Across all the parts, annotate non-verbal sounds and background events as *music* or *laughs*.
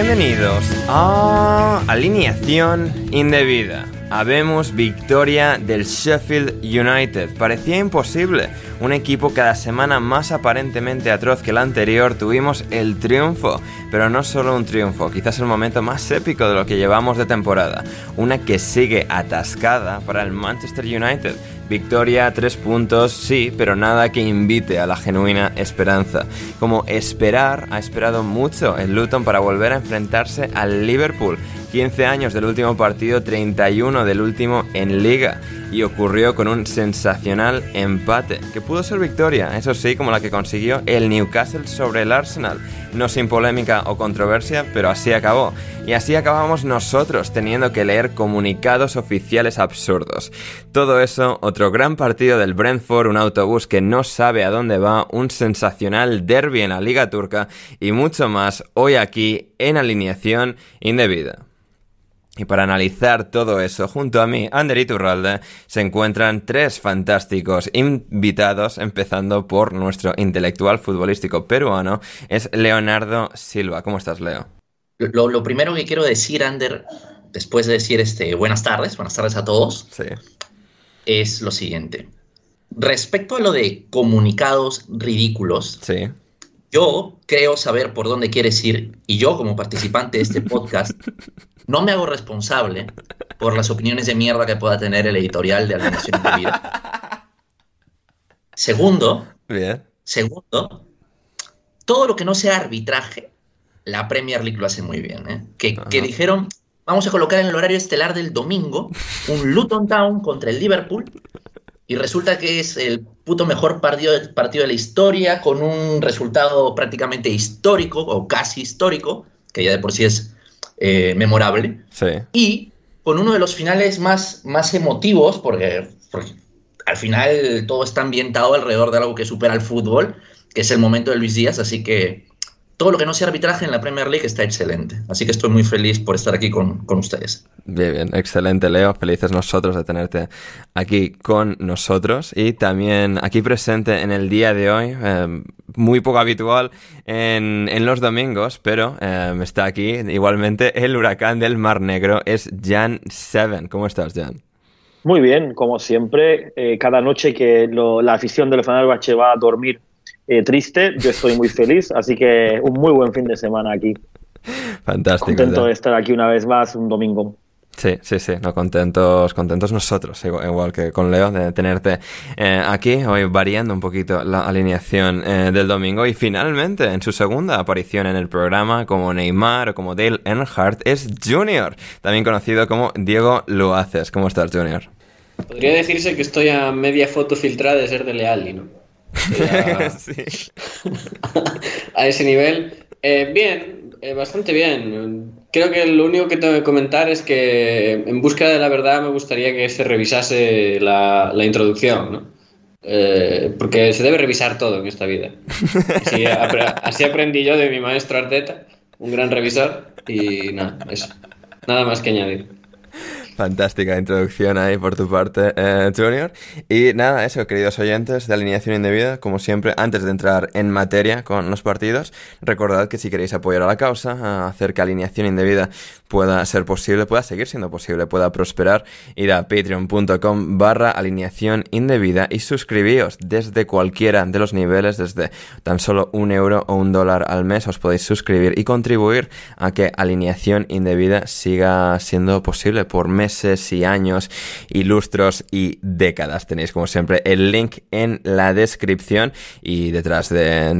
Bienvenidos a Alineación Indebida. Habemos victoria del Sheffield United. Parecía imposible. Un equipo cada semana más aparentemente atroz que el anterior. Tuvimos el triunfo. Pero no solo un triunfo, quizás el momento más épico de lo que llevamos de temporada. Una que sigue atascada para el Manchester United. Victoria, tres puntos, sí, pero nada que invite a la genuina esperanza. Como esperar, ha esperado mucho el Luton para volver a enfrentarse al Liverpool. 15 años del último partido, 31 del último en liga. Y ocurrió con un sensacional empate, que pudo ser victoria, eso sí, como la que consiguió el Newcastle sobre el Arsenal. No sin polémica o controversia, pero así acabó. Y así acabamos nosotros, teniendo que leer comunicados oficiales absurdos. Todo eso, otro gran partido del Brentford, un autobús que no sabe a dónde va, un sensacional derby en la Liga Turca y mucho más hoy aquí en alineación indebida. Y para analizar todo eso, junto a mí, Ander Iturralde, se encuentran tres fantásticos invitados, empezando por nuestro intelectual futbolístico peruano, es Leonardo Silva. ¿Cómo estás, Leo? Lo, lo primero que quiero decir, Ander, después de decir este, buenas tardes, buenas tardes a todos, Sí. es lo siguiente. Respecto a lo de comunicados ridículos, Sí. yo creo saber por dónde quieres ir y yo como participante de este podcast *laughs* no me hago responsable por las opiniones de mierda que pueda tener el editorial de Alineación de Vida. Segundo, Bien. segundo, todo lo que no sea arbitraje, la Premier League lo hace muy bien. ¿eh? Que, que dijeron, vamos a colocar en el horario estelar del domingo un Luton Town contra el Liverpool y resulta que es el puto mejor partido, partido de la historia con un resultado prácticamente histórico o casi histórico, que ya de por sí es eh, memorable Sí. y con uno de los finales más, más emotivos, porque, porque al final todo está ambientado alrededor de algo que supera el fútbol, que es el momento de Luis Díaz, así que todo lo que no sea arbitraje en la Premier League está excelente. Así que estoy muy feliz por estar aquí con, con ustedes. Bien, bien, excelente Leo, felices nosotros de tenerte aquí con nosotros y también aquí presente en el día de hoy, eh, muy poco habitual en, en los domingos, pero eh, está aquí igualmente el huracán del Mar Negro, es Jan Seven. ¿Cómo estás, Jan? Muy bien, como siempre, eh, cada noche que lo- la afición del Fenerbahce va a dormir eh, triste, yo estoy muy feliz, así que un muy buen fin de semana aquí. Fantástico. Contento de estar aquí una vez más un domingo. Sí, sí, sí, no, contentos, contentos nosotros, igual, que con Leo, de tenerte eh, aquí, hoy variando un poquito la alineación eh, del domingo y finalmente en su segunda aparición en el programa como Neymar o como Dale Earnhardt es Junior, también conocido como Diego Luaces. ¿Cómo estás, Junior? Podría decirse que estoy a media foto filtrada de ser de Leal, ¿no? *laughs* sí. *laughs* a ese nivel. Eh, bien, bastante bien Creo que lo único que tengo que comentar es que en búsqueda de la verdad me gustaría que se revisase la, introducción, ¿no? Eh, porque se debe revisar todo en esta vida. Así, así, aprendí yo de mi maestro Arteta, un gran revisor, y nada, eso. Nada más que añadir. Fantástica introducción ahí por tu parte, eh, Junior. Y nada, eso, queridos oyentes de Alineación Indebida, como siempre, antes de entrar en materia con los partidos, recordad que si queréis apoyar a la causa, hacer que Alineación Indebida pueda ser posible, pueda seguir siendo posible, pueda prosperar, id a patreon.com barra alineación indebida y suscribíos desde cualquiera de los niveles, desde tan solo un euro o un dólar al mes, os podéis suscribir y contribuir a que Alineación Indebida siga siendo posible por mes y años y lustros y décadas. Tenéis como siempre el link en la descripción y detrás de,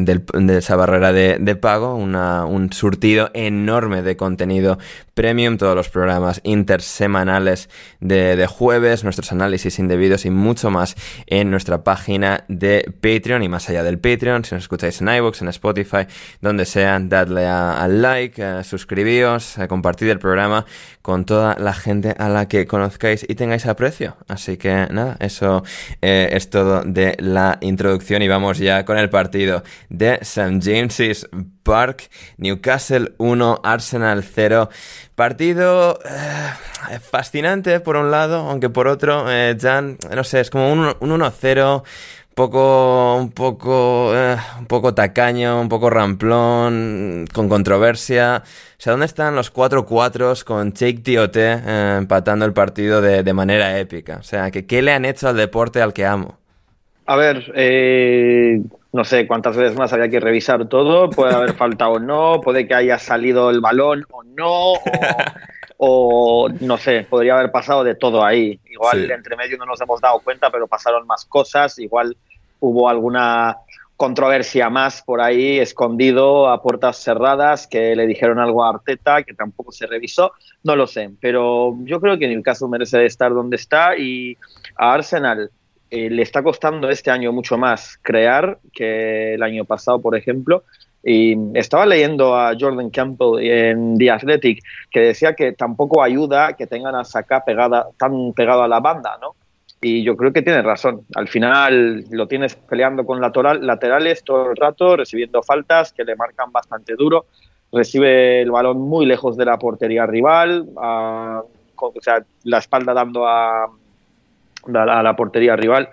esa barrera de, pago un surtido enorme de contenido premium, todos los programas intersemanales de, jueves, nuestros análisis indebidos y mucho más en nuestra página de Patreon y más allá del Patreon, si nos escucháis en iVoox, en Spotify, donde sea, dadle al like, eh, suscribíos, compartid el programa con toda la gente a la que conozcáis y tengáis aprecio. Así que nada, eso eh, es todo de la introducción y vamos ya con el partido de St. James's Park, Newcastle 1, Arsenal 0. Partido eh, fascinante por un lado, aunque por otro, eh, Jan, no sé, es como un, un 1-0 poco, un poco, eh, un poco tacaño, un poco ramplón, con controversia. O sea, ¿dónde están los 4-4 con Jake Tiote eh, empatando el partido de, de, manera épica? O sea, ¿qué, ¿qué le han hecho al deporte al que amo? A ver, eh, no sé cuántas veces más había que revisar todo, puede haber faltado o no, puede que haya salido el balón o no, o, *laughs* no sé, podría haber pasado de todo ahí. Igual entre medio no nos hemos dado cuenta, pero pasaron más cosas, igual hubo alguna controversia más por ahí escondido a puertas cerradas que le dijeron algo a Arteta que tampoco se revisó, no lo sé, pero yo creo que en el caso merece estar donde está y a Arsenal eh, le está costando este año mucho más crear que el año pasado, por ejemplo. Y estaba leyendo a Jordan Campbell en The Athletic que decía que tampoco ayuda que tengan a Saka pegada, tan pegado a la banda, ¿no? Y yo creo que tiene razón. Al final lo tienes peleando con lateral, laterales todo el rato, recibiendo faltas que le marcan bastante duro. Recibe el balón muy lejos de la portería rival, o sea, la espalda dando a, a la portería rival.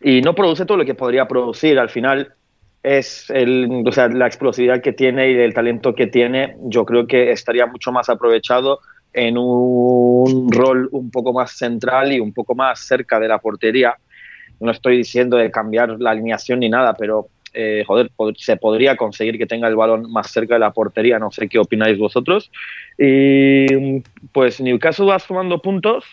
Y no produce todo lo que podría producir. Al final es el, o sea, la explosividad que tiene y el talento que tiene. Yo creo que estaría mucho más aprovechado en un rol un poco más central y un poco más cerca de la portería. No estoy diciendo de cambiar la alineación ni nada, pero eh, joder, se podría conseguir que tenga el balón más cerca de la portería. No sé qué opináis vosotros. Y pues Newcastle va sumando puntos.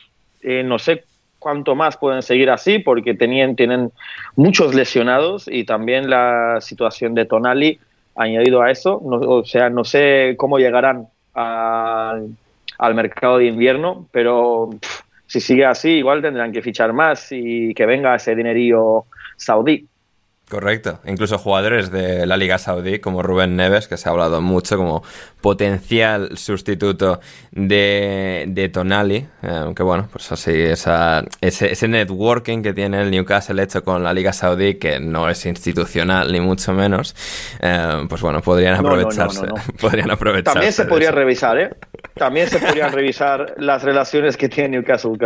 Eh, no sé cuánto más pueden seguir así, porque tenían, tienen muchos lesionados y también la situación de Tonali añadido a eso. o sea, no sé cómo llegarán al mercado de invierno, pero si sigue así, igual tendrán que fichar más y que venga ese dinerillo saudí. Correcto. Incluso jugadores de la Liga Saudí, como Rubén Neves, que se ha hablado mucho como potencial sustituto de, de Tonali. Eh, aunque bueno, pues así, esa, ese, ese, networking que tiene el Newcastle hecho con la Liga Saudí, que no es institucional ni mucho menos, eh, pues bueno, podrían aprovecharse. *laughs* podrían aprovecharse. También se podría revisar, ¿eh? También se podrían revisar las relaciones que tiene Newcastle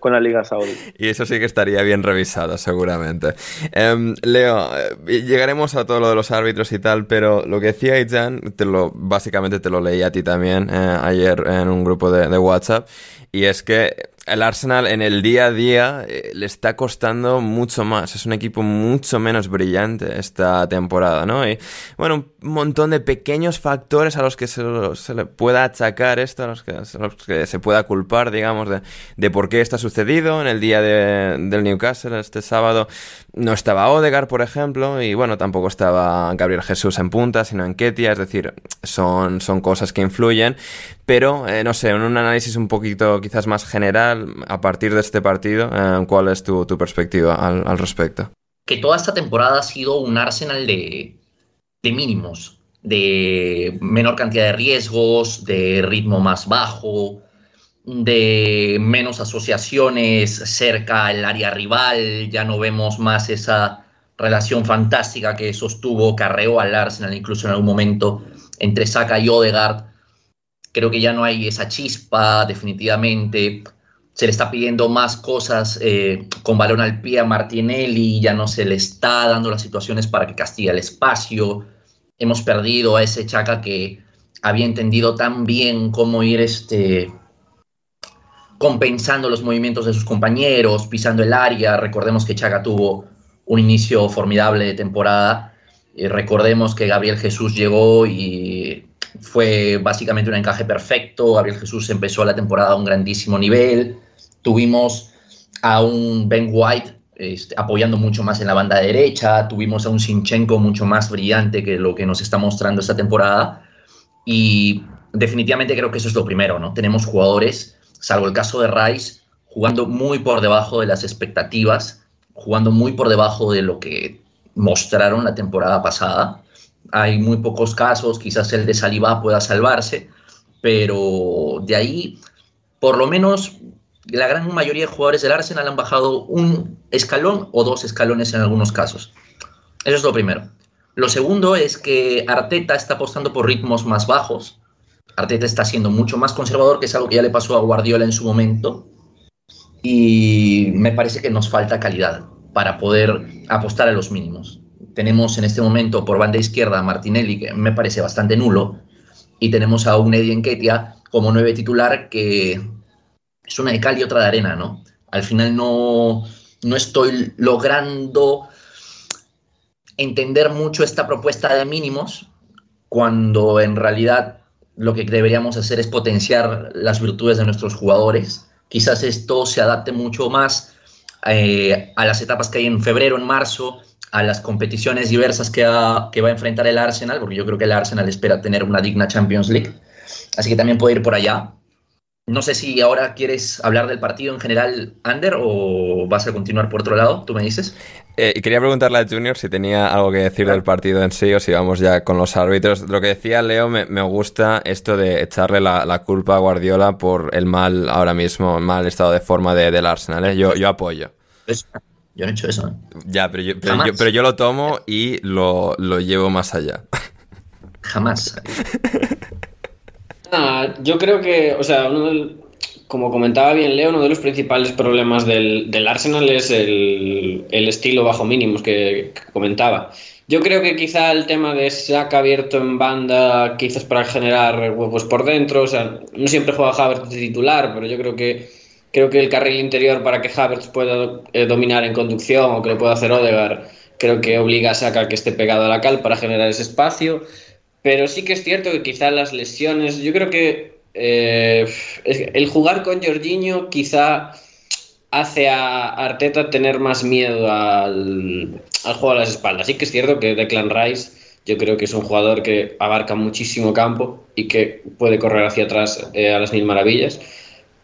con, la Liga Saudí. Y eso sí que estaría bien revisado, seguramente. Em, Leo, eh, llegaremos a todo lo de los árbitros y tal, pero lo que decía Ijan, te lo, básicamente te lo leí a ti también eh, ayer en un grupo de, WhatsApp, y es que el Arsenal en el día a día eh, le está costando mucho más. Es un equipo mucho menos brillante esta temporada, ¿no? Y bueno, un montón de pequeños factores a los que se, le pueda achacar esto, a los que, se pueda culpar, digamos, de, por qué está sucedido. En el día del Newcastle, este sábado, no estaba Odegar, por ejemplo, y bueno, tampoco estaba Gabriel Jesús en punta, sino en Ketia, es decir, son, son cosas que influyen, pero eh, no sé, en un análisis un poquito quizás más general, a partir de este partido, eh, ¿cuál es tu, perspectiva al, respecto? Que toda esta temporada ha sido un arsenal de, mínimos, de menor cantidad de riesgos, de ritmo más bajo, de menos asociaciones cerca al área rival, ya no vemos más esa relación fantástica que sostuvo, carreó al Arsenal incluso en algún momento entre Saka y Odegaard. Creo que ya no hay esa chispa, definitivamente. Se le está pidiendo más cosas eh, con balón al pie a Martinelli, ya no se le está dando las situaciones para que castigue el espacio. Hemos perdido a ese Chaka que había entendido tan bien cómo ir este, compensando los movimientos de sus compañeros, pisando el área. Recordemos que Chaga tuvo un inicio formidable de temporada. y recordemos que Gabriel Jesús llegó y fue básicamente un encaje perfecto. Gabriel Jesús empezó la temporada a un grandísimo nivel. Tuvimos a un Ben White este, apoyando mucho más en la banda derecha. Tuvimos a un Sinchenko mucho más brillante que lo que nos está mostrando esta temporada. Y definitivamente creo que eso es lo primero, ¿no? Tenemos jugadores salvo el caso de Rice, jugando muy por debajo de las expectativas, jugando muy por debajo de lo que mostraron la temporada pasada. Hay muy pocos casos, quizás el de Saliba pueda salvarse, pero de ahí, por lo menos, la gran mayoría de jugadores del Arsenal han bajado un escalón o dos escalones en algunos casos. Eso es lo primero. Lo segundo es que Arteta está apostando por ritmos más bajos, Arteta está siendo mucho más conservador, que es algo que ya le pasó a Guardiola en su momento. Y me parece que nos falta calidad para poder apostar a los mínimos. Tenemos en este momento por banda izquierda a Martinelli, que me parece bastante nulo, y tenemos a un Eddie como nueve titular, que es una de cal y otra de arena, ¿no? Al final no, no estoy logrando entender mucho esta propuesta de mínimos, cuando en realidad lo que deberíamos hacer es potenciar las virtudes de nuestros jugadores. Quizás esto se adapte mucho más eh, a las etapas que hay en febrero, en marzo, a las competiciones diversas que, que va a enfrentar el Arsenal, porque yo creo que el Arsenal espera tener una digna Champions League. Así que también puede ir por allá. No sé si ahora quieres hablar del partido en general, Ander, o vas a continuar por otro lado, tú me dices. Eh, quería preguntarle a Junior si tenía algo que decir del partido en sí o si vamos ya con los árbitros. Lo que decía Leo, me, gusta esto de echarle la, culpa a Guardiola por el mal ahora mismo, mal estado de forma de, del Arsenal. ¿eh? Yo, yo apoyo. yo no he hecho eso. ¿eh? Ya, pero yo, pero yo, lo tomo y lo, lo llevo más allá. Jamás. *laughs* Yo creo que, o sea, como comentaba bien Leo, uno de los principales problemas del, Arsenal es el, estilo bajo mínimos que, comentaba. Yo creo que quizá el tema de saca abierto en banda, quizás para generar huevos por dentro, o sea, no siempre juega Havertz de titular, pero yo creo que creo que el carril interior para que Havertz pueda eh, dominar en conducción o que le pueda hacer Odegaard, creo que obliga a Saka que esté pegado a la cal para generar ese espacio. Pero sí que es cierto que quizá las lesiones, yo creo que eh, el jugar con Jorginho quizá hace a Arteta tener más miedo al, juego a las espaldas. Sí que es cierto que Declan Rice yo creo que es un jugador que abarca muchísimo campo y que puede correr hacia atrás eh, a las mil maravillas.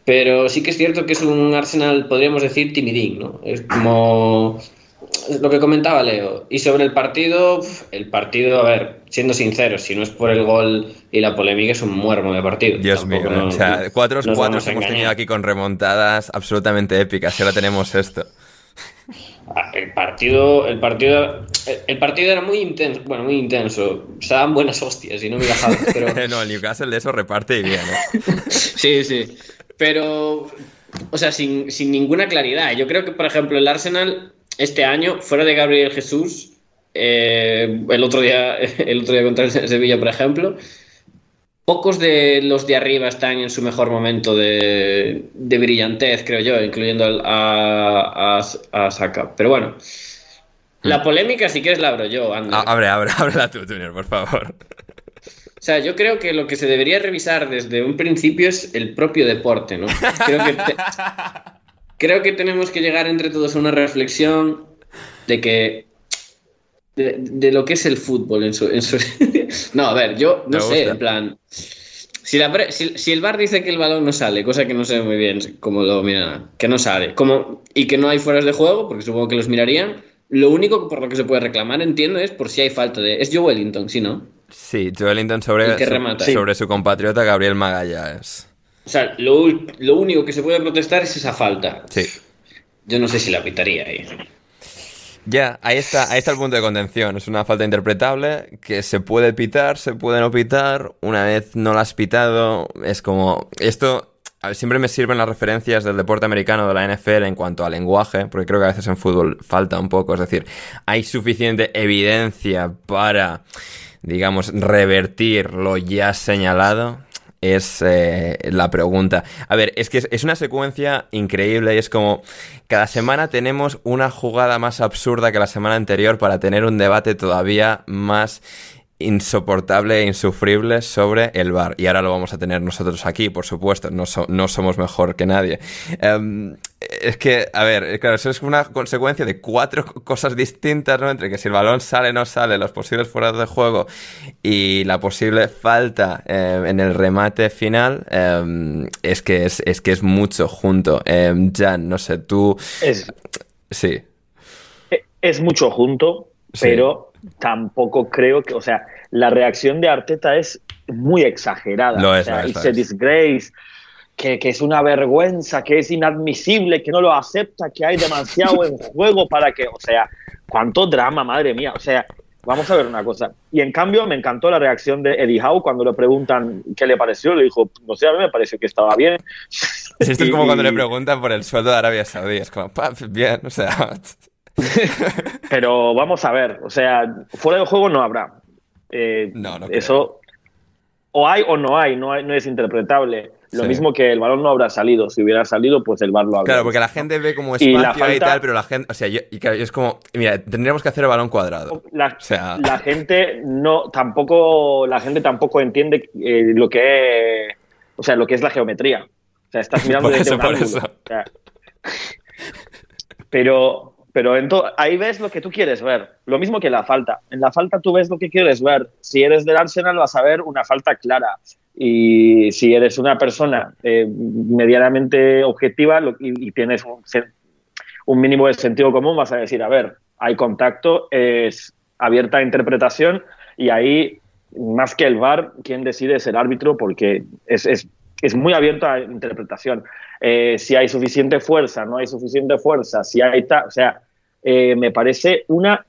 Pero sí que es cierto que es un Arsenal, podríamos decir, timidín, ¿no? Es como lo que comentaba Leo. Y sobre el partido, el partido, a ver, siendo sinceros, si no es por el gol y la polémica, es un muermo de partido. Dios mío, o sea, cuatro cuatro hemos tenido aquí con remontadas absolutamente épicas y ahora tenemos esto. Ah, el partido, el partido, el partido era muy intenso, bueno, muy intenso. Se daban buenas hostias y no me *laughs* pero... no, el Newcastle de eso reparte bien, ¿eh? *laughs* sí, sí. Pero, o sea, sin, sin ninguna claridad. Yo creo que, por ejemplo, el Arsenal este año, fuera de Gabriel Jesús, eh, el, otro día, *laughs* el otro día contra el Sevilla, por ejemplo, pocos de los de arriba están en su mejor momento de, brillantez, creo yo, incluyendo a, a, Saka. Pero bueno, la hmm. polémica si quieres la abro yo, ah, abre, abre, *laughs* ábrela tú, Junior, por favor. O sea, yo creo que lo que se debería revisar desde un principio es el propio deporte, ¿no? *laughs* Creo que, creo que tenemos que llegar entre todos a una reflexión de que de, lo que es el fútbol en su, *laughs* no, a ver, yo no sé, en plan. Si, si, el bar dice que el balón no sale, cosa que no sé muy bien cómo lo miran, que no sale, como, y que no hay fueras de juego, porque supongo que los mirarían, lo único por lo que se puede reclamar, entiendo, es por si hay falta de. Es Joe Wellington, ¿sí, no? Sí, Joe Wellington sobre, su, sobre su compatriota Gabriel Magallanes. O sea, lo, lo, único que se puede protestar es esa falta. Sí. Yo no sé si la pitaría ahí. Ya, ahí está, ahí está el punto de contención. Es una falta interpretable que se puede pitar, se puede no pitar. Una vez no la has pitado, es como. Esto. siempre me sirven las referencias del deporte americano de la NFL en cuanto al lenguaje, porque creo que a veces en fútbol falta un poco. Es decir, hay suficiente evidencia para, digamos, revertir lo ya señalado es eh, la pregunta. A ver, es que es, una secuencia increíble y es como cada semana tenemos una jugada más absurda que la semana anterior para tener un debate todavía más insoportable e insufrible sobre el bar. Y ahora lo vamos a tener nosotros aquí, por supuesto. No, no somos mejor que nadie. Em, es que, a ver, claro, eso es una consecuencia de cuatro cosas distintas, ¿no? Entre que si el balón sale o no sale, los posibles fueras de juego y la posible falta em, en el remate final, em, es, que es, es, que es mucho junto. Jan, no sé, tú... Es, sí. E, es mucho junto, pero tampoco creo que, o sea, la reacción de Arteta es muy exagerada. Lo es, o disgrace, que, es una vergüenza, que es inadmisible, que no lo acepta, que hay demasiado en *laughs* juego para que, o sea, cuánto drama, madre mía, o sea, vamos a ver una cosa. Y en cambio me encantó la reacción de Eddie Howe cuando le preguntan qué le pareció, le dijo, no sé, a mí me pareció que estaba bien. Esto es *laughs* como cuando le preguntan por el sueldo de Arabia Saudí, es como, bien, o sea... *laughs* Pero vamos a ver, o sea, fuera del juego no habrá. Eh, no, no Eso o hay o no hay, no, es interpretable. Lo mismo que el balón no habrá salido. Si hubiera salido, pues el bar lo habría. Claro, porque la gente ve como espacio y, tal, pero la gente. O sea, y es como. Mira, tendríamos que hacer el balón cuadrado. La, la gente no. Tampoco. La gente tampoco entiende eh, lo que es. O sea, lo que es la geometría. O sea, estás *laughs* mirando desde un ángulo. pero pero ahí ves lo que tú quieres ver. Lo mismo que la falta. En la falta tú ves lo que quieres ver. Si eres del Arsenal vas a ver una falta clara. Y si eres una persona eh, medianamente objetiva y, tienes un, mínimo de sentido común, vas a decir, a ver, hay contacto, es abierta a interpretación y ahí, más que el VAR, quien decide es el árbitro porque es, es, es muy abierto a interpretación. Eh, si hay suficiente fuerza, no hay suficiente fuerza, si hay... o sea, eh, me parece una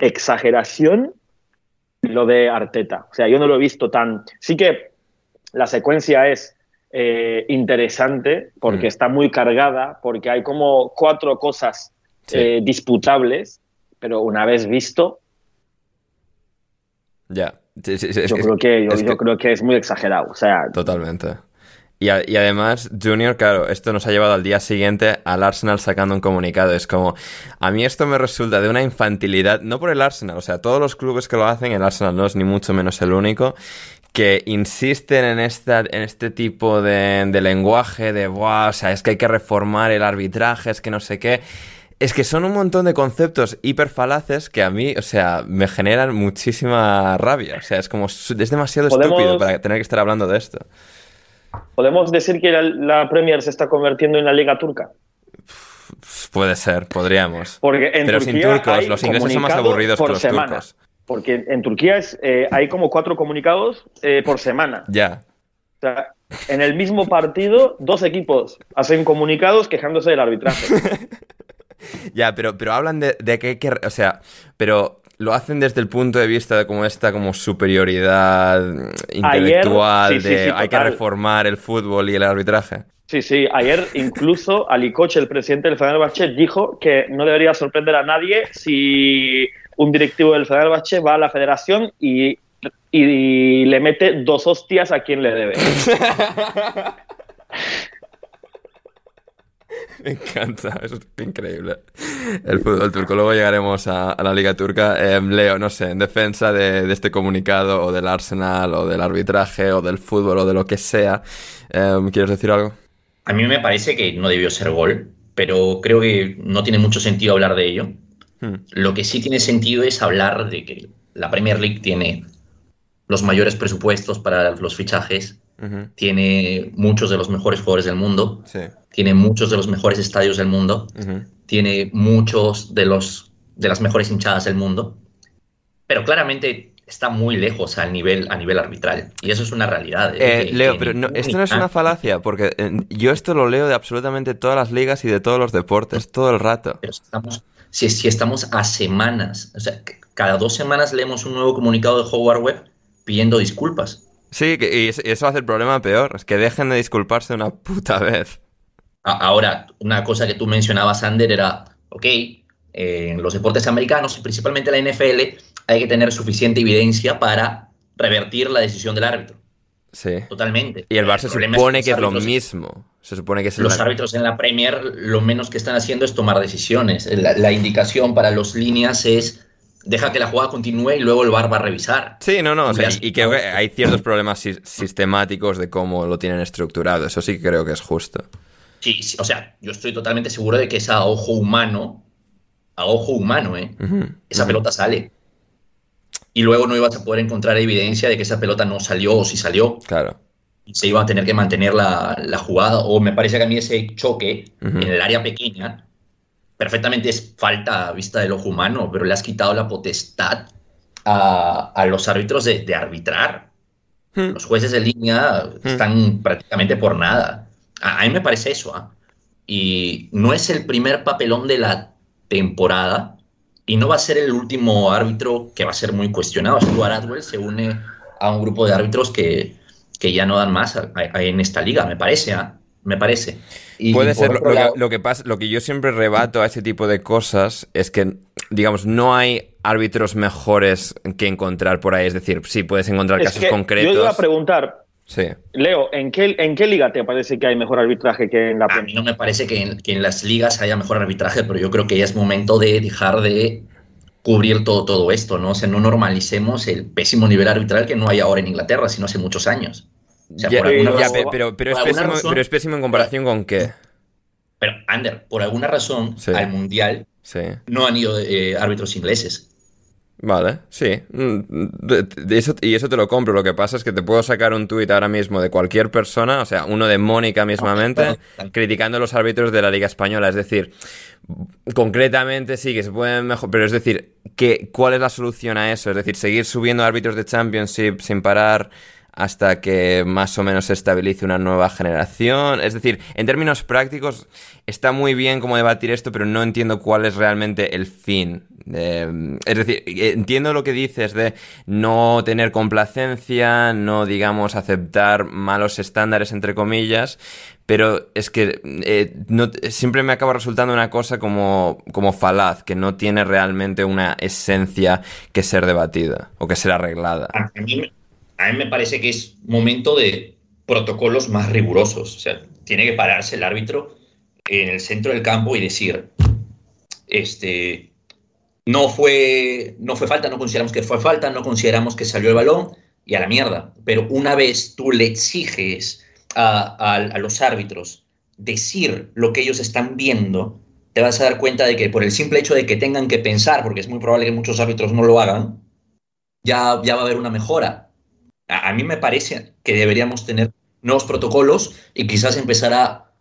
exageración lo de Arteta. O sea, yo no lo he visto tan... Sí que la secuencia es eh, interesante porque mm. está muy cargada, porque hay como cuatro cosas disputables, pero una vez visto... Ya. yo, creo que, yo creo que es muy exagerado. O sea, Totalmente. Y, además, Junior, claro, esto nos ha llevado al día siguiente al Arsenal sacando un comunicado. Es como, a mí esto me resulta de una infantilidad, no por el Arsenal, o sea, todos los clubes que lo hacen, el Arsenal no es ni mucho menos el único, que insisten en, esta, en este tipo de, lenguaje, de, Buah, o sea, es que hay que reformar el arbitraje, es que no sé qué. Es que son un montón de conceptos hiperfalaces que a mí, o sea, me generan muchísima rabia. O sea, es como, es demasiado estúpido para tener que estar hablando de esto. ¿Podemos decir que la, Premier se está convirtiendo en la liga turca? Puede ser, podríamos. Porque en Pero sin turcos, los ingleses son más aburridos que los turcos. Porque en Turquía es, eh, hay como cuatro comunicados eh, por semana. Ya. O sea, en el mismo partido, dos equipos hacen comunicados quejándose del arbitraje. *laughs* ya, pero, pero hablan de, de que, que, o sea, pero lo hacen desde el punto de vista de como esta como superioridad intelectual de hay que reformar el fútbol y el arbitraje. Sí, sí, ayer incluso *laughs* Ali Koch, el presidente del Fenerbahce, dijo que no debería sorprender a nadie si un directivo del Fenerbahce va a la federación y y le mete dos hostias a quien le debe. *laughs* *laughs* Me encanta, es increíble. El fútbol turco. Luego llegaremos a, la Liga Turca. Em, Leo, no sé, en defensa de, este comunicado, o del Arsenal, o del arbitraje, o del fútbol, o de lo que sea, em, ¿quieres decir algo? A mí me parece que no debió ser gol, pero creo que no tiene mucho sentido hablar de ello. Hmm. Lo que sí tiene sentido es hablar de que la Premier League tiene los mayores presupuestos para los fichajes, tiene muchos de los mejores jugadores del mundo, tiene muchos de los mejores estadios del mundo, tiene muchos de, los, de las mejores hinchadas del mundo, pero claramente está muy lejos al nivel, a nivel arbitral. Y eso es una realidad. ¿eh? Eh, Leo, pero esto no es una falacia, porque eh, yo esto lo leo de absolutamente todas las ligas y de todos los deportes, todo el rato. Pero estamos, si, si estamos a semanas, o sea, cada dos semanas leemos un nuevo comunicado de Howard Web pidiendo disculpas. Sí, y eso hace el problema peor, es que dejen de disculparse una puta vez. Ahora, una cosa que tú mencionabas, Ander, era, ok, en los deportes americanos y principalmente la NFL hay que tener suficiente evidencia para revertir la decisión del árbitro. Sí. Totalmente. Y el Bar se supone que, es lo mismo. Se supone que es Los árbitros en la Premier lo menos que están haciendo es tomar decisiones. La, indicación para los líneas es deja que la jugada continúe y luego el VAR va a revisar. Sí, no, no. y que hay ciertos problemas sistemáticos de cómo lo tienen estructurado. Eso sí que creo que es justo. Sí, o sea, yo estoy totalmente seguro de que esa a ojo humano, a ojo humano, ¿eh? esa pelota sale. Y luego no ibas a poder encontrar evidencia de que esa pelota no salió o si salió. Claro. Se iba a tener que mantener la, jugada. O me parece que a mí ese choque en el área pequeña perfectamente es falta a vista del ojo humano, pero le has quitado la potestad a, los árbitros de, arbitrar. Los jueces de línea están prácticamente por nada. A, mí me parece eso. ¿ah? Y no es el primer papelón de la temporada y no va a ser el último árbitro que va a ser muy cuestionado. Stuart Atwell se une a un grupo de árbitros que, que ya no dan más en esta liga, me parece. ¿ah? Me parece. Puede ser. Lo, que, pasa, lo que yo siempre rebato a ese tipo de cosas es que, digamos, no hay árbitros mejores que encontrar por ahí. Es decir, sí puedes encontrar casos concretos. Yo iba a preguntar, Sí. Leo, ¿en qué, ¿en qué liga te parece que hay mejor arbitraje que en la A mí no me parece que en, las ligas haya mejor arbitraje, pero yo creo que ya es momento de dejar de cubrir todo, todo esto, ¿no? O sea, no normalicemos el pésimo nivel arbitral que no hay ahora en Inglaterra, sino hace muchos años. Pero, pero, es pésimo, en comparación con qué. Pero, Ander, por alguna razón, al Mundial no han ido eh, árbitros ingleses. Vale, sí. Mm, eso, y eso te lo compro. Lo que pasa es que te puedo sacar un tuit ahora mismo de cualquier persona, o sea, uno de Mónica mismamente, criticando a los árbitros de la Liga Española. Es decir, concretamente sí que se pueden mejorar, pero es decir, que, ¿cuál es la solución a eso? Es decir, seguir subiendo árbitros de Championship sin parar hasta que más o menos se estabilice una nueva generación. Es decir, en términos prácticos, está muy bien como debatir esto, pero no entiendo cuál es realmente el fin. es decir, entiendo lo que dices de no tener complacencia, no, digamos, aceptar malos estándares, entre comillas, pero es que eh, siempre me acaba resultando una cosa como, como falaz, que no tiene realmente una esencia que ser debatida o que ser arreglada me parece que es momento de protocolos más rigurosos. O sea, tiene que pararse el árbitro en el centro del campo y decir, este, no fue, no fue falta, no consideramos que fue falta, no consideramos que salió el balón y a la mierda. Pero una vez tú le exiges a, los árbitros decir lo que ellos están viendo, te vas a dar cuenta de que por el simple hecho de que tengan que pensar, porque es muy probable que muchos árbitros no lo hagan, ya, ya va a haber una mejora a, mí me parece que deberíamos tener nuevos protocolos y quizás empezar a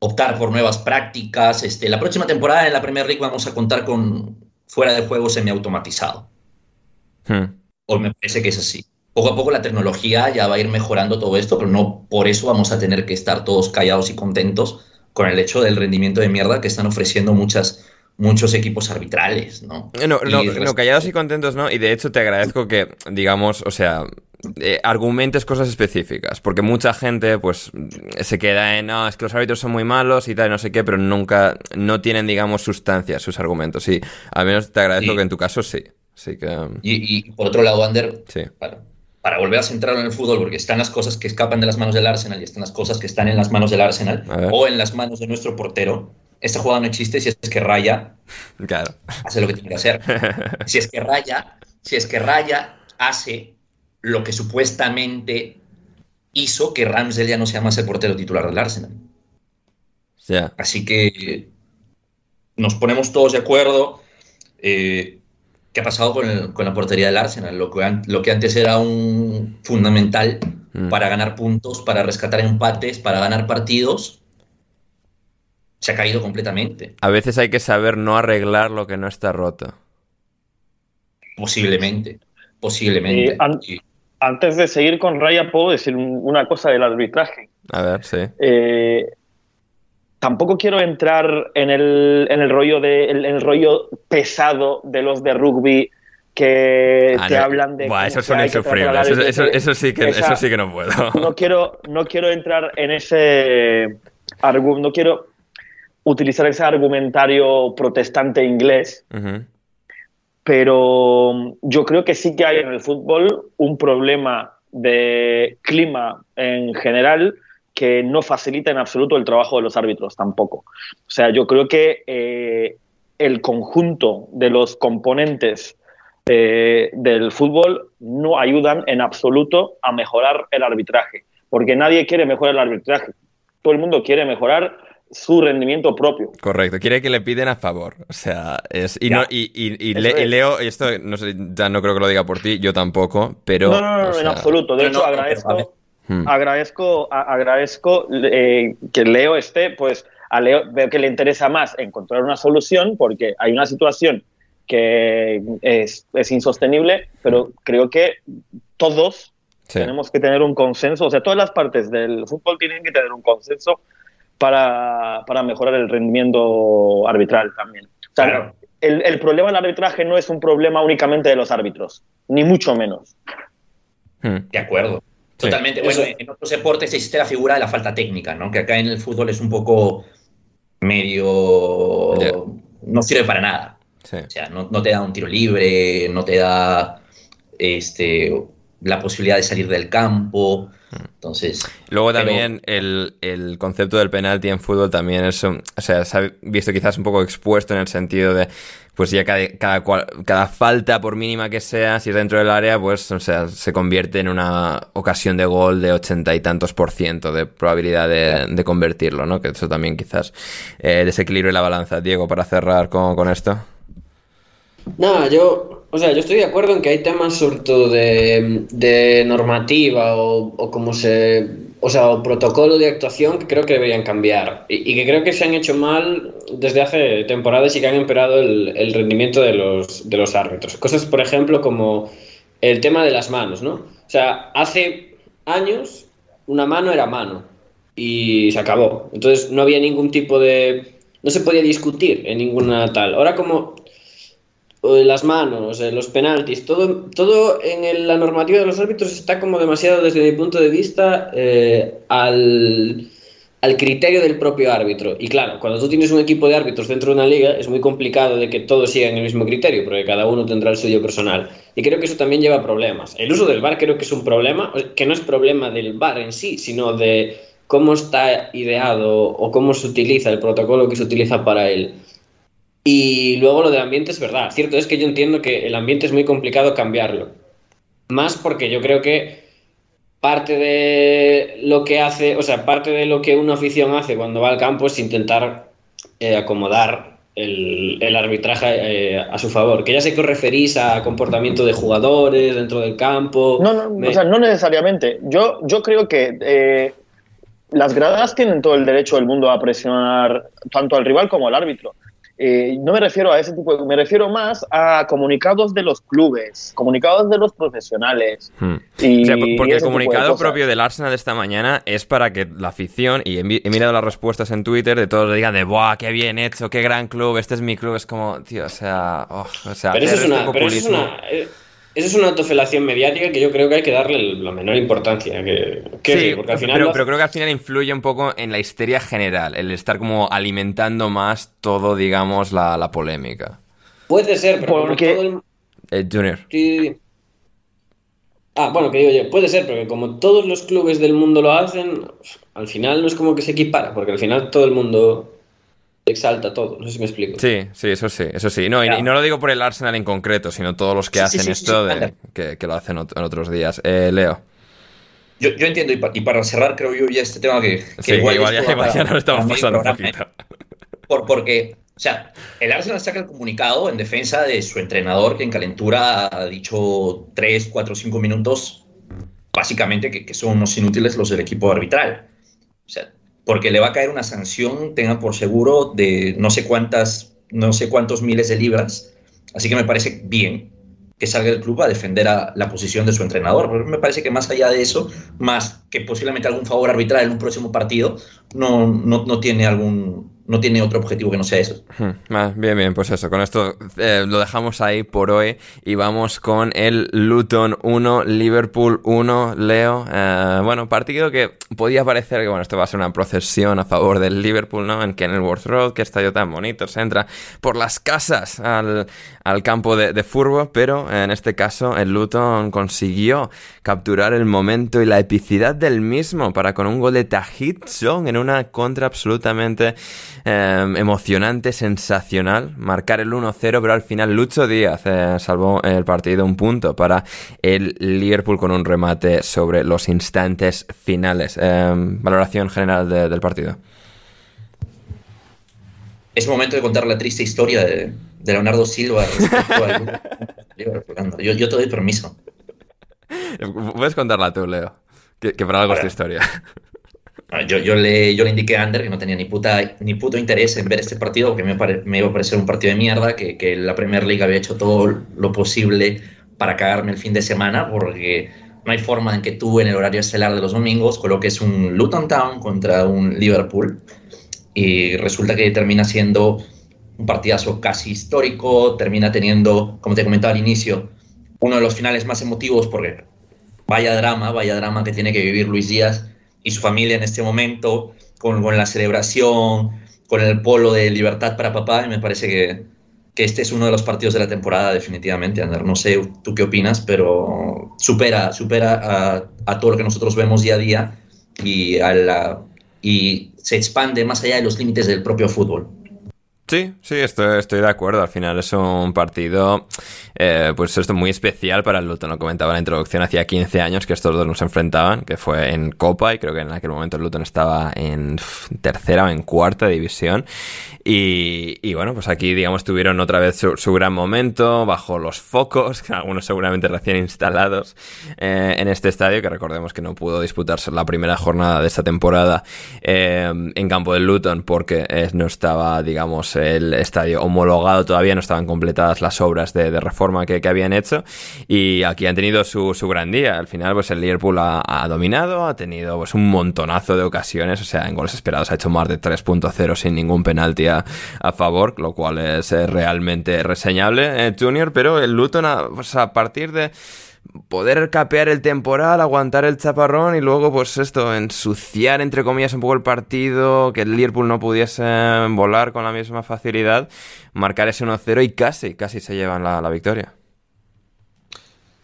optar por nuevas prácticas. Este, la próxima temporada en la Premier League vamos a contar con fuera de juego semiautomatizado. Hmm. O me parece que es así. Poco a poco la tecnología ya va a ir mejorando todo esto, pero no por eso vamos a tener que estar todos callados y contentos con el hecho del rendimiento de mierda que están ofreciendo muchas muchos equipos arbitrales, ¿no? No, no, callados y contentos, ¿no? Y de hecho te agradezco que, digamos, o sea, eh, argumentes cosas específicas, porque mucha gente pues se queda en, no, es que los árbitros son muy malos y tal, no sé qué, pero nunca, no tienen, digamos, sustancia sus argumentos. Sí, al menos te agradezco que en tu caso sí. Así que... Y, por otro lado, Ander, para, volver a centrarlo en el fútbol, porque están las cosas que escapan de las manos del Arsenal y están las cosas que están en las manos del Arsenal o en las manos de nuestro portero. Esta jugada no existe si es que Raya claro. hace lo que tiene que hacer. *laughs* si es que Raya, si es que Raya hace lo que supuestamente hizo que Ramsdale ya no sea más el portero titular del Arsenal. Así que nos ponemos todos de acuerdo. Eh, ¿Qué ha pasado con, la portería del Arsenal? Lo que, lo que antes era un fundamental mm. para ganar puntos, para rescatar empates, para ganar partidos, se ha caído completamente. A veces hay que saber no arreglar lo que no está roto. Posiblemente, posiblemente. Antes de seguir con Raya, puedo decir una cosa del arbitraje. A ver, sí. Eh, tampoco quiero entrar en el, en el rollo de el, rollo pesado de los de rugby que ah, te hablan de Buah, eso son insufribles eso, eso, sí que eso sí que no puedo no quiero no quiero entrar en ese no quiero utilizar ese argumentario protestante inglés pero yo creo que sí que hay en el fútbol un problema de clima en general que no facilita en absoluto el trabajo de los árbitros tampoco. O sea, yo creo que eh, el conjunto de los componentes eh, del fútbol no ayudan en absoluto a mejorar el arbitraje, porque nadie quiere mejorar el arbitraje. Todo el mundo quiere mejorar su rendimiento propio. Correcto, quiere que le piden a favor. O sea, es. Y, no, y, y, Leo, esto no sé, ya no creo que lo diga por ti, yo tampoco, pero. No, no, no, en absoluto. De hecho, agradezco. Hmm. Agradezco, agradezco eh, que Leo esté, pues a Leo veo que le interesa más encontrar una solución porque hay una situación que es, insostenible, pero creo que todos tenemos que tener un consenso, o sea, todas las partes del fútbol tienen que tener un consenso para, mejorar el rendimiento arbitral también. el, el, problema del arbitraje no es un problema únicamente de los árbitros, ni mucho menos. Hmm. De acuerdo. Totalmente. bueno, en otros deportes existe la figura de la falta técnica, ¿no? Que acá en el fútbol es un poco medio... No sirve para nada. O sea, no, te da un tiro libre, no te da este, la posibilidad de salir del campo. Entonces. Luego también el, concepto del penalti en fútbol también es. O sea, se ha visto quizás un poco expuesto en el sentido de. Pues ya cada, cada, falta, por mínima que sea, si es dentro del área, pues, o sea, se convierte en una ocasión de gol de ochenta y tantos por ciento de probabilidad de, convertirlo, ¿no? Que eso también quizás eh, desequilibre la balanza. Diego, para cerrar con, con esto. Nada, yo, o sea, yo estoy de acuerdo en que hay temas sobre todo de, normativa o, como se, o sea, o protocolo de actuación que creo que deberían cambiar y, que creo que se han hecho mal desde hace temporadas y que han empeorado el, rendimiento de los, de los árbitros. Cosas, por ejemplo, como el tema de las manos, ¿no? O sea, hace años una mano era mano y se acabó. Entonces no había ningún tipo de... no se podía discutir en ninguna tal. Ahora como las manos, los penaltis, todo, todo en la normativa de los árbitros está como demasiado, desde mi punto de vista, eh, al, criterio del propio árbitro. Y claro, cuando tú tienes un equipo de árbitros dentro de una liga, es muy complicado de que todos sigan el mismo criterio, porque cada uno tendrá el suyo personal. Y creo que eso también lleva problemas. El uso del VAR creo que es un problema, que no es problema del VAR en sí, sino de cómo está ideado o cómo se utiliza el protocolo que se utiliza para él. Y luego lo del ambiente es verdad. Cierto es que yo entiendo que el ambiente es muy complicado cambiarlo. Más porque yo creo que parte de lo que hace, o sea, parte de lo que una afición hace cuando va al campo es intentar eh, acomodar el, arbitraje eh, a su favor. Que ya sé que os referís a comportamiento de jugadores dentro del campo. No, no, o sea, no necesariamente. Yo, yo creo que eh, las gradas tienen todo el derecho del mundo a presionar tanto al rival como al árbitro. Eh, no me refiero a ese tipo, de, me refiero más a comunicados de los clubes, comunicados de los profesionales. Hmm. porque el comunicado propio del Arsenal de esta mañana es para que la afición, y he, mirado las respuestas en Twitter, de todos digan de, ¡buah, qué bien hecho, qué gran club, este es mi club! Es como, tío, o sea, oh, o sea, pero eso es una, eh, eso es una autofelación mediática que yo creo que hay que darle la menor importancia. Que, sí, porque al final pero, creo que al final influye un poco en la histeria general, el estar como alimentando más todo, digamos, la, polémica. Puede ser, pero porque... Eh, junior. Sí. Ah, bueno, que digo yo, puede ser, porque como todos los clubes del mundo lo hacen, al final no es como que se equipara, porque al final todo el mundo exalta todo, no sé si me explico. Sí, sí, eso sí, eso sí. No, y, no lo digo por el Arsenal en concreto, sino todos los que hacen esto, de, que, lo hacen en otros días. Eh, Leo. Yo, entiendo, y, para cerrar, creo yo, ya este tema que, igual, ya, no estamos pasando un poquito. Por, porque o sea, el Arsenal saca el comunicado en defensa de su entrenador que en calentura ha dicho 3, 4, 5 minutos, básicamente que, son unos inútiles los del equipo arbitral. O sea, porque le va a caer una sanción, tengan por seguro, de no sé cuántas, no sé cuántos miles de libras. Así que me parece bien que salga el club a defender la posición de su entrenador. Pero me parece que más allá de eso, más que posiblemente algún favor arbitral en un próximo partido, no, no, no tiene algún, no tiene otro objetivo que no sea eso. Bien, bien, pues eso, con esto eh, lo dejamos ahí por hoy y vamos con el Luton 1, Liverpool 1, Leo. Eh, bueno, partido que podía parecer que, bueno, esto va a ser una procesión a favor del Liverpool, ¿no? En Kenilworth Road, que estadio tan bonito, se entra por las casas al, campo de, de fútbol, pero en este caso el Luton consiguió capturar el momento y la epicidad del mismo para con un gol de Tahit Song en una contra absolutamente Em, emocionante, sensacional, marcar el 1-0, pero al final Lucho Díaz eh, salvó el partido un punto para el Liverpool con un remate sobre los instantes finales. Em, valoración general del partido. Es momento de contar la triste historia de, Leonardo Silva *laughs* Yo, yo te doy permiso. Puedes contarla tú, Leo. Que, para algo es tu historia. Ah, yo, yo, le, yo le indiqué a Ander que no tenía ni, puta, ni puto interés en ver este partido, porque me, me iba a parecer un partido de mierda, que, que, la Premier League había hecho todo lo posible para cagarme el fin de semana, porque no hay forma en que tú en el horario estelar de los domingos coloques un Luton Town contra un Liverpool, y resulta que termina siendo un partidazo casi histórico, termina teniendo, como te comentaba al inicio, uno de los finales más emotivos, porque vaya drama, vaya drama que tiene que vivir Luis Díaz y su familia en este momento, con, con, la celebración, con el polo de libertad para papá, y me parece que, que, este es uno de los partidos de la temporada definitivamente, Ander. No sé tú qué opinas, pero supera, supera a, todo lo que nosotros vemos día a día y, y se expande más allá de los límites del propio fútbol. Sí, sí, estoy, estoy de acuerdo. Al final es un partido, eh, pues esto muy especial para el Luton. Lo comentaba en la introducción, hacía 15 años que estos dos nos enfrentaban, que fue en Copa, y creo que en aquel momento el Luton estaba en tercera o en cuarta división. Y, bueno, pues aquí, digamos, tuvieron otra vez su, gran momento, bajo los focos, *laughs* algunos seguramente recién instalados eh, en este estadio, que recordemos que no pudo disputarse la primera jornada de esta temporada eh, en campo del Luton porque no estaba, digamos, el estadio homologado, todavía no estaban completadas las obras de, reforma que, habían hecho. Y aquí han tenido su, gran día. Al final, pues el Liverpool ha, dominado, ha tenido pues un montonazo de ocasiones, o sea, en goles esperados ha hecho más de 3.0 sin ningún penalti a, favor, lo cual es eh, realmente reseñable, eh, Junior, pero el Luton, pues a partir de poder capear el temporal, aguantar el chaparrón y luego, pues esto, ensuciar entre comillas un poco el partido, que el Liverpool no pudiese volar con la misma facilidad, marcar ese 1-0 y casi, casi se llevan la, victoria.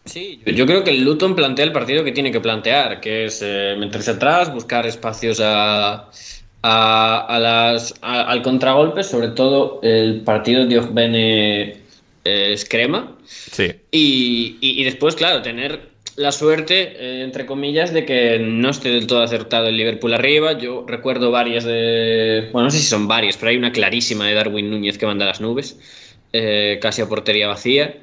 Sí, yo creo que el Luton plantea el partido que tiene que plantear, que es eh, meterse atrás, buscar espacios a, a, al contragolpe, sobre todo el partido de Bene es crema. Sí. Y, después, claro, tener la suerte, eh, entre comillas, de que no esté del todo acertado el Liverpool arriba. Yo recuerdo varias de. Bueno, no sé si son varias, pero hay una clarísima de Darwin Núñez que manda las nubes, eh, casi a portería vacía.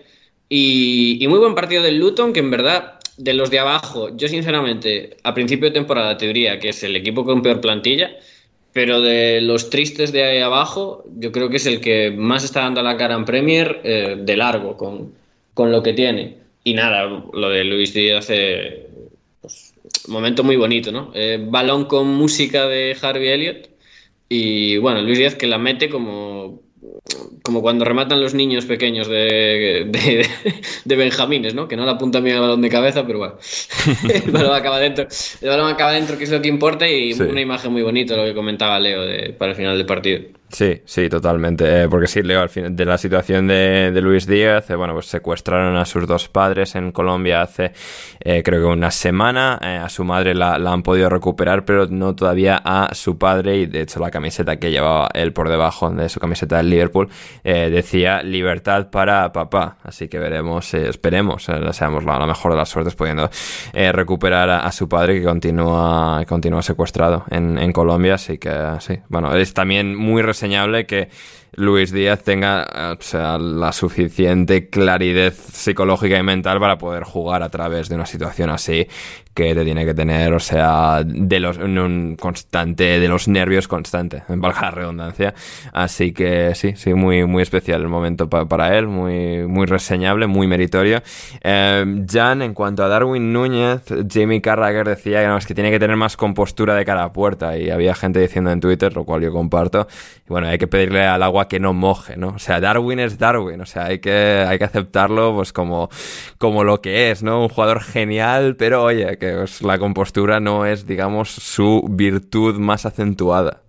Y, y, muy buen partido del Luton, que en verdad, de los de abajo, yo sinceramente, a principio de temporada te diría que es el equipo con peor plantilla. Pero de los tristes de ahí abajo, yo creo que es el que más está dando la cara en Premier eh, de largo con, con, lo que tiene. Y nada, lo de Luis Díaz, eh, pues, momento muy bonito, ¿no? Eh, balón con música de Harvey Elliott. Y bueno, Luis Díaz que la mete como como cuando rematan los niños pequeños de, de, Benjamines, ¿no? Que no la apunta bien al balón de cabeza, pero bueno. *laughs* el balón acaba dentro. El balón acaba dentro, que es lo que importa, y una imagen muy bonita, lo que comentaba Leo para el final del partido. Sí, sí, totalmente. Eh, porque sí, Leo, al final de la situación de, Luis Díaz, eh, bueno, pues secuestraron a sus dos padres en Colombia hace eh, creo que una semana. a su madre la, han podido recuperar, pero no todavía a su padre. Y de hecho, la camiseta que llevaba él por debajo de su camiseta del Liverpool decía libertad para papá. Así que veremos, esperemos, deseamos la, la, mejor de las suertes pudiendo recuperar a, su padre que continúa, continúa secuestrado en, en Colombia. Así que sí, bueno, es también muy reseñable que Luis Díaz tenga sea, la suficiente claridad psicológica y mental para poder jugar a través de una situación así que te tiene que tener, o sea, de los, un constante, de los nervios constante, en *laughs* valga la redundancia. Así que sí, sí, muy, muy especial el momento para él, muy, muy reseñable, muy meritorio. Eh, Jan, en cuanto a Darwin Núñez, Jamie Carragher decía que, no, que tiene que tener más compostura de cara a puerta y había gente diciendo en Twitter, lo cual yo comparto, y bueno, hay que pedirle al agua que no moje, ¿no? O sea, Darwin es Darwin, o sea, hay que, hay que aceptarlo pues como, como lo que es, ¿no? Un jugador genial, pero oye, que la compostura no es, digamos, su virtud más acentuada.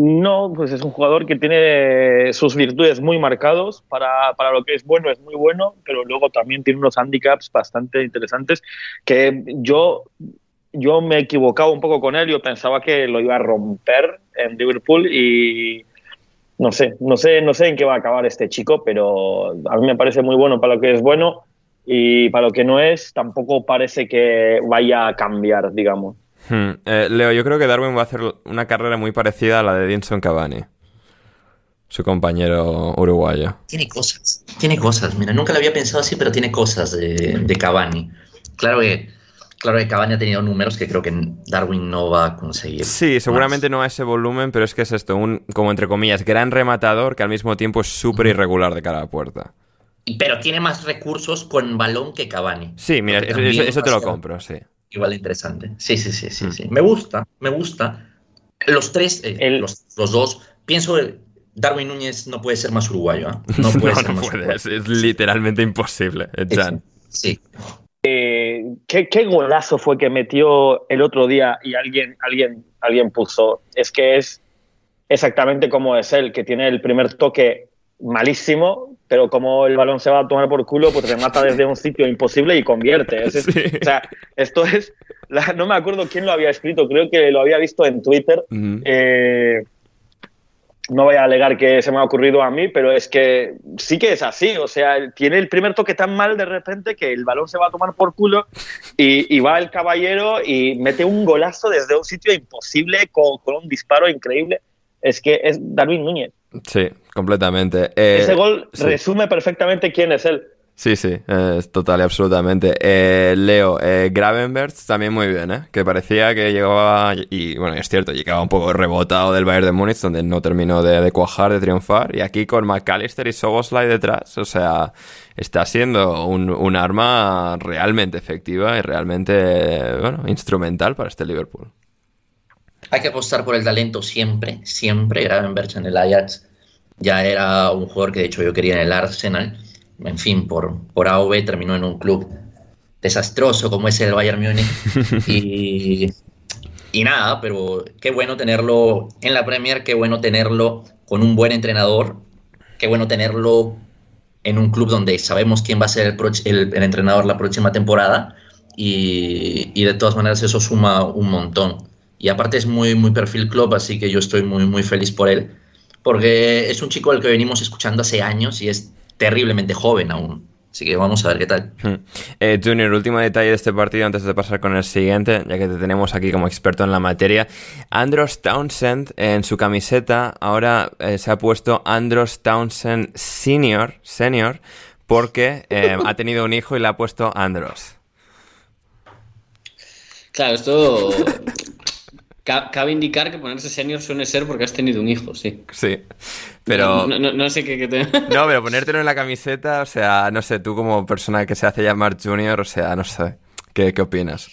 No, pues es un jugador que tiene sus virtudes muy marcados. Para, para, lo que es bueno, es muy bueno, pero luego también tiene unos handicaps bastante interesantes que yo, yo me he equivocado un poco con él. Yo pensaba que lo iba a romper en Liverpool y no sé, no sé, no sé en qué va a acabar este chico, pero a mí me parece muy bueno para lo que es bueno y para lo que no es, tampoco parece que vaya a cambiar, digamos. Hmm. Eh, Leo, yo creo que Darwin va a hacer una carrera muy parecida a la de Dinson Cavani, su compañero uruguayo. Tiene cosas, tiene cosas. Mira, nunca lo había pensado así, pero tiene cosas de, de Cavani. Claro que Claro que Cavani ha tenido números que creo que Darwin no va a conseguir. Sí, seguramente no a ese volumen, pero es que es esto, un, como entre comillas, gran rematador que al mismo tiempo es súper irregular de cara a la puerta. Pero tiene más recursos con balón que Cavani. Sí, mira, eso, te lo compro, sí. Igual interesante. Sí, sí, sí, sí, mm. sí. Me gusta, me gusta. Los tres, eh, los, dos, pienso que Darwin Núñez no puede ser más uruguayo. ¿eh? *laughs* No puede ser más puede, es, literalmente imposible, Jan. Sí. Eh, ¿qué, ¿qué, golazo fue que metió el otro día y alguien, alguien, alguien puso? Es que es exactamente como es él, que tiene el primer toque malísimo, pero como el balón se va a tomar por culo, pues remata desde un sitio imposible y convierte. O sea, esto es. no me acuerdo quién lo había escrito, creo que lo había visto en Twitter. Eh, no voy a alegar que se me ha ocurrido a mí, pero es que sí que es así. O sea, tiene el primer toque tan mal de repente que el balón se va a tomar por culo y, va el caballero y mete un golazo desde un sitio imposible con, con un disparo increíble. Es que es Darwin Núñez. Sí, completamente. Eh, Ese gol resume perfectamente quién es él. Sí, sí, es total y absolutamente. Eh, Leo, eh, también muy bien, ¿eh? Que parecía que llegaba, y bueno, es cierto, llegaba un poco rebotado del Bayern de Múnich, donde no terminó de, cuajar, de triunfar, y aquí con McAllister y Soboslai detrás, o sea, está siendo un, un arma realmente efectiva y realmente, bueno, instrumental para este Liverpool. Hay que apostar por el talento siempre, siempre. Gravenberch en el Ajax ya era un jugador que de hecho yo quería en el Arsenal. En fin, por, por AOB terminó en un club desastroso como es el Bayern Múnich. *laughs* y, y nada, pero qué bueno tenerlo en la Premier, qué bueno tenerlo con un buen entrenador, qué bueno tenerlo en un club donde sabemos quién va a ser el, el, entrenador la próxima temporada y, y, de todas maneras eso suma un montón. Y aparte es muy, muy perfil club, así que yo estoy muy, muy feliz por él. Porque es un chico al que venimos escuchando hace años y es terriblemente joven aún. Así que vamos a ver qué tal. Hmm. Eh, Junior, último detalle de este partido antes de pasar con el siguiente, ya que te tenemos aquí como experto en la materia. Andros Townsend en su camiseta ahora eh, se ha puesto Andros Townsend Senior, senior porque eh, *laughs* ha tenido un hijo y le ha puesto Andros. Claro, esto Cabe indicar que ponerse senior suele ser porque has tenido un hijo, sí. Sí, pero... No, sé qué... te... *laughs* No, pero ponértelo en la camiseta, o sea, no sé, tú como persona que se hace llamar junior, o sea, no sé, ¿qué, qué opinas?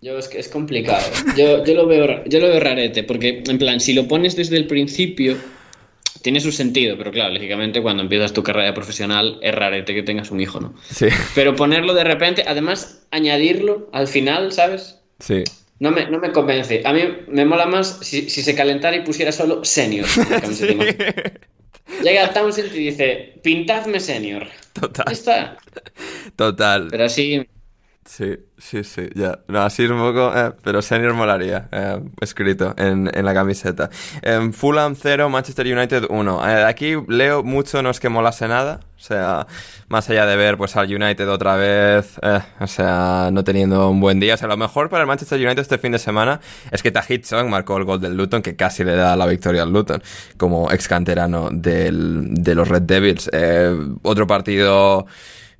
Yo es que es complicado. Yo, yo, lo veo, yo lo veo rarete, porque en plan, si lo pones desde el principio, tiene su sentido, pero claro, lógicamente cuando empiezas tu carrera profesional es rarete que tengas un hijo, ¿no? Sí. Pero ponerlo de repente, además añadirlo al final, ¿sabes? Sí. No me, no me convence. A mí me mola más si, se calentara y pusiera solo senior. *laughs* Llega Townsend y dice, pintadme senior. Total. está. Total. Pero así... Sí, sí, sí, ya. No, así un poco, eh, pero senior molaría, eh, escrito en, en, la camiseta. Eh, Fulham 0, Manchester United 1. Eh, aquí leo mucho, no es que molase nada, o sea, más allá de ver pues al United otra vez, eh, o sea, no teniendo un buen día. O sea, lo mejor para el Manchester United este fin de semana es que Tahit Song marcó el gol del Luton, que casi le da la victoria al Luton, como ex canterano del, de los Red Devils. otro partido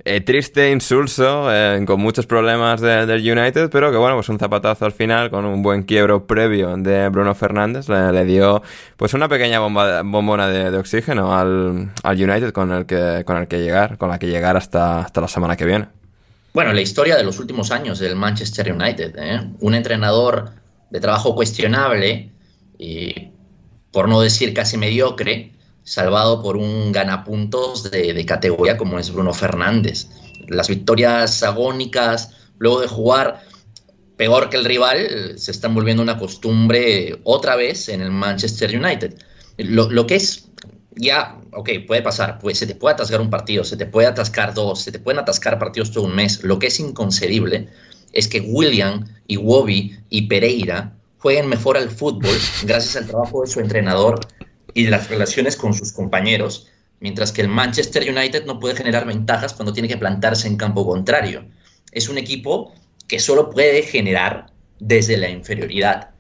eh, triste, insulso, eh, con muchos problemas del United, pero que bueno, pues un zapatazo al final con un buen quiebro previo de Bruno Fernández le, dio pues una pequeña bomba, bombona de, oxígeno al, United con el que con el que llegar, con la que llegar hasta, hasta la semana que viene. Bueno, la historia de los últimos años del Manchester United, ¿eh? un entrenador de trabajo cuestionable y por no decir casi mediocre, salvado por un ganapuntos de, categoría como es Bruno Fernández. Las victorias agónicas, luego de jugar peor que el rival, se están volviendo una costumbre otra vez en el Manchester United. Lo, que es, ya, ok, puede pasar, pues se te puede atascar un partido, se te puede atascar dos, se te pueden atascar partidos todo un mes. Lo que es inconcebible es que William y Wobby y Pereira jueguen mejor al fútbol gracias al trabajo de su entrenador y las relaciones con sus compañeros, mientras que el Manchester United no puede generar ventajas cuando tiene que plantarse en campo contrario. Es un equipo que solo puede generar desde la inferioridad.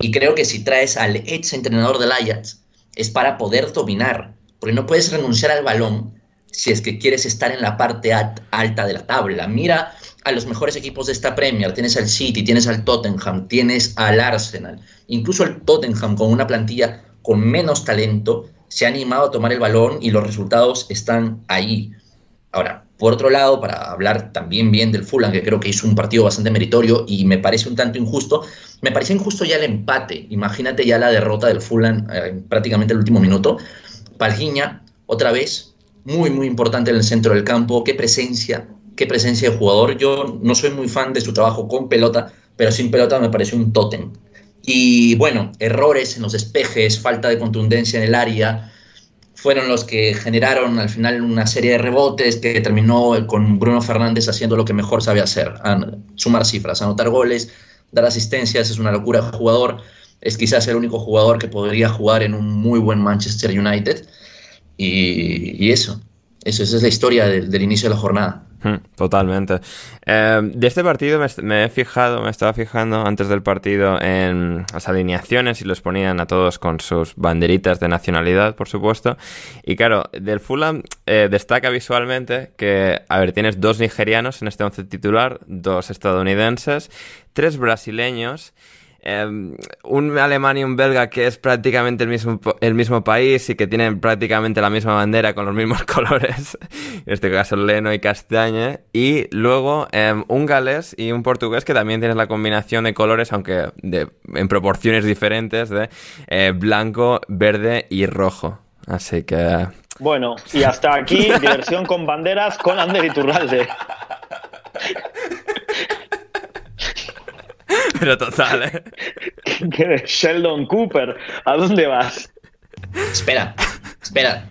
Y creo que si traes al ex entrenador del Ajax es para poder dominar, porque no puedes renunciar al balón si es que quieres estar en la parte alta de la tabla. Mira a los mejores equipos de esta Premier, tienes al City, tienes al Tottenham, tienes al Arsenal, incluso el Tottenham con una plantilla con menos talento se ha animado a tomar el balón y los resultados están ahí. Ahora, por otro lado, para hablar también bien del Fulham, que creo que hizo un partido bastante meritorio y me parece un tanto injusto, me parece injusto ya el empate. Imagínate ya la derrota del Fulham eh, en prácticamente el último minuto. Palgiña, otra vez, muy, muy importante en el centro del campo. Qué presencia, qué presencia de jugador. Yo no soy muy fan de su trabajo con pelota, pero sin pelota me parece un tótem. Y bueno, errores en los despejes, falta de contundencia en el área, fueron los que generaron al final una serie de rebotes que terminó con Bruno Fernández haciendo lo que mejor sabe hacer, sumar cifras, anotar goles, dar asistencias, es una locura jugador, es quizás el único jugador que podría jugar en un muy buen Manchester United y, eso, eso, esa es la historia del inicio de la jornada. Hmm, totalmente. Em, de este partido me, he fijado, me estaba fijando antes del partido en las alineaciones y los ponían a todos con sus banderitas de nacionalidad, por supuesto. Y claro, del Fulham eh, destaca visualmente que, a ver, tienes dos nigerianos en este once titular, dos estadounidenses, tres brasileños Em, un alemán y un belga que es prácticamente el mismo, el mismo país y que tienen prácticamente la misma bandera con los mismos *laughs* colores, en este caso Leno y Castañe, y luego em, un galés y un portugués que también tienen la combinación de colores, aunque de, en proporciones diferentes, de eh, blanco, verde y rojo. Así que... Bueno, y hasta aquí *laughs* diversión con banderas con Ander Iturralde. *laughs* *laughs* Pero total, ¿eh? ¿Qué Sheldon Cooper? ¿A dónde vas? Espera, espera.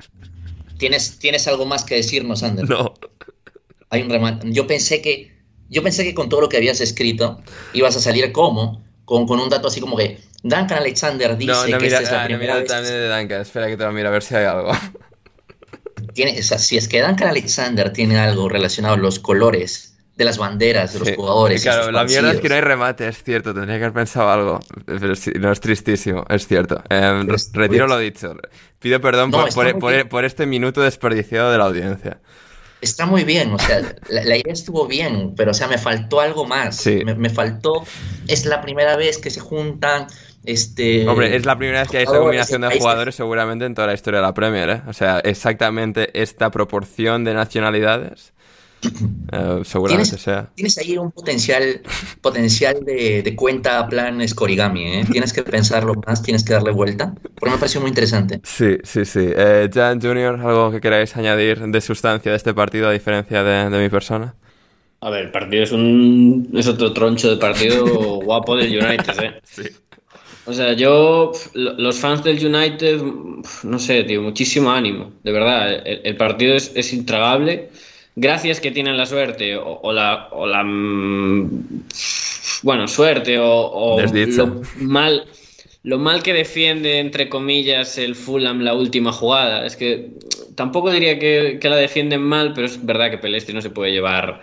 ¿Tienes, ¿Tienes algo más que decirnos, Ander? No. Hay un remate. Yo pensé que. Yo pensé que con todo lo que habías escrito ibas a salir como, con, con un dato así como que Duncan Alexander dice no, no que mira, esta es la ah, primera no vez. también de Duncan. Espera que te lo miro a ver si hay algo. Tiene, o sea, si es que Duncan Alexander tiene algo relacionado a los colores de las banderas, de los jugadores. Claro, la mierda es que no hay remate, es cierto, tendría que haber pensado algo. Pero no es tristísimo, es cierto. Em, retiro lo dicho. Pido perdón por, este minuto desperdiciado de la audiencia. Está muy bien, o sea, la, idea estuvo bien, pero o sea, me faltó algo más. Me, faltó, es la primera vez que se juntan este... Hombre, es la primera vez que hay esta combinación de jugadores seguramente en toda la historia de la Premier, ¿eh? O sea, exactamente esta proporción de nacionalidades Uh, seguramente ¿Tienes, sea. Tienes ahí un potencial, potencial de, de cuenta plan Scorigami, ¿eh? Tienes que pensarlo más, tienes que darle vuelta, porque me pareció muy interesante. Sí, sí, sí. Eh, Jan Junior, ¿algo que queráis añadir de sustancia de este partido a diferencia de, de mi persona? A ver, el partido es un es otro troncho de partido *laughs* guapo del United, ¿eh? Sí. O sea, yo, los fans del United, no sé, tío, muchísimo ánimo, de verdad. El, partido es, es, intragable. Gracias que tienen la suerte, o, la, o la. Mm, bueno, suerte, o, lo mal, lo mal que defiende, entre comillas, el Fulham la última jugada. Es que tampoco diría que, que la defienden mal, pero es verdad que Pelestri no se puede llevar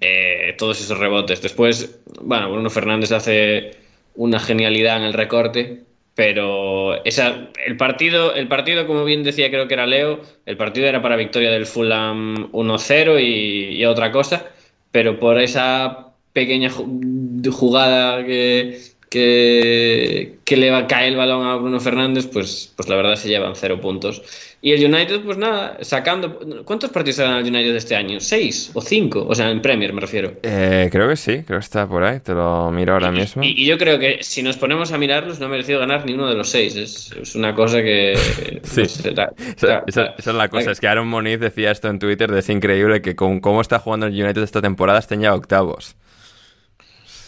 eh, todos esos rebotes. Después, bueno, Bruno Fernández hace una genialidad en el recorte, pero esa, el, partido, el partido, como bien decía, creo que era Leo, el partido era para victoria del Fulham 1-0 y, otra cosa, pero por esa pequeña jugada que, que, que le va a caer el balón a Bruno Fernández, pues, pues la verdad se llevan cero puntos. Y el United, pues nada, sacando. ¿Cuántos partidos ganado el United este año? ¿Seis o cinco? O sea, en Premier me refiero. Eh, creo que sí, creo que está por ahí, te lo miro ahora mismo. Y, yo creo que si nos ponemos a mirarlos, no ha merecido ganar ni uno de los seis. Es, una cosa que. *laughs* sí. esa, es la cosa, es que Aaron Moniz decía esto en Twitter: de es increíble que con cómo está jugando el United esta temporada estén ya octavos.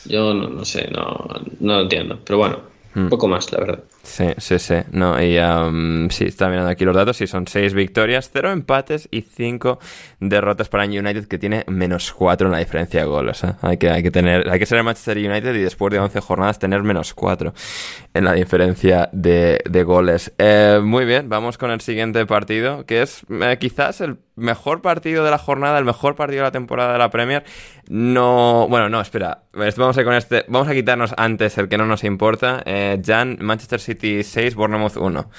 Yo no, no sé, no, no lo entiendo. Pero bueno. Un hmm. poco más, la verdad. Sí, sí, sí. No, y um, sí, está mirando aquí los datos y son 6 victorias, 0 empates y 5 derrotas para United que tiene menos 4 en la diferencia de goles. ¿eh? Hay, que, hay, que tener, hay que ser el Manchester United y después de 11 jornadas tener menos 4 en la diferencia de, de goles. Eh, muy bien, vamos con el siguiente partido que es eh, quizás el mejor partido de la jornada, el mejor partido de la temporada de la Premier. No, bueno, no, espera. Vamos a con este. Vamos a quitarnos antes el que no nos importa. Eh, Jan, Manchester City 6, Bournemouth 1.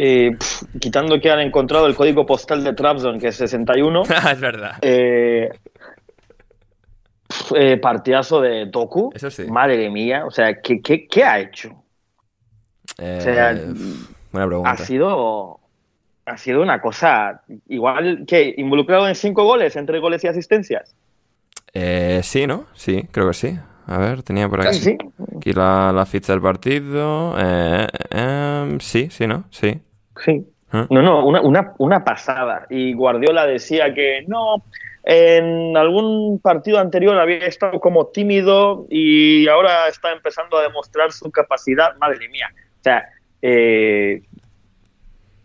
Eh, quitando que han encontrado el código postal de Trabzon, que es 61. *laughs* es verdad. Eh, partidazo de Doku. Eso sí. Madre mía, o sea, ¿qué, qué, ha hecho? o sea, buena pregunta. Ha sido ha sido una cosa igual que involucrado en cinco goles, entre goles y asistencias. Eh, sí, ¿no? Sí, creo que sí. A ver, tenía por aquí, aquí la, ficha del partido. Eh, em, sí, sí, ¿no? Sí. Sí. ¿Ah? No, no, una, una, pasada. Y Guardiola decía que no, en algún partido anterior había estado como tímido y ahora está empezando a demostrar su capacidad. Madre mía. O sea, eh,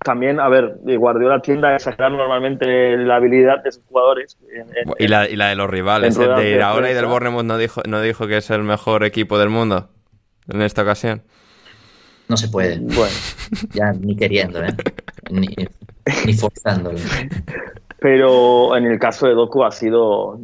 también, a ver, Guardiola tiende a exagerar normalmente la habilidad de sus jugadores. y, la, y, la, de los rivales. De, de ahora y del Bournemouth no dijo, no dijo que es el mejor equipo del mundo en esta ocasión. No se puede. Bueno. *laughs* Ya ni queriendo, ¿eh? Ni, ni forzándolo. Pero en el caso de Doku ha sido.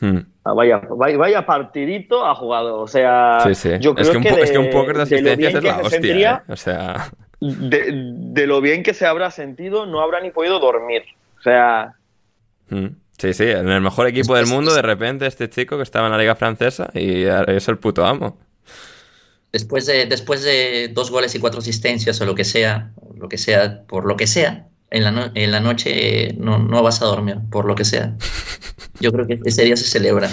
Hmm. Vaya, vaya, partidito ha jugado. O sea, sí, sí. yo creo es que, un, que, es que un póker de asistencias es la hostia. ¿eh? O sea de, lo bien que se habrá sentido, no habrá ni podido dormir. O sea. Mm. Sí, sí, en el mejor equipo del mundo, de repente, este chico que estaba en la Liga Francesa y es el puto amo. Después de, después de dos goles y cuatro asistencias o lo que sea, lo que sea, por lo que sea, en la, en la noche no, no, vas a dormir, por lo que sea. *laughs* Yo creo que ese día se celebra.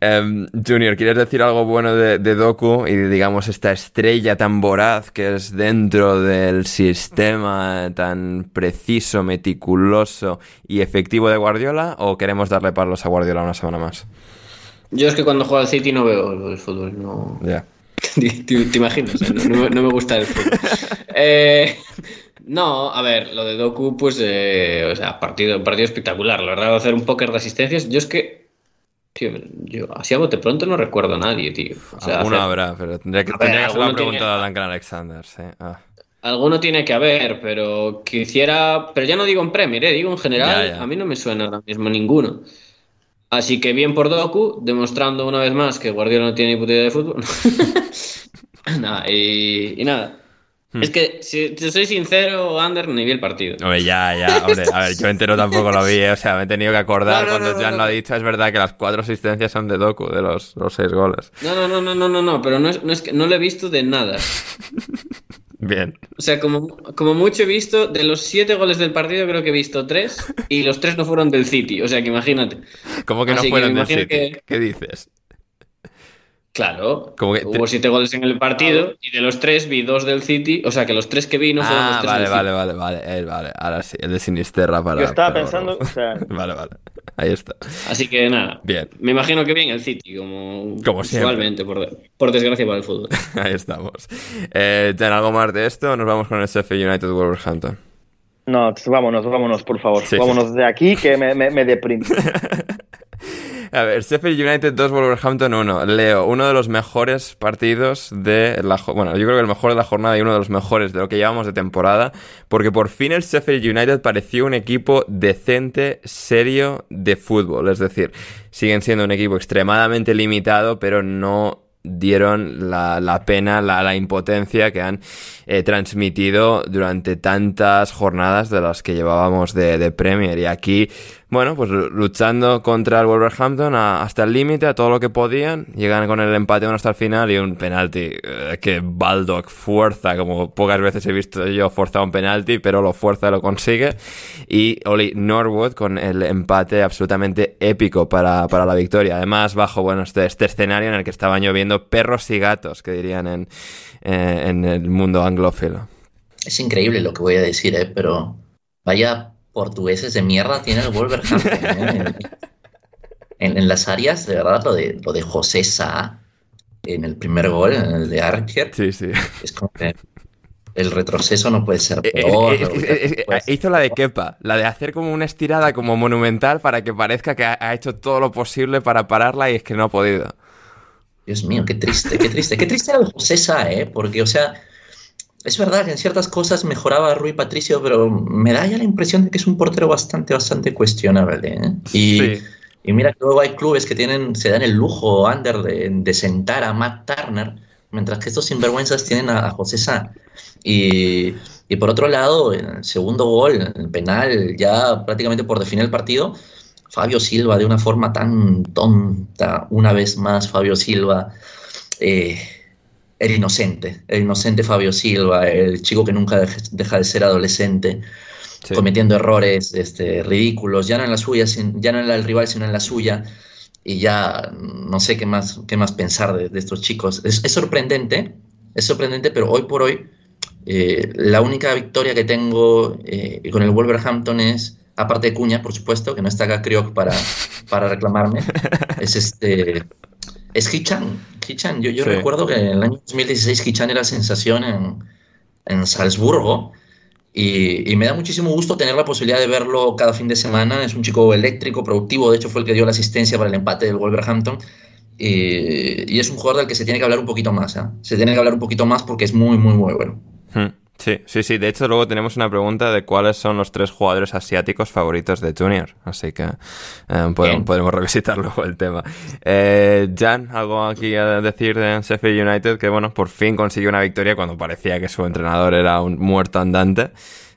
Em, Junior, ¿quieres decir algo bueno de, de, Doku y de, digamos, esta estrella tan voraz que es dentro del sistema tan preciso, meticuloso y efectivo de Guardiola? ¿O queremos darle palos a Guardiola una semana más? Yo es que cuando juego al City no veo el fútbol, no... Ya. *laughs* ¿Te, imaginas? No, no, me gusta el fútbol. *laughs* eh, no, a ver, lo de Doku, pues, eh, o sea, partido, partido espectacular. La verdad, hacer un póker de asistencias. Yo es que, tío, yo así a bote pronto no recuerdo a nadie, tío. O sea, Alguno habrá, pero tendría que, tendría que hacer pregunta a Duncan Alexander, sí. Ah. Alguno tiene que haber, pero quisiera. Pero ya no digo en Premier, eh, digo en general. A mí no me suena ahora mismo ninguno. Así que bien por Doku, demostrando una vez más que Guardiola no tiene ni puta idea de fútbol. *laughs* nada, y nada. Es que, si te soy sincero, Ander, ni vi el partido. Hombre, ya, ya, hombre, a ver, yo entero tampoco lo vi, ¿eh? o sea, me he tenido que acordar cuando Jan lo ha dicho, es verdad que las cuatro asistencias son de Doku, de los, los seis goles. No, no, no, no, no, no, no, pero no es, no es que no lo he visto de nada. *laughs* Bien. O sea, como, como mucho he visto, de los siete goles del partido creo que he visto tres, y los tres no fueron del City, o sea, que imagínate. ¿Cómo que no fueron del City? ¿Qué dices? Claro, como que hubo siete goles en el partido y de los tres vi dos del City, o sea que los tres que vi no fueron los ah, tres vale, del vale, City. vale, vale, eh, vale, ahora sí, el de Sinisterra para... Yo estaba para- pensando, o sea, *laughs* Vale, vale, ahí está. Así que nada, Bien. me imagino que bien el City, como, Como siempre. usualmente, por, por desgracia para el fútbol. *laughs* Ahí estamos. Eh, ¿Ten algo más de esto? Nos vamos con el Sheffield United Wolverhampton. no, vámonos, vámonos, por favor. Sí. vámonos de aquí que me, me, me deprime. *laughs* A ver, Sheffield United 2, Wolverhampton 1. Leo, uno de los mejores partidos de la... Bueno, yo creo que el mejor de la jornada y uno de los mejores de lo que llevamos de temporada, porque por fin el Sheffield United pareció un equipo decente, serio de fútbol. Es decir, siguen siendo un equipo extremadamente limitado, pero no dieron la, la pena, la, la impotencia que han eh, transmitido durante tantas jornadas de las que llevábamos de, de Premier. Y aquí, bueno, pues luchando contra el Wolverhampton hasta el límite, a todo lo que podían, llegan con el empate uno hasta el final y un penalti eh, que Baldock fuerza, como pocas veces he visto yo forzar un penalti, pero lo fuerza lo consigue. Y Oli Norwood con el empate absolutamente épico para, para la victoria. Además, bajo bueno, este, este escenario en el que estaban lloviendo perros y gatos, que dirían en, eh, en el mundo anglófilo. Es increíble lo que voy a decir, ¿eh? pero vaya portugueses de mierda tiene el Wolverhampton. *laughs* En, en las áreas, de verdad, lo de, lo de José Sá en el primer gol, en el de Archer, Sí, sí. es como que el retroceso no puede ser Eh, eh, peor. eh, hizo la de Kepa, la de hacer como una estirada como monumental para que parezca que ha, ha hecho todo lo posible para pararla y es que no ha podido. Dios mío, qué triste, qué triste. Qué triste era el José Sá, ¿eh? Porque, o sea, es verdad que en ciertas cosas mejoraba Rui Patricio, pero me da ya la impresión de que es un portero bastante, bastante cuestionable, ¿eh? Y, Sí. y mira que luego hay clubes que tienen, se dan el lujo, Ander, de, de sentar a Matt Turner, mientras que estos sinvergüenzas tienen a, a José Sá. Y, y por otro lado, en el segundo gol, el penal, ya prácticamente por definir el partido, Fabio Silva de una forma tan tonta, una vez más Fabio Silva, eh, el inocente, el inocente Fabio Silva, el chico que nunca deja de ser adolescente, Sí. cometiendo errores este, ridículos, ya no en la suya, ya no en la del rival, sino en la suya, y ya no sé qué más, qué más pensar de, de estos chicos. Es, es sorprendente, es sorprendente, pero hoy por hoy eh, la única victoria que tengo eh, con el Wolverhampton es, aparte de Cuña, por supuesto, que no está acá Kriok para, para reclamarme, *laughs* es este es Hichan. Hichan. Yo, yo Sí. recuerdo que en el año 2016 Hichan era sensación en, en Salzburgo y, y me da muchísimo gusto tener la posibilidad de verlo cada fin de semana. Es un chico eléctrico, productivo, de hecho fue el que dio la asistencia para el empate del Wolverhampton. Y, y es un jugador del que se tiene que hablar un poquito más. ¿eh? Se tiene que hablar un poquito más porque es muy, muy, muy bueno. Hmm, Sí, sí, sí. De hecho, luego tenemos una pregunta de cuáles son los tres jugadores asiáticos favoritos de Junior. Así que eh, podemos, revisitar luego el tema. Eh, Jan, algo aquí a decir de Sheffield United que, bueno, por fin consiguió una victoria cuando parecía que su entrenador era un muerto andante.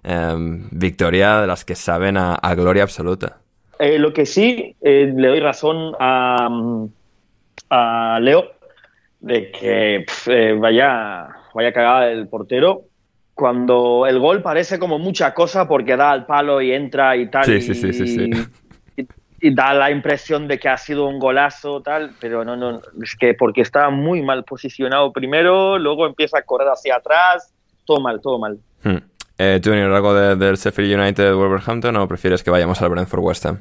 Eh, victoria de las que saben a, a gloria absoluta. Eh, lo que sí, eh, le doy razón a, a Leo de que pf, eh, vaya, vaya cagada el portero. Cuando el gol parece como mucha cosa porque da al palo y entra y tal. Sí, y, sí, sí, sí, sí. y- y da la impresión de que ha sido un golazo, tal, pero no, no, es que porque está muy mal posicionado primero, luego empieza a correr hacia atrás, todo mal, todo mal. Hmm. Eh, Junior, ¿algo de- del Sheffield United Wolverhampton o prefieres que vayamos al Brentford West Ham?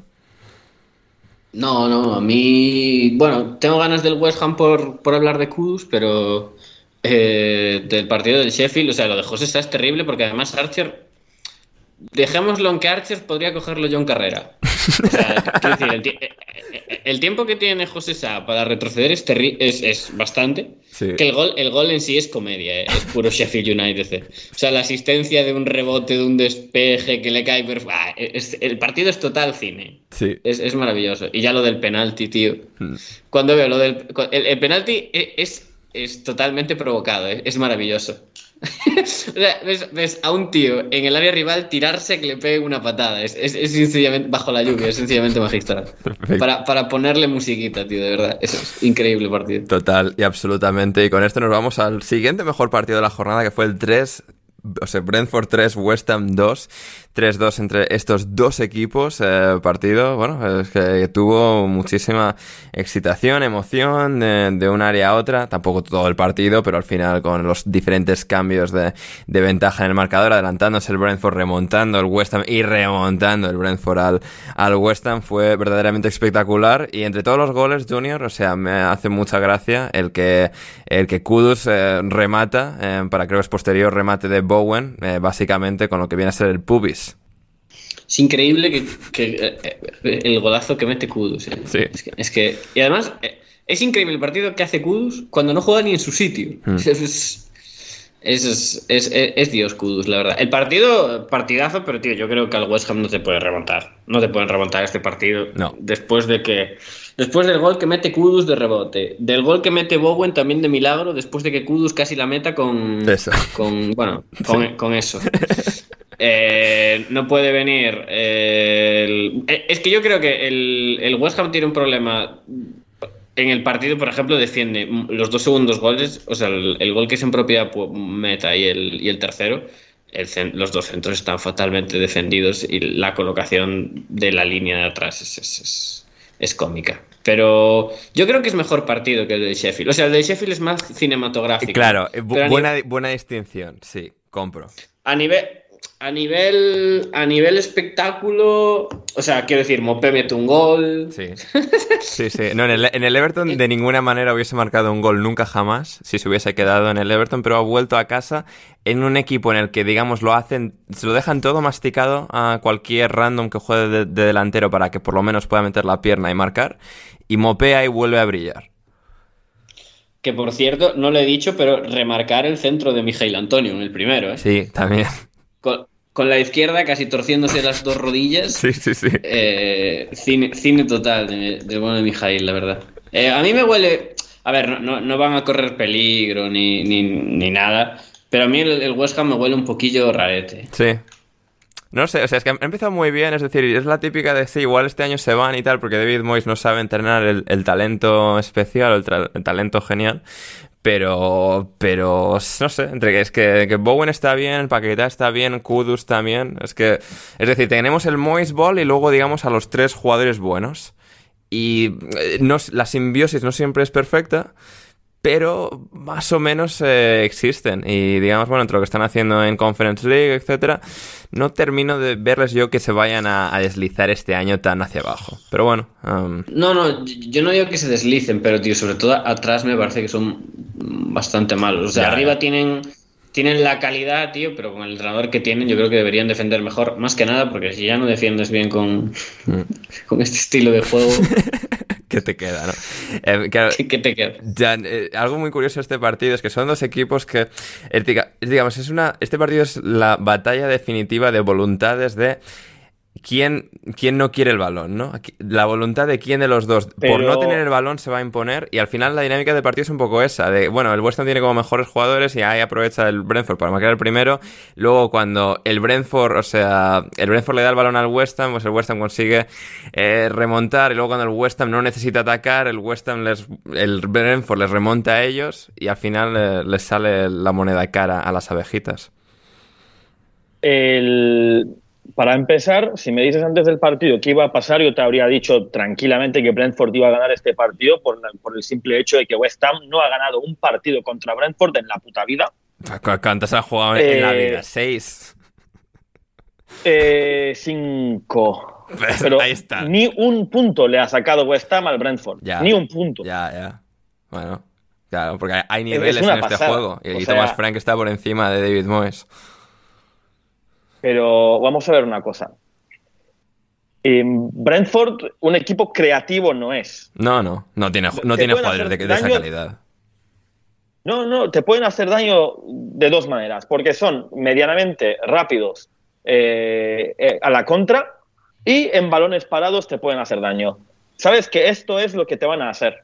No, no, a mí, bueno, tengo ganas del West Ham por, por hablar de Kudus, pero eh, del partido del Sheffield, o sea, lo de José Sá es terrible porque además Archer, dejémoslo en que Archer podría cogerlo John Carrera. O sea, decir, el, eh, el tiempo que tiene José Sá para retroceder es, es, es bastante. Sí. Que el gol, el gol en sí es comedia, eh, es puro Sheffield United. eh. O sea, la asistencia de un rebote, de un despeje que le cae. ah, es- el partido es total cine. Sí. Es, maravilloso. Y ya lo del penalti, tío. Hmm. Cuando veo lo del. El, el penalti es, es totalmente provocado, ¿eh? es maravilloso. *laughs* o sea, ves, ves a un tío en el área rival tirarse que le pegue una patada. Es, es, es sencillamente bajo la lluvia, es sencillamente magistral. Para, para ponerle musiquita, tío, de verdad. Eso es increíble partido. Total y absolutamente. Y con esto nos vamos al siguiente mejor partido de la jornada, que fue el 3, o sea, Brentford 3, West Ham 2. 3-2 entre estos dos equipos. Eh, partido, bueno, es que tuvo muchísima excitación, emoción de, un área a otra. Tampoco todo el partido, pero al final con los diferentes cambios de, ventaja en el marcador, adelantándose el Brentford, remontando el West Ham y remontando el Brentford al, al West Ham fue verdaderamente espectacular. Y entre todos los goles, Junior, o sea, me hace mucha gracia el que, el que Kudus eh, remata, eh, para creo que es posterior remate de Bowen, básicamente con lo que viene a ser el pubis. Es increíble que, eh, el golazo que mete Kudus. Eh. Es, que, Y además, eh, es increíble el partido que hace Kudus cuando no juega ni en su sitio. *laughs* Hmm. Es, es, Dios Kudus, la verdad. El partido, partidazo, pero tío, yo creo que al West Ham no te puede remontar. No te pueden remontar este partido. No. Después de que. Después del gol que mete Kudus de rebote. Del gol que mete Bowen también de milagro. Después de que Kudus casi la meta con. Eso. Con. Bueno, con, *laughs* eso. *laughs* Eh, no puede venir. Eh, es que yo creo que el, el West Ham tiene un problema en el partido, por ejemplo, defiende los dos segundos goles, o sea, el, gol que es en propiedad meta y el, y el tercero, los dos centros están fatalmente defendidos y la colocación de la línea de atrás es, es, cómica. Pero yo creo que es mejor partido que el de Sheffield. O sea, el de Sheffield es más cinematográfico. Claro, buena, buena distinción, sí, compro. A nivel, a nivel, a nivel espectáculo, o sea, quiero decir, Mopé mete un gol. Sí, *laughs* sí, sí. No, en el, en el Everton de ninguna manera hubiese marcado un gol nunca jamás si se hubiese quedado en el Everton, pero ha vuelto a casa en un equipo en el que, digamos, lo hacen, se lo dejan todo masticado a cualquier random que juegue de, delantero para que por lo menos pueda meter la pierna y marcar, y mopea y vuelve a brillar. Que por cierto, no lo he dicho, pero remarcar el centro de Miguel Antonio en el primero, ¿eh? Sí, también con, la izquierda casi torciéndose las dos rodillas. Sí, sí, sí. Eh, cine, total de, de bueno de Mijail, la verdad. Eh, a mí me huele. A ver, no, van a correr peligro ni, ni, nada. Pero a mí el, West Ham me huele un poquillo rarete. Sí. No sé, o sea, es que ha empezado muy bien, es decir, es la típica de sí, igual este año se van y tal, porque David Moyes no sabe entrenar el, talento especial, el, el, talento genial, pero, pero, no sé, entre que es que, Bowen está bien, Paqueta está bien, Kudus también. Es que, es decir, tenemos el Moist Ball y luego, digamos, a los tres jugadores buenos. Y eh, no, la simbiosis no siempre es perfecta, pero más o menos eh, existen. Y digamos, bueno, entre lo que están haciendo en Conference League, etcétera, no termino de verles yo que se vayan a, deslizar este año tan hacia abajo. Pero bueno. Um, no, no, yo no digo que se deslicen, pero tío, sobre todo atrás me parece que son bastante malos. O sea, arriba tienen tienen la calidad, tío, pero con el entrenador que tienen, yo creo que deberían defender mejor. Más que nada, porque si ya no defiendes bien con, mm. *laughs* con este estilo de juego. *laughs* ¿Qué te queda, no? Eh, ¿Qué, *laughs* te queda? Eh, algo muy curioso de este partido es que son dos equipos que, digamos, es una, este partido es la batalla definitiva de voluntades de quién, quién no quiere el balón, ¿no? La voluntad de quién de los dos por no tener el balón se va a imponer y al final la dinámica del partido es un poco esa, de, bueno, el West Ham tiene como mejores jugadores y ahí aprovecha el Brentford para marcar el primero, luego cuando el Brentford, o sea, el Brentford le da el balón al West Ham, pues el West Ham consigue eh, remontar y luego cuando el West Ham no necesita atacar, el West Ham les, el Brentford les remonta a ellos y al final eh, les sale la moneda cara a las abejitas. El para empezar, si me dices antes del partido qué iba a pasar, yo te habría dicho tranquilamente que Brentford iba a ganar este partido por, el simple hecho de que West Ham no ha ganado un partido contra Brentford en la puta vida. ¿Cuántas ha jugado en la vida? Eh, ¿Seis? Eh, cinco. Pues *laughs* Pero ahí está. ni un punto le ha sacado West Ham al Brentford. Ni un punto. Ya, ya. Bueno, claro, porque hay niveles en este juego. Y, Thomas Frank está por encima de David Moyes. Pero vamos a ver una cosa. Brentford, un equipo creativo no es. No, no, no tiene, no tiene jugadores de, esa calidad. No, no, te pueden hacer daño de dos maneras, porque son medianamente rápidos eh, eh, a la contra y en balones parados te pueden hacer daño. Sabes que esto es lo que te van a hacer.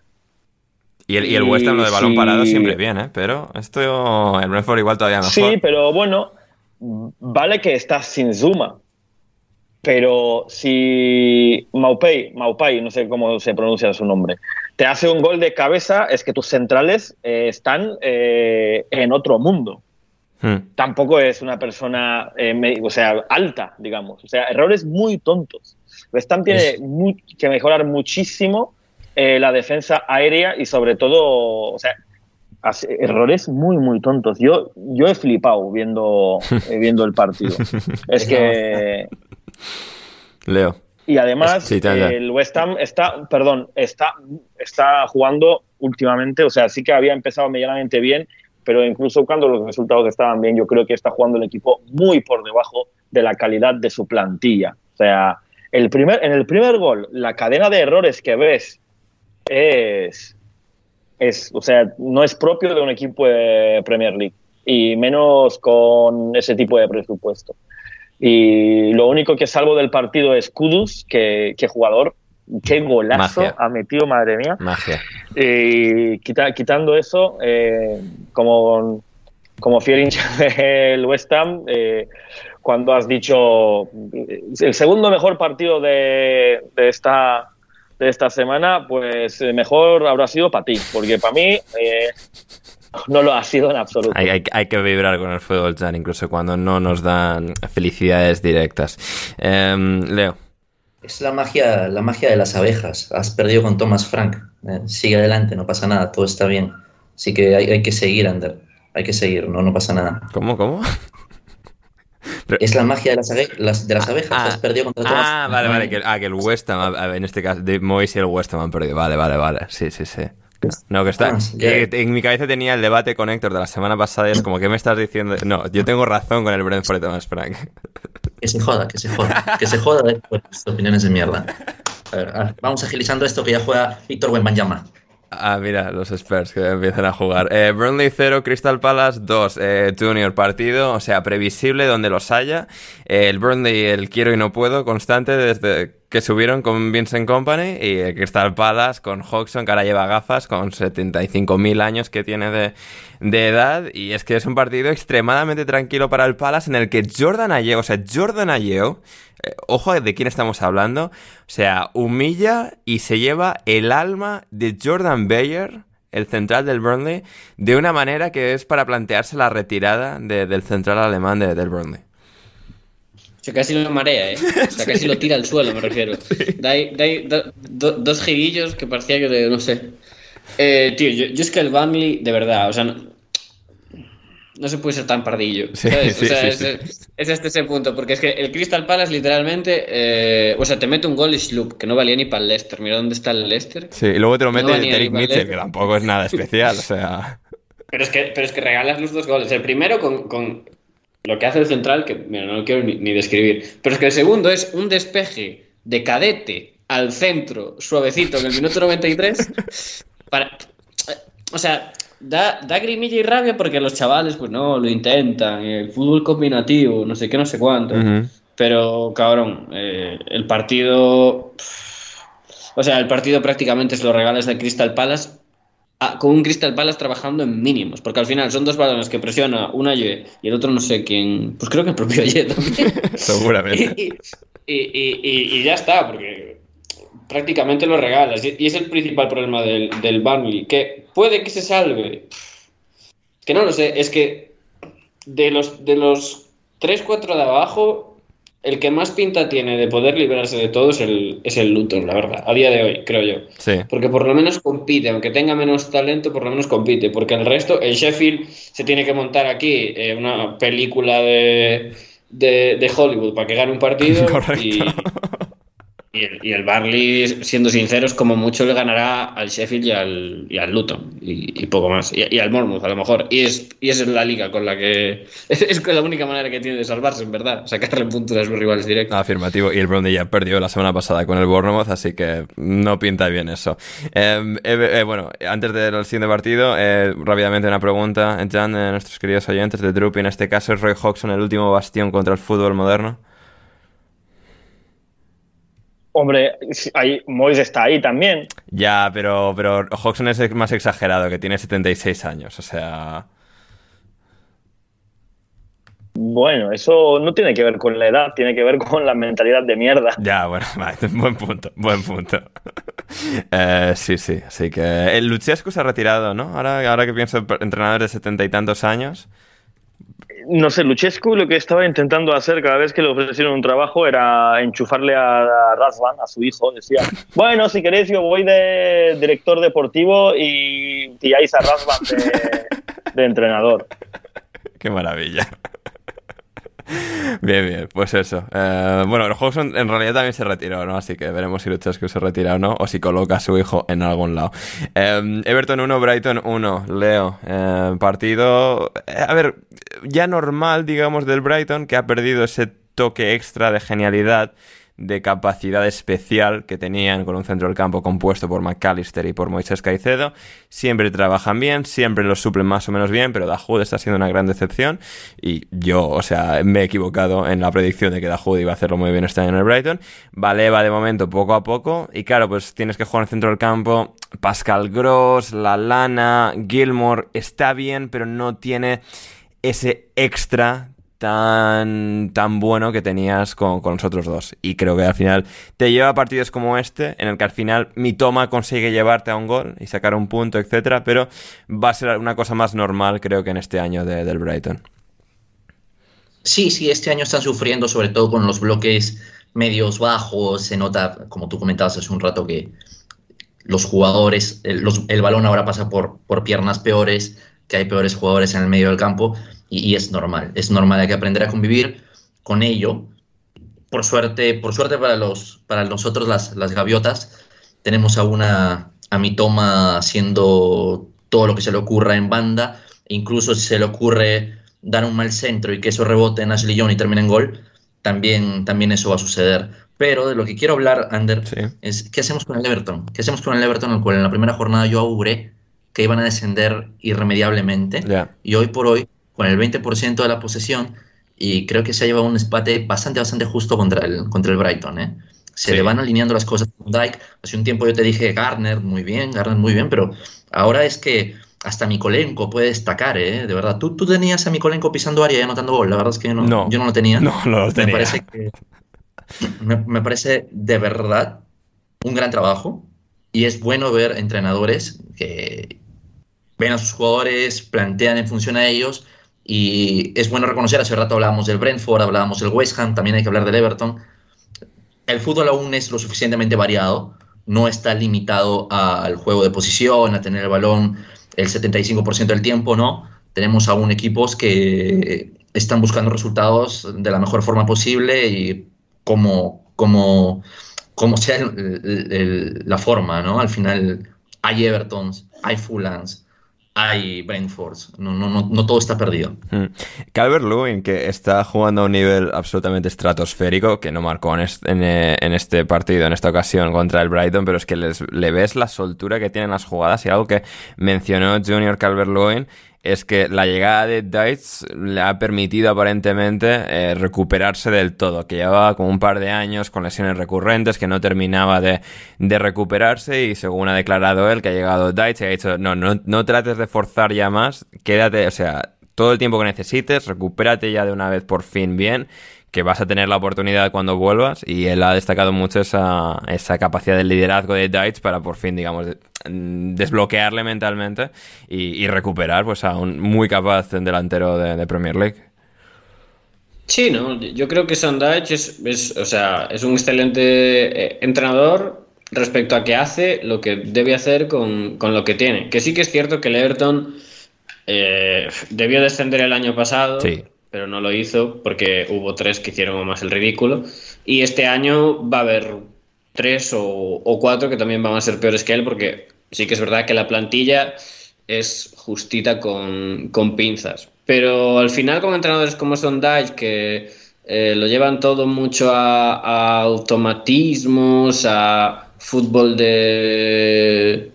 Y el, y el West Ham lo de balón parado siempre viene, pero esto el Brentford igual todavía mejor. Sí, pero bueno, vale que estás sin Zuma, pero si Maupay, Maupay, no sé cómo se pronuncia su nombre, te hace un gol de cabeza, es que tus centrales eh, están eh, en otro mundo. hmm. tampoco es una persona, eh, o sea, alta, digamos. O sea, errores muy tontos. West tiene que mejorar muchísimo la defensa aérea y sobre todo, o sea, errores muy, muy tontos. Yo, yo he flipado viendo, viendo el partido. *laughs* es que... Leo. Y además, el West Ham está, perdón, está, está jugando últimamente, o sea, sí que había empezado medianamente bien, pero incluso cuando los resultados estaban bien, yo creo que está jugando el equipo muy por debajo de la calidad de su plantilla. O sea, el primer, en el primer gol, la cadena de errores que ves es, es, o sea, no es propio de un equipo de Premier League y menos con ese tipo de presupuesto. Y lo único que salvo del partido es Kudus, que, jugador, qué golazo ha metido, madre mía. Magia. Y quitando eso, eh, como, como fiel hincha *laughs* del West Ham, eh, cuando has dicho el segundo mejor partido de, de, esta, de esta semana, pues eh, mejor habrá sido para ti, porque para mí no lo ha sido en absoluto. Hay, que vibrar con el fútbol, Jan, incluso cuando no nos dan felicidades directas. Em, Leo. Es la magia, la magia de las abejas. Has perdido con Thomas Frank. Eh, sigue adelante, no pasa nada, todo está bien. Así que hay, que seguir, Ander. Hay que seguir, no, no pasa nada. ¿Cómo, cómo? Es la magia de las, de las abejas. Ah, has perdido contra Thomas Ah, vale, vale. Que, ah, que el West Ham, en este caso, de Moise y el West Ham han perdido. Vale, vale, vale. Sí, sí, sí. No, que está. en mi cabeza tenía el debate con Héctor de la semana pasada y es como, ¿qué me estás diciendo? No, yo tengo razón con el Brentford de Thomas Frank. Que se joda, que se joda. Que se joda de opiniones de mierda. A ver, vamos agilizando esto que ya juega Víctor Wembanyama. Ah, mira, los Spurs que empiezan a jugar. Eh, Burnley 0, Crystal Palace 2. Eh, junior partido, o sea, previsible donde los haya. Eh, el Burnley, el quiero y no puedo, constante desde que subieron con Vincent Company y el Crystal Palace con Hodgson, que ahora lleva gafas, con 75.000 años que tiene de, de, edad. Y es que es un partido extremadamente tranquilo para el Palace en el que Jordan Ayew, o sea, Jordan Ayew eh, ojo de quién estamos hablando, o sea, humilla y se lleva el alma de Jordan Bayer, el central del Burnley, de una manera que es para plantearse la retirada del central alemán de, del Burnley. O sea, casi lo marea, ¿eh? O sea, casi lo tira al suelo, me refiero. *laughs* Da, dos girillos que parecía que, no sé. Eh, tío, yo, es que el Burnley, de verdad, o sea, no se puede ser tan pardillo. Sí, sí, es, es, este ese punto, porque es que el Crystal Palace literalmente, eh, o sea, te mete un gol y sloop, que no valía ni para el Leicester. Mira dónde está el Leicester. Sí, y luego te lo mete Derek Mitchell, que tampoco es nada especial, o sea... *laughs* Pero es que, pero es que regalas los dos goles. El primero con, con lo que hace el central, que mira, no lo quiero ni, ni describir, pero es que el segundo es un despeje de cadete al centro, suavecito, en el minuto 93, *laughs* para... O sea, da, da grimilla y rabia porque los chavales, pues no, lo intentan, el fútbol combinativo, no sé qué, no sé cuánto. Pero, cabrón, eh, el partido. O sea, el partido prácticamente se lo regalas de Crystal Palace con un Crystal Palace trabajando en mínimos, porque al final son dos balones que presiona una y el otro no sé quién, pues creo que el propio Ye también. *laughs* Seguramente. *laughs* Y, y, ya está, porque prácticamente lo regalas. Y, es el principal problema del, del Burnley, que puede que se salve. Que no lo sé, es que de los, de los 3-4 de abajo, el que más pinta tiene de poder librarse de todo es el, es el Luton, la verdad, a día de hoy, creo yo. Sí. Porque por lo menos compite, aunque tenga menos talento, por lo menos compite. Porque el resto, el Sheffield se tiene que montar aquí eh, una película de, de, Hollywood para que gane un partido. *laughs* Y, y el, y el, Barley, siendo sinceros, como mucho le ganará al Sheffield y al, y al Luton, y, poco más. Y, al Mormouth, a lo mejor. Y, es, y esa es la liga con la que. *laughs* Es, la única manera que tiene de salvarse, en verdad. Sacarle puntos a sus rivales directos. Afirmativo. Y el Brownie ya perdió la semana pasada con el Bournemouth, así que no pinta bien eso. Em, eh, eh, bueno, antes del siguiente partido, eh, rápidamente una pregunta, Jan, de nuestros queridos oyentes de Drupi. En este caso, ¿es Roy Hodgson el último bastión contra el fútbol moderno? Hombre, ahí, Mois está ahí también. Ya, pero, pero Hodgson es más exagerado, que tiene 76 años, o sea... Bueno, eso no tiene que ver con la edad, tiene que ver con la mentalidad de mierda. Ya, bueno, *laughs* buen punto, buen punto. *laughs* Eh, sí, sí, así que el Luchescu se ha retirado, ¿no? Ahora, ahora que pienso, entrenador de setenta y tantos años. No sé, Luchescu lo que estaba intentando hacer cada vez que le ofrecieron un trabajo era enchufarle a, Rasvan, a su hijo. Decía, bueno, si queréis yo voy de director deportivo y pilláis a Rasvan de entrenador. *laughs* Qué maravilla. Bien, bien, pues eso. Eh, bueno, el juego en realidad también se retiró, ¿no? Así que veremos si Luchescu se retira o no, o si coloca a su hijo en algún lado. Eh, Everton 1, Brighton 1, Leo. Eh, partido, a ver, ya normal, digamos, del Brighton, que ha perdido ese toque extra de genialidad de capacidad especial que tenían con un centro del campo compuesto por McAllister y por Moisés Caicedo. Siempre trabajan bien, siempre los suplen más o menos bien, pero Dahoud está siendo una gran decepción y yo, o sea, me he equivocado en la predicción de que Dahoud iba a hacerlo muy bien este año en el Brighton. Valeva de momento poco a poco y claro, pues tienes que jugar en centro del campo. Pascal Gross, La Lana, Gilmore está bien, pero no tiene ese extra tan, tan bueno que tenías con, con, los otros dos. Y creo que al final te lleva a partidos como este, en el que al final mi toma consigue llevarte a un gol y sacar un punto, etcétera, pero va a ser una cosa más normal, creo que en este año del Brighton. Sí, sí, este año están sufriendo, sobre todo con los bloques medios bajos. Se nota, como tú comentabas hace un rato, que los jugadores, el, el balón ahora pasa por, por piernas peores, que hay peores jugadores en el medio del campo y, es normal, es normal, hay que aprender a convivir con ello. Por suerte, por suerte para, los, para nosotros las, las gaviotas, tenemos a una a mi toma haciendo todo lo que se le ocurra en banda, e incluso si se le ocurre dar un mal centro y que eso rebote en Ashley Young y termine en gol, también, también eso va a suceder. Pero de lo que quiero hablar, Ander, es qué hacemos con el Everton. ¿Qué hacemos con el Everton, el cual en la primera jornada yo auguré que iban a descender irremediablemente? Y hoy por hoy con el 20% de la posesión y creo que se ha llevado un empate bastante, bastante justo contra el, contra el Brighton. ¿eh? Se le van alineando las cosas con Dyke. Hace un tiempo yo te dije Garner, muy bien, Garner, muy bien, pero ahora es que hasta Mikolenko puede destacar, ¿eh? De verdad, ¿Tú, tú tenías a Mikolenko pisando área y anotando gol. La verdad es que yo no, yo no lo tenía. No, no lo tenía. Me parece, que, me, me parece de verdad un gran trabajo y es bueno ver entrenadores que ven a sus jugadores, plantean en función a ellos y es bueno reconocer, hace rato hablábamos del Brentford, hablábamos del West Ham, también hay que hablar del Everton. El fútbol aún es lo suficientemente variado, no está limitado al juego de posición, a tener el balón el 75% del tiempo, no. Tenemos aún equipos que están buscando resultados de la mejor forma posible y como, como, como sea la forma, ¿no? Al final hay Evertons, hay Fulhams, hay Brentfords. No, no, no, no todo está perdido. Hmm. Calvert Lewin, que está jugando a un nivel absolutamente estratosférico, que no marcó en este, partido, en esta ocasión contra el Brighton, pero es que le ves la soltura que tienen las jugadas y algo que mencionó Junior Calvert Lewin es que la llegada de Dice le ha permitido aparentemente eh, recuperarse del todo, que llevaba como un par de años con lesiones recurrentes, que no terminaba de, recuperarse y según ha declarado él que ha llegado Dice y ha dicho, no, no, no trates de forzar ya más, quédate, o sea, todo el tiempo que necesites, recupérate ya de una vez por fin bien que vas a tener la oportunidad cuando vuelvas y él ha destacado mucho esa, esa capacidad de liderazgo de Deitch para por fin, digamos, mm, desbloquearle mentalmente y, recuperar pues a un muy capaz delantero de, Premier League. Sí, no, yo creo que Son es, o sea, es un excelente eh, entrenador respecto a que hace lo que debe hacer con, lo que tiene. Que sí que es cierto que el Everton eh, debió descender el año pasado. Sí pero no lo hizo porque hubo tres que hicieron más el ridículo. Y este año va a haber tres o, cuatro que también van a ser peores que él, porque sí que es verdad que la plantilla es justita con, pinzas. Pero al final, con entrenadores como Son Dyche, que eh, lo llevan todo mucho a automatismos, a fútbol de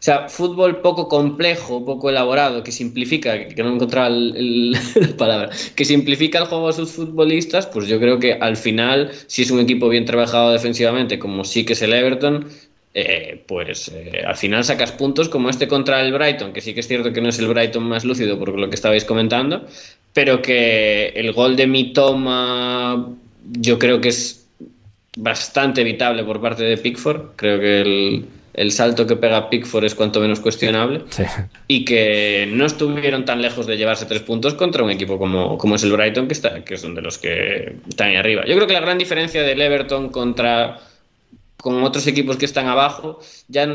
o sea, fútbol poco complejo, poco elaborado, que simplifica, que no encontraba el, *laughs* la palabra, que simplifica el juego a sus futbolistas, pues yo creo que al final, si es un equipo bien trabajado defensivamente, como sí que es el Everton, eh, pues eh, al final sacas puntos como este contra el Brighton, que sí que es cierto que no es el Brighton más lúcido por lo que estabais comentando, pero que el gol de mi toma yo creo que es bastante evitable por parte de Pickford. Creo que el, el salto que pega Pickford es cuanto menos cuestionable y que no estuvieron tan lejos de llevarse tres puntos contra un equipo como, como es el Brighton, que, está, que son de los que están ahí arriba. Yo creo que la gran diferencia del Everton contra con otros equipos que están abajo, ya,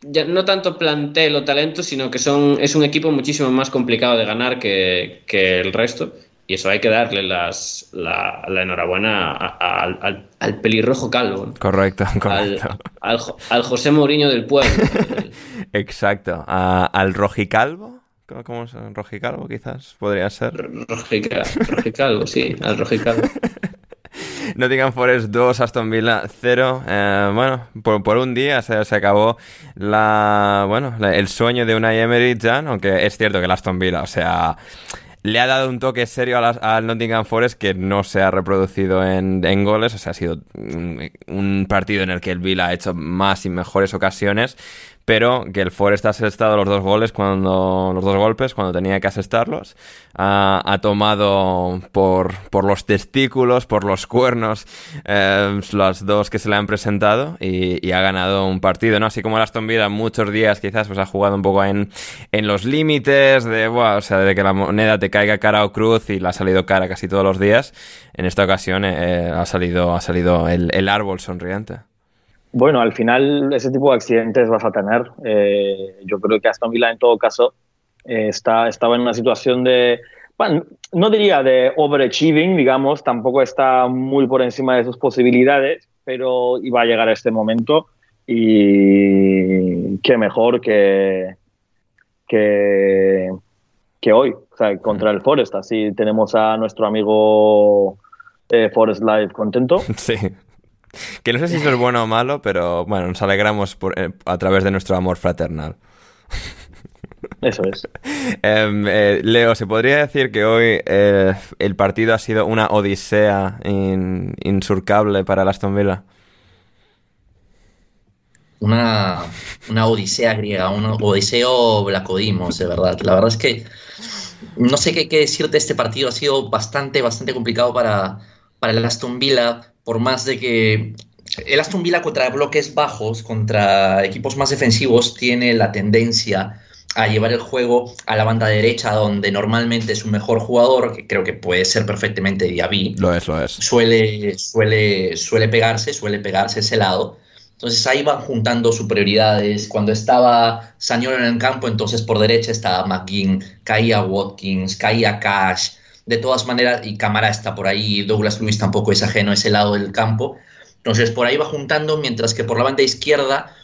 ya no tanto plantel o talento, sino que son, es un equipo muchísimo más complicado de ganar que, que el resto. Y eso hay que darle las, la, enhorabuena al, pelirrojo calvo. Correcto, correcto. Al, José Mourinho del pueblo. *laughs* Exacto. al rojicalvo. ¿Cómo es? ¿Rojicalvo quizás? Podría ser. rojicalvo, sí, al rojicalvo. *laughs* Nottingham Forest 2, Aston Villa 0. Eh, bueno, por, un día se, se, acabó la, bueno, el sueño de una Emery ya, aunque es cierto que el Aston Villa, o sea, le ha dado un toque serio al Nottingham Forest que no se ha reproducido en, goles. O sea, ha sido un, partido en el que el Villa ha hecho más y mejores ocasiones pero que el Forest ha asestado los dos goles cuando los dos golpes cuando tenía que asestarlos. Ha, tomado por, por, los testículos por los cuernos eh, las dos que se le han presentado y, ha ganado un partido no así como el Aston Villa muchos días quizás pues ha jugado un poco en, en los límites de o sea de que la moneda te caiga cara o cruz y la ha salido cara casi todos los días. En esta ocasión eh, ha salido ha salido el árbol sonriente bueno, al final ese tipo de accidentes vas a tener. Eh, yo creo que Aston Villa en todo caso eh, está, estaba en una situación de, bueno, no diría de overachieving, digamos, tampoco está muy por encima de sus posibilidades, pero iba a llegar a este momento y qué mejor que, que, que hoy, o sea, contra el Forest. Así tenemos a nuestro amigo eh, Forest Live contento. *laughs* Sí. Que no sé si eso es bueno o malo, pero bueno, nos alegramos eh, a través de nuestro amor fraternal. Eso es. *laughs* Em, eh, Leo, ¿se podría decir que hoy eh, el partido ha sido una odisea insurcable para el Aston Villa? Una, una odisea griega, un odiseo blacodimos, de verdad. La verdad es que no sé qué, qué decirte, este partido ha sido bastante, bastante complicado para, para el Aston Villa por más de que el Aston Villa contra bloques bajos, contra equipos más defensivos, tiene la tendencia a llevar el juego a la banda derecha, donde normalmente es un mejor jugador, que creo que puede ser perfectamente Diaby. Lo es, lo es. Suele, suele, suele pegarse, suele pegarse ese lado. Entonces ahí van juntando superioridades. Cuando estaba Sañor en el campo, entonces por derecha estaba McGinn, caía Watkins, caía Cash, de todas maneras, y Camara está por ahí, Douglas Luis tampoco es ajeno a ese lado del campo. Entonces por ahí va juntando, mientras que por la banda izquierda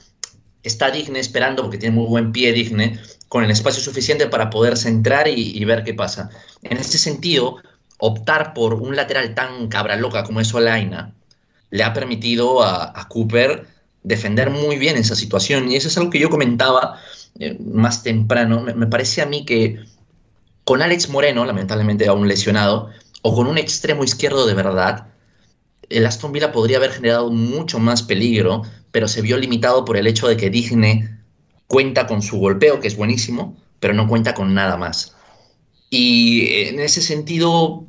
está Digne esperando, porque tiene muy buen pie Digne, con el espacio suficiente para poder centrar y, ver qué pasa. En este sentido, optar por un lateral tan cabra loca como es Olaina le ha permitido a, Cooper defender muy bien esa situación. Y eso es algo que yo comentaba eh, más temprano. me, parece a mí que con Alex Moreno, lamentablemente aún lesionado, o con un extremo izquierdo de verdad, el Aston Villa podría haber generado mucho más peligro, pero se vio limitado por el hecho de que Digne cuenta con su golpeo, que es buenísimo, pero no cuenta con nada más. Y en ese sentido,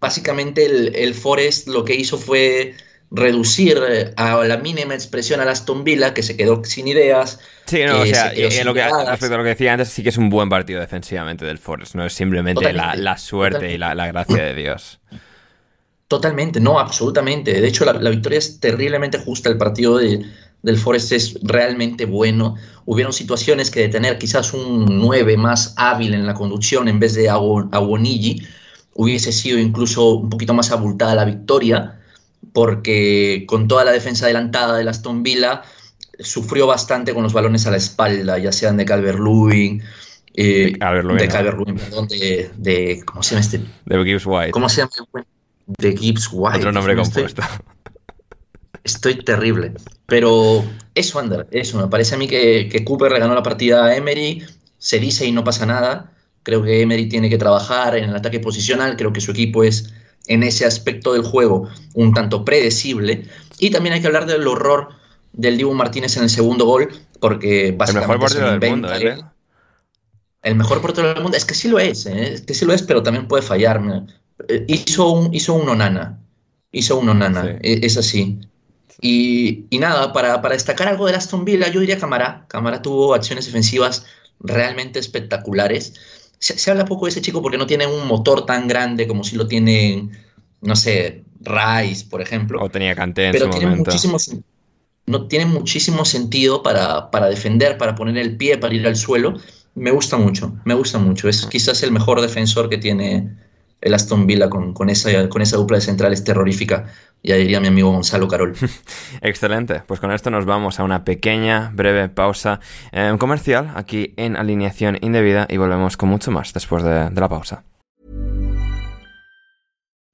básicamente el, el Forest lo que hizo fue reducir eh, a la mínima expresión a Aston Villa, que se quedó sin ideas. Sí, no, o sea, lo que, respecto a lo que decía antes, sí que es un buen partido defensivamente del Forest, no es simplemente la, suerte y la, gracia de Dios. Totalmente, no, absolutamente. De hecho, la, victoria es terriblemente justa. El partido del Forest es realmente bueno. Hubieron situaciones que de tener quizás un 9 más hábil en la conducción en vez de Aguonigi, hubiese sido incluso un poquito más abultada la victoria porque con toda la defensa adelantada de Aston Villa sufrió bastante con los balones a la espalda, ya sean de Calvert-Lewin, eh, de Calvert-Lewin, perdón, de, ¿cómo se llama este? De Gibbs White. ¿Cómo se llama? De Gibbs White. Otro nombre compuesto. Estoy, terrible. Pero eso, Ander, eso. Me parece a mí que, que Cooper le ganó la partida a Emery. Se dice y no pasa nada. Creo que Emery tiene que trabajar en el ataque posicional. Creo que su equipo es en ese aspecto del juego un tanto predecible. Y también hay que hablar del horror del Dibu Martínez en el segundo gol, porque básicamente el mejor portero del mundo, ¿eh? El mejor portero del mundo, es que sí lo es, ¿eh? es que sí lo es, pero también puede fallar. Eh, hizo un, hizo un Onana, hizo un Onana, e, es, así. Y, nada, para, destacar algo de Aston Villa, yo diría Camara. Camara tuvo acciones defensivas realmente espectaculares. Se, habla poco de ese chico porque no tiene un motor tan grande como si lo tienen, no sé, Rice, por ejemplo. O tenía Kanté en pero su tiene momento. Muchísimo, no, tiene muchísimo sentido para, para defender, para poner el pie, para ir al suelo. Me gusta mucho, me gusta mucho. Es quizás el mejor defensor que tiene el Aston Villa con, con, esa, con esa dupla de centrales terrorífica, ya diría mi amigo Gonzalo Carol. *laughs* Excelente, pues con esto nos vamos a una pequeña, breve pausa eh, comercial aquí en Alineación Indebida y volvemos con mucho más después de, de la pausa.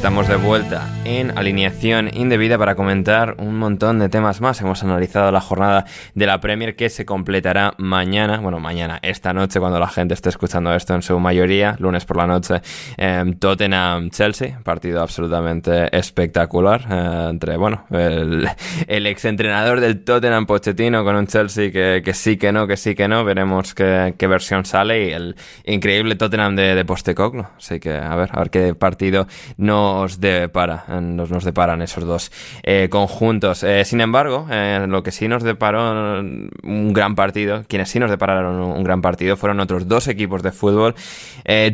Estamos de vuelta en alineación indebida para comentar un montón de temas más. Hemos analizado la jornada de la Premier que se completará mañana, bueno, mañana, esta noche, cuando la gente esté escuchando esto en su mayoría, lunes por la noche, eh, Tottenham-Chelsea, partido absolutamente espectacular eh, entre, bueno, el, el exentrenador del Tottenham, Pochettino, con un Chelsea que, que, sí que no, que sí que no, veremos qué, versión sale y el increíble Tottenham de, de Postecoglou. Así que, a ver, a ver qué partido no nos depara, nos, nos deparan esos dos eh, conjuntos. Eh, sin embargo, eh, lo que sí nos deparó un gran partido, quienes sí nos depararon un, un gran partido, fueron otros dos equipos de fútbol.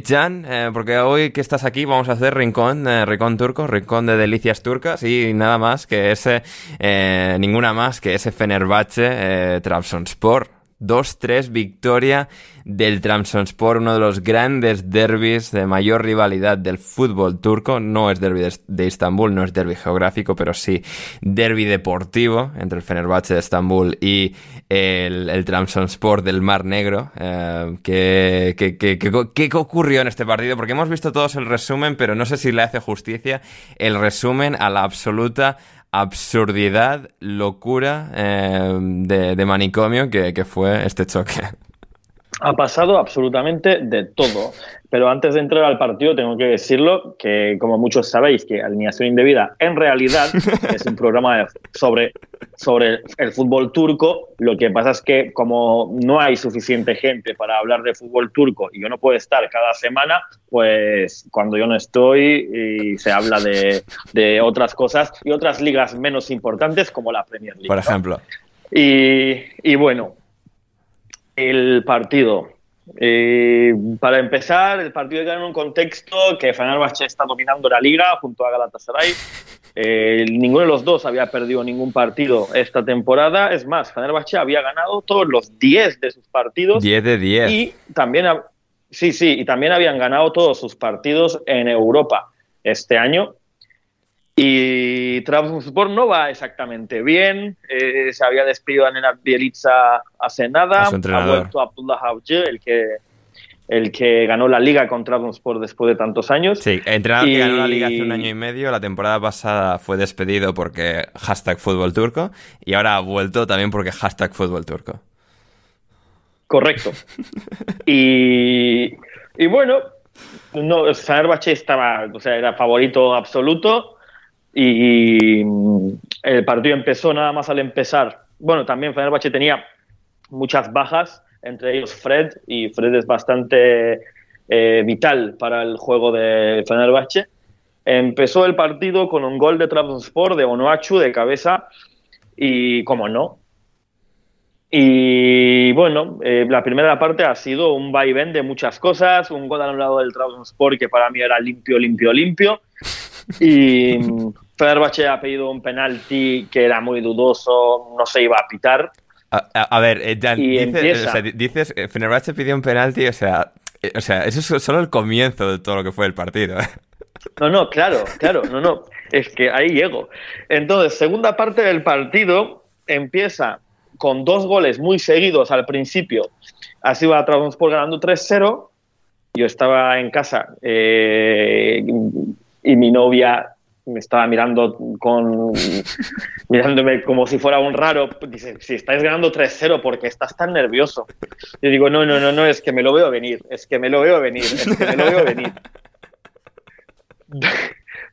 Jan, porque hoy que estás aquí vamos a hacer rincón, rincón turco, rincón de delicias turcas y nada más que ese, ninguna más que ese Fenerbahce Trabzonspor. 2-3 victoria del Trabzonspor, uno de los grandes derbis de mayor rivalidad del fútbol turco. No es derby de, Istambul, no es derby geográfico, pero sí derby deportivo entre el Fenerbahce de Estambul y el, el Trabzonspor del Mar Negro. Eh, ¿qué, qué, qué, ¿Qué ocurrió en este partido? Porque hemos visto todos el resumen, pero no sé si le hace justicia el resumen a la absoluta absurdidad, locura eh, de, manicomio que, que fue este choque. Ha pasado absolutamente de todo. Pero antes de entrar al partido tengo que decirlo que, como muchos sabéis, que Alineación Indebida en realidad *laughs* es un programa sobre, sobre el fútbol turco. Lo que pasa es que como no hay suficiente gente para hablar de fútbol turco y yo no puedo estar cada semana, pues cuando yo no estoy y se habla de, de otras cosas y otras ligas menos importantes como la Premier League. Por ejemplo. ¿no? Y, y bueno, el partido. Eh, para empezar, el partido queda en un contexto que Fenerbahce está dominando la liga junto a Galatasaray. Eh, ninguno de los dos había perdido ningún partido esta temporada. Es más, Fenerbahce había ganado todos los 10 de sus partidos. 10 de 10. Y también, sí, sí, y también habían ganado todos sus partidos en Europa este año. Y Trabzonspor no va exactamente bien. Eh, se había despedido a Nenad Bielitsa hace nada. A su ha vuelto Abdullah Avcı, el que, el que ganó la liga con Trabzonspor después de tantos años. Sí, entrenador y... que ganó la liga hace un año y medio. La temporada pasada fue despedido porque hashtag fútbol turco. Y ahora ha vuelto también porque hashtag fútbol turco. Correcto. *laughs* y, y bueno, no, Fenerbahce estaba, o sea, era favorito absoluto y el partido empezó nada más al empezar. Bueno, también Fenerbahce tenía muchas bajas, entre ellos Fred, y Fred es bastante eh, vital para el juego de Fenerbahce. Empezó el partido con un gol de Trabzonspor de Onoachu de cabeza y, como no, y bueno, eh, la primera parte ha sido un vaivén de muchas cosas, un gol anulado del Trabzonspor que para mí era limpio, limpio, limpio. Y Fenerbahce ha pedido un penalti que era muy dudoso, no se iba a pitar. A, ver, eh, dices, o sea, dices, eh, Fenerbahce pidió un penalti, o sea, o sea, eso es solo el comienzo de todo lo que fue el partido. No, no, claro, claro, no, no, es que ahí llego. Entonces, segunda parte del partido empieza con dos goles muy seguidos al principio. Así va Trabzonspor ganando 3-0. Yo estaba en casa eh, y mi novia me estaba mirando con *laughs* mirándome como si fuera un raro. Dice, si estáis ganando 3-0, porque estás tan nervioso? Yo digo, no, no, no, no, es que me lo veo venir, es que me lo veo venir, es que me lo veo venir. *laughs*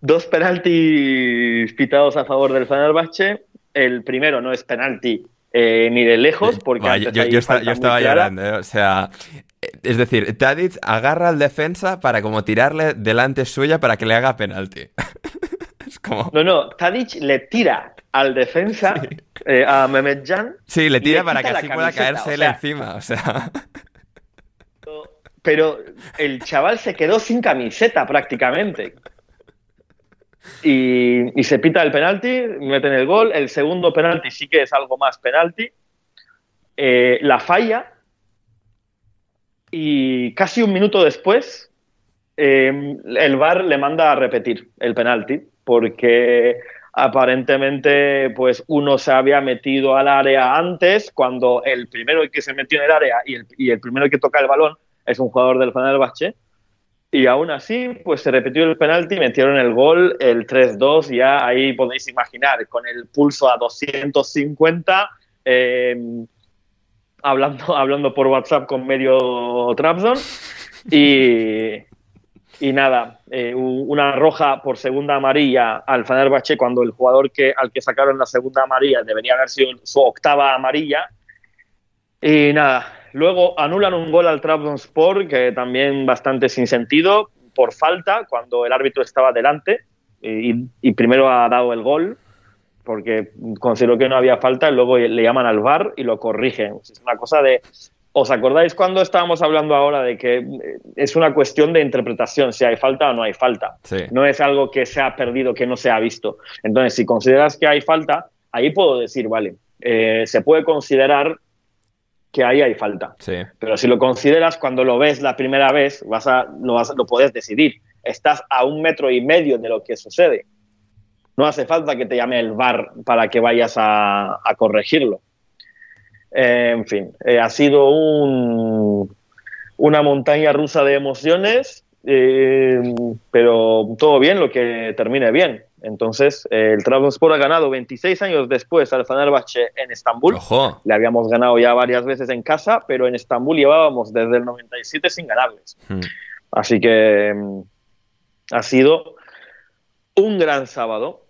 Dos penaltis pitados a favor del Fenerbahce. El primero no es penalti eh, ni de lejos, porque yo, estaba llorando, ¿eh? o sea, es decir, Tadic agarra al defensa para como tirarle delante suya para que le haga penalti. *laughs* es *laughs* como... No, no, Tadic le tira al defensa, eh, a Mehmet Jan. Sí, le tira para que así pueda caerse él encima, o sea... *laughs* Pero el chaval se quedó sin camiseta prácticamente. Y, se pita el penalti, meten el gol. El segundo penalti sí que es algo más penalti. Eh, la falla. Y casi un minuto después, em, el VAR le manda a repetir el penalti, porque aparentemente pues uno se había metido al área antes, cuando el primero que se metió en el área y el, y el primero que toca el balón es un jugador del Fenerbahce. Y aún así, pues se repitió el penalti, metieron el gol, el 3-2, ya ahí podéis imaginar, con el pulso a 250, eh, hablando, hablando por WhatsApp con medio Trabzon, y, y nada, eh, una roja por segunda amarilla al Fenerbahce cuando el jugador que, al que sacaron la segunda amarilla debería haber sido su octava amarilla. Y nada, Luego anulan un gol al Trabzonspor, que también bastante sin sentido, por falta, cuando el árbitro estaba delante y, primero ha dado el gol, porque consideró que no había falta, y luego le llaman al VAR y lo corrigen. Es una cosa de... ¿Os acordáis cuando estábamos hablando ahora de que eh, es una cuestión de interpretación, si hay falta o no hay falta? No es algo que se ha perdido, que no se ha visto. Entonces, si consideras que hay falta, ahí puedo decir, vale, eh, se puede considerar que ahí hay falta. Pero si lo consideras cuando lo ves la primera vez, vas a, lo, vas, lo puedes decidir. Estás a un metro y medio de lo que sucede. No hace falta que te llame el VAR para que vayas a, corregirlo. Eh, en fin, eh, ha sido un, una montaña rusa de emociones, eh, pero todo bien, lo que termine bien. Entonces, el Trabzonspor ha ganado 26 años después al Fenerbahce en Estambul. Le habíamos ganado ya varias veces en casa, pero en Estambul llevábamos desde el 97 sin ganarles. Hmm. Así que mm, ha sido un gran sábado.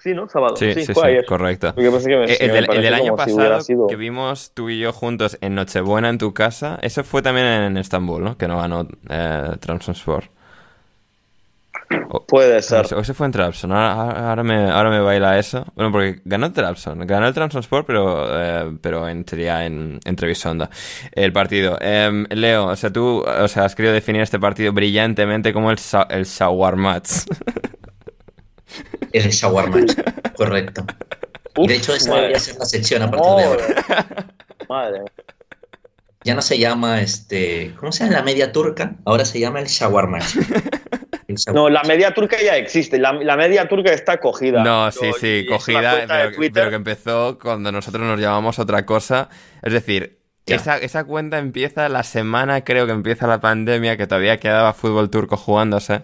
Sí, ¿no? Sábado. Sí, sí, sí, correcto. Eh, el, del, año pasado que vimos tú y yo juntos en Nochebuena en tu casa, eso fue también en Estambul, ¿no? Que no ganó eh, Trabzonspor. Puede ser. O se fue en Trabzon. Ahora, me, ahora me baila eso. Bueno, porque ganó Trabzon. Ganó el Trabzon Sport, pero, eh, pero en, sería en, en el partido. Em, Leo, o sea, tú o sea, has querido definir este partido brillantemente como el, el Shawar *laughs* Match. El Shawar Match, *laughs* correcto. de hecho, esa debería ser la sección a partir de ahora. Madre. Ya no se llama este. ¿Cómo se llama la media turca? Ahora se llama el Shawar Match. No, la media turca ya existe, la, media turca está cogida. No, sí, sí, cogida, pero, que empezó cuando nosotros nos llamamos otra cosa. Es decir, esa, esa, cuenta empieza la semana, creo que empieza la pandemia, que todavía quedaba fútbol turco jugándose,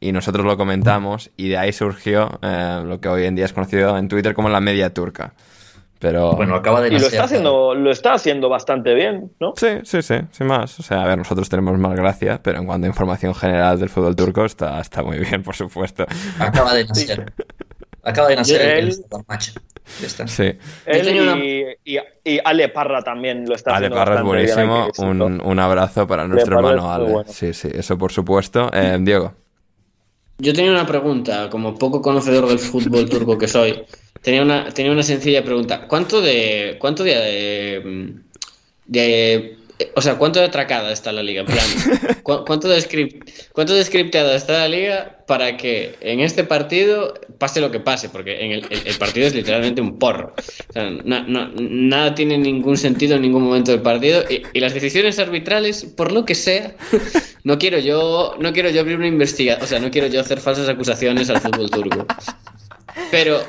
y nosotros lo comentamos, y de ahí surgió eh, lo que hoy en día es conocido en Twitter como la media turca. Pero... Bueno, acaba de Y lo está, haciendo, lo está haciendo bastante bien, ¿no? Sí, sí, sí, sin más. O sea, a ver, nosotros tenemos más gracia, pero en cuanto a información general del fútbol turco está, está muy bien, por supuesto. Acaba de nacer. Acaba de nacer el, él- el match. Ya está. Sí. Él y, y- y Ale Parra también lo está Ale haciendo Parra es bien buenísimo. Un, un abrazo para Ale nuestro hermano Ale. bueno. Sí, sí, eso por supuesto. Eh, Diego. Yo tenía una pregunta, como poco conocedor del fútbol turco que soy, tenía una, tenía una sencilla pregunta. ¿Cuánto de, cuánto de, eh, de- o sea, cuánto de atracada está la liga? En plan, *laughs* ¿cu- ¿cuánto de script, cuánto de scripteada está la liga para que en este partido pase lo que pase? Porque en el, el- el partido es literalmente un porro. O sea, no- no- nada tiene ningún sentido en ningún momento del partido y, y las decisiones arbitrales, por lo que sea, no quiero yo, no quiero yo abrir una investigación, o sea, no quiero yo hacer falsas acusaciones al fútbol turco. Pero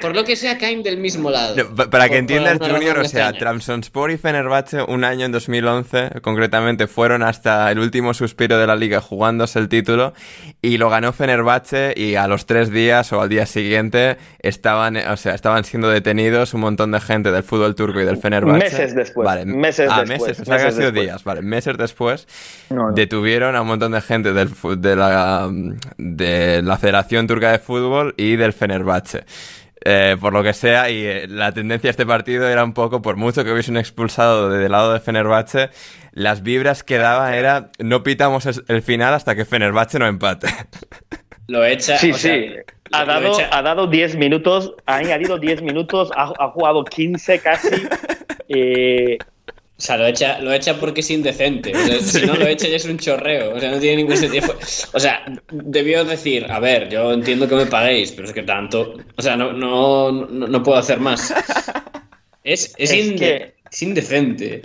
por lo que sea caen del mismo lado. No, Para que Por- por entiendas, Junior, o sea. Trabzonspor y Fenerbahce un año en 2011, concretamente, fueron hasta el último suspiro de la liga jugándose el título y lo ganó Fenerbahce y a los tres días o al día siguiente estaban, o sea, estaban siendo detenidos un montón de gente del fútbol turco y del Fenerbahce. Meses después, Vale, meses ah, después, meses, o sea, que meses han sido después. días, vale, meses después No, no. detuvieron a un montón de gente del, de, la, de la Federación Turca de Fútbol y del Fenerbahce. Eh, por lo que sea, y eh, la tendencia de este partido era un poco, por mucho que hubiesen expulsado del lado de Fenerbahce, las vibras que daba era no pitamos el final hasta que Fenerbahce no empate. *laughs* Lo echa. Sí, o sea, sí. Ha dado, echa- ha dado 10 minutos, ha añadido 10 minutos, ha, ha jugado 15 casi. *laughs* eh, O sea, lo echa, lo echa porque es indecente. O sea, Si no lo echa ya es un chorreo. O sea, no tiene ningún sentido. O sea, debió decir, a ver, yo entiendo que me paguéis, pero es que tanto. O sea, no, no, no, no puedo hacer más. Es, es, Es inde- que- es indecente.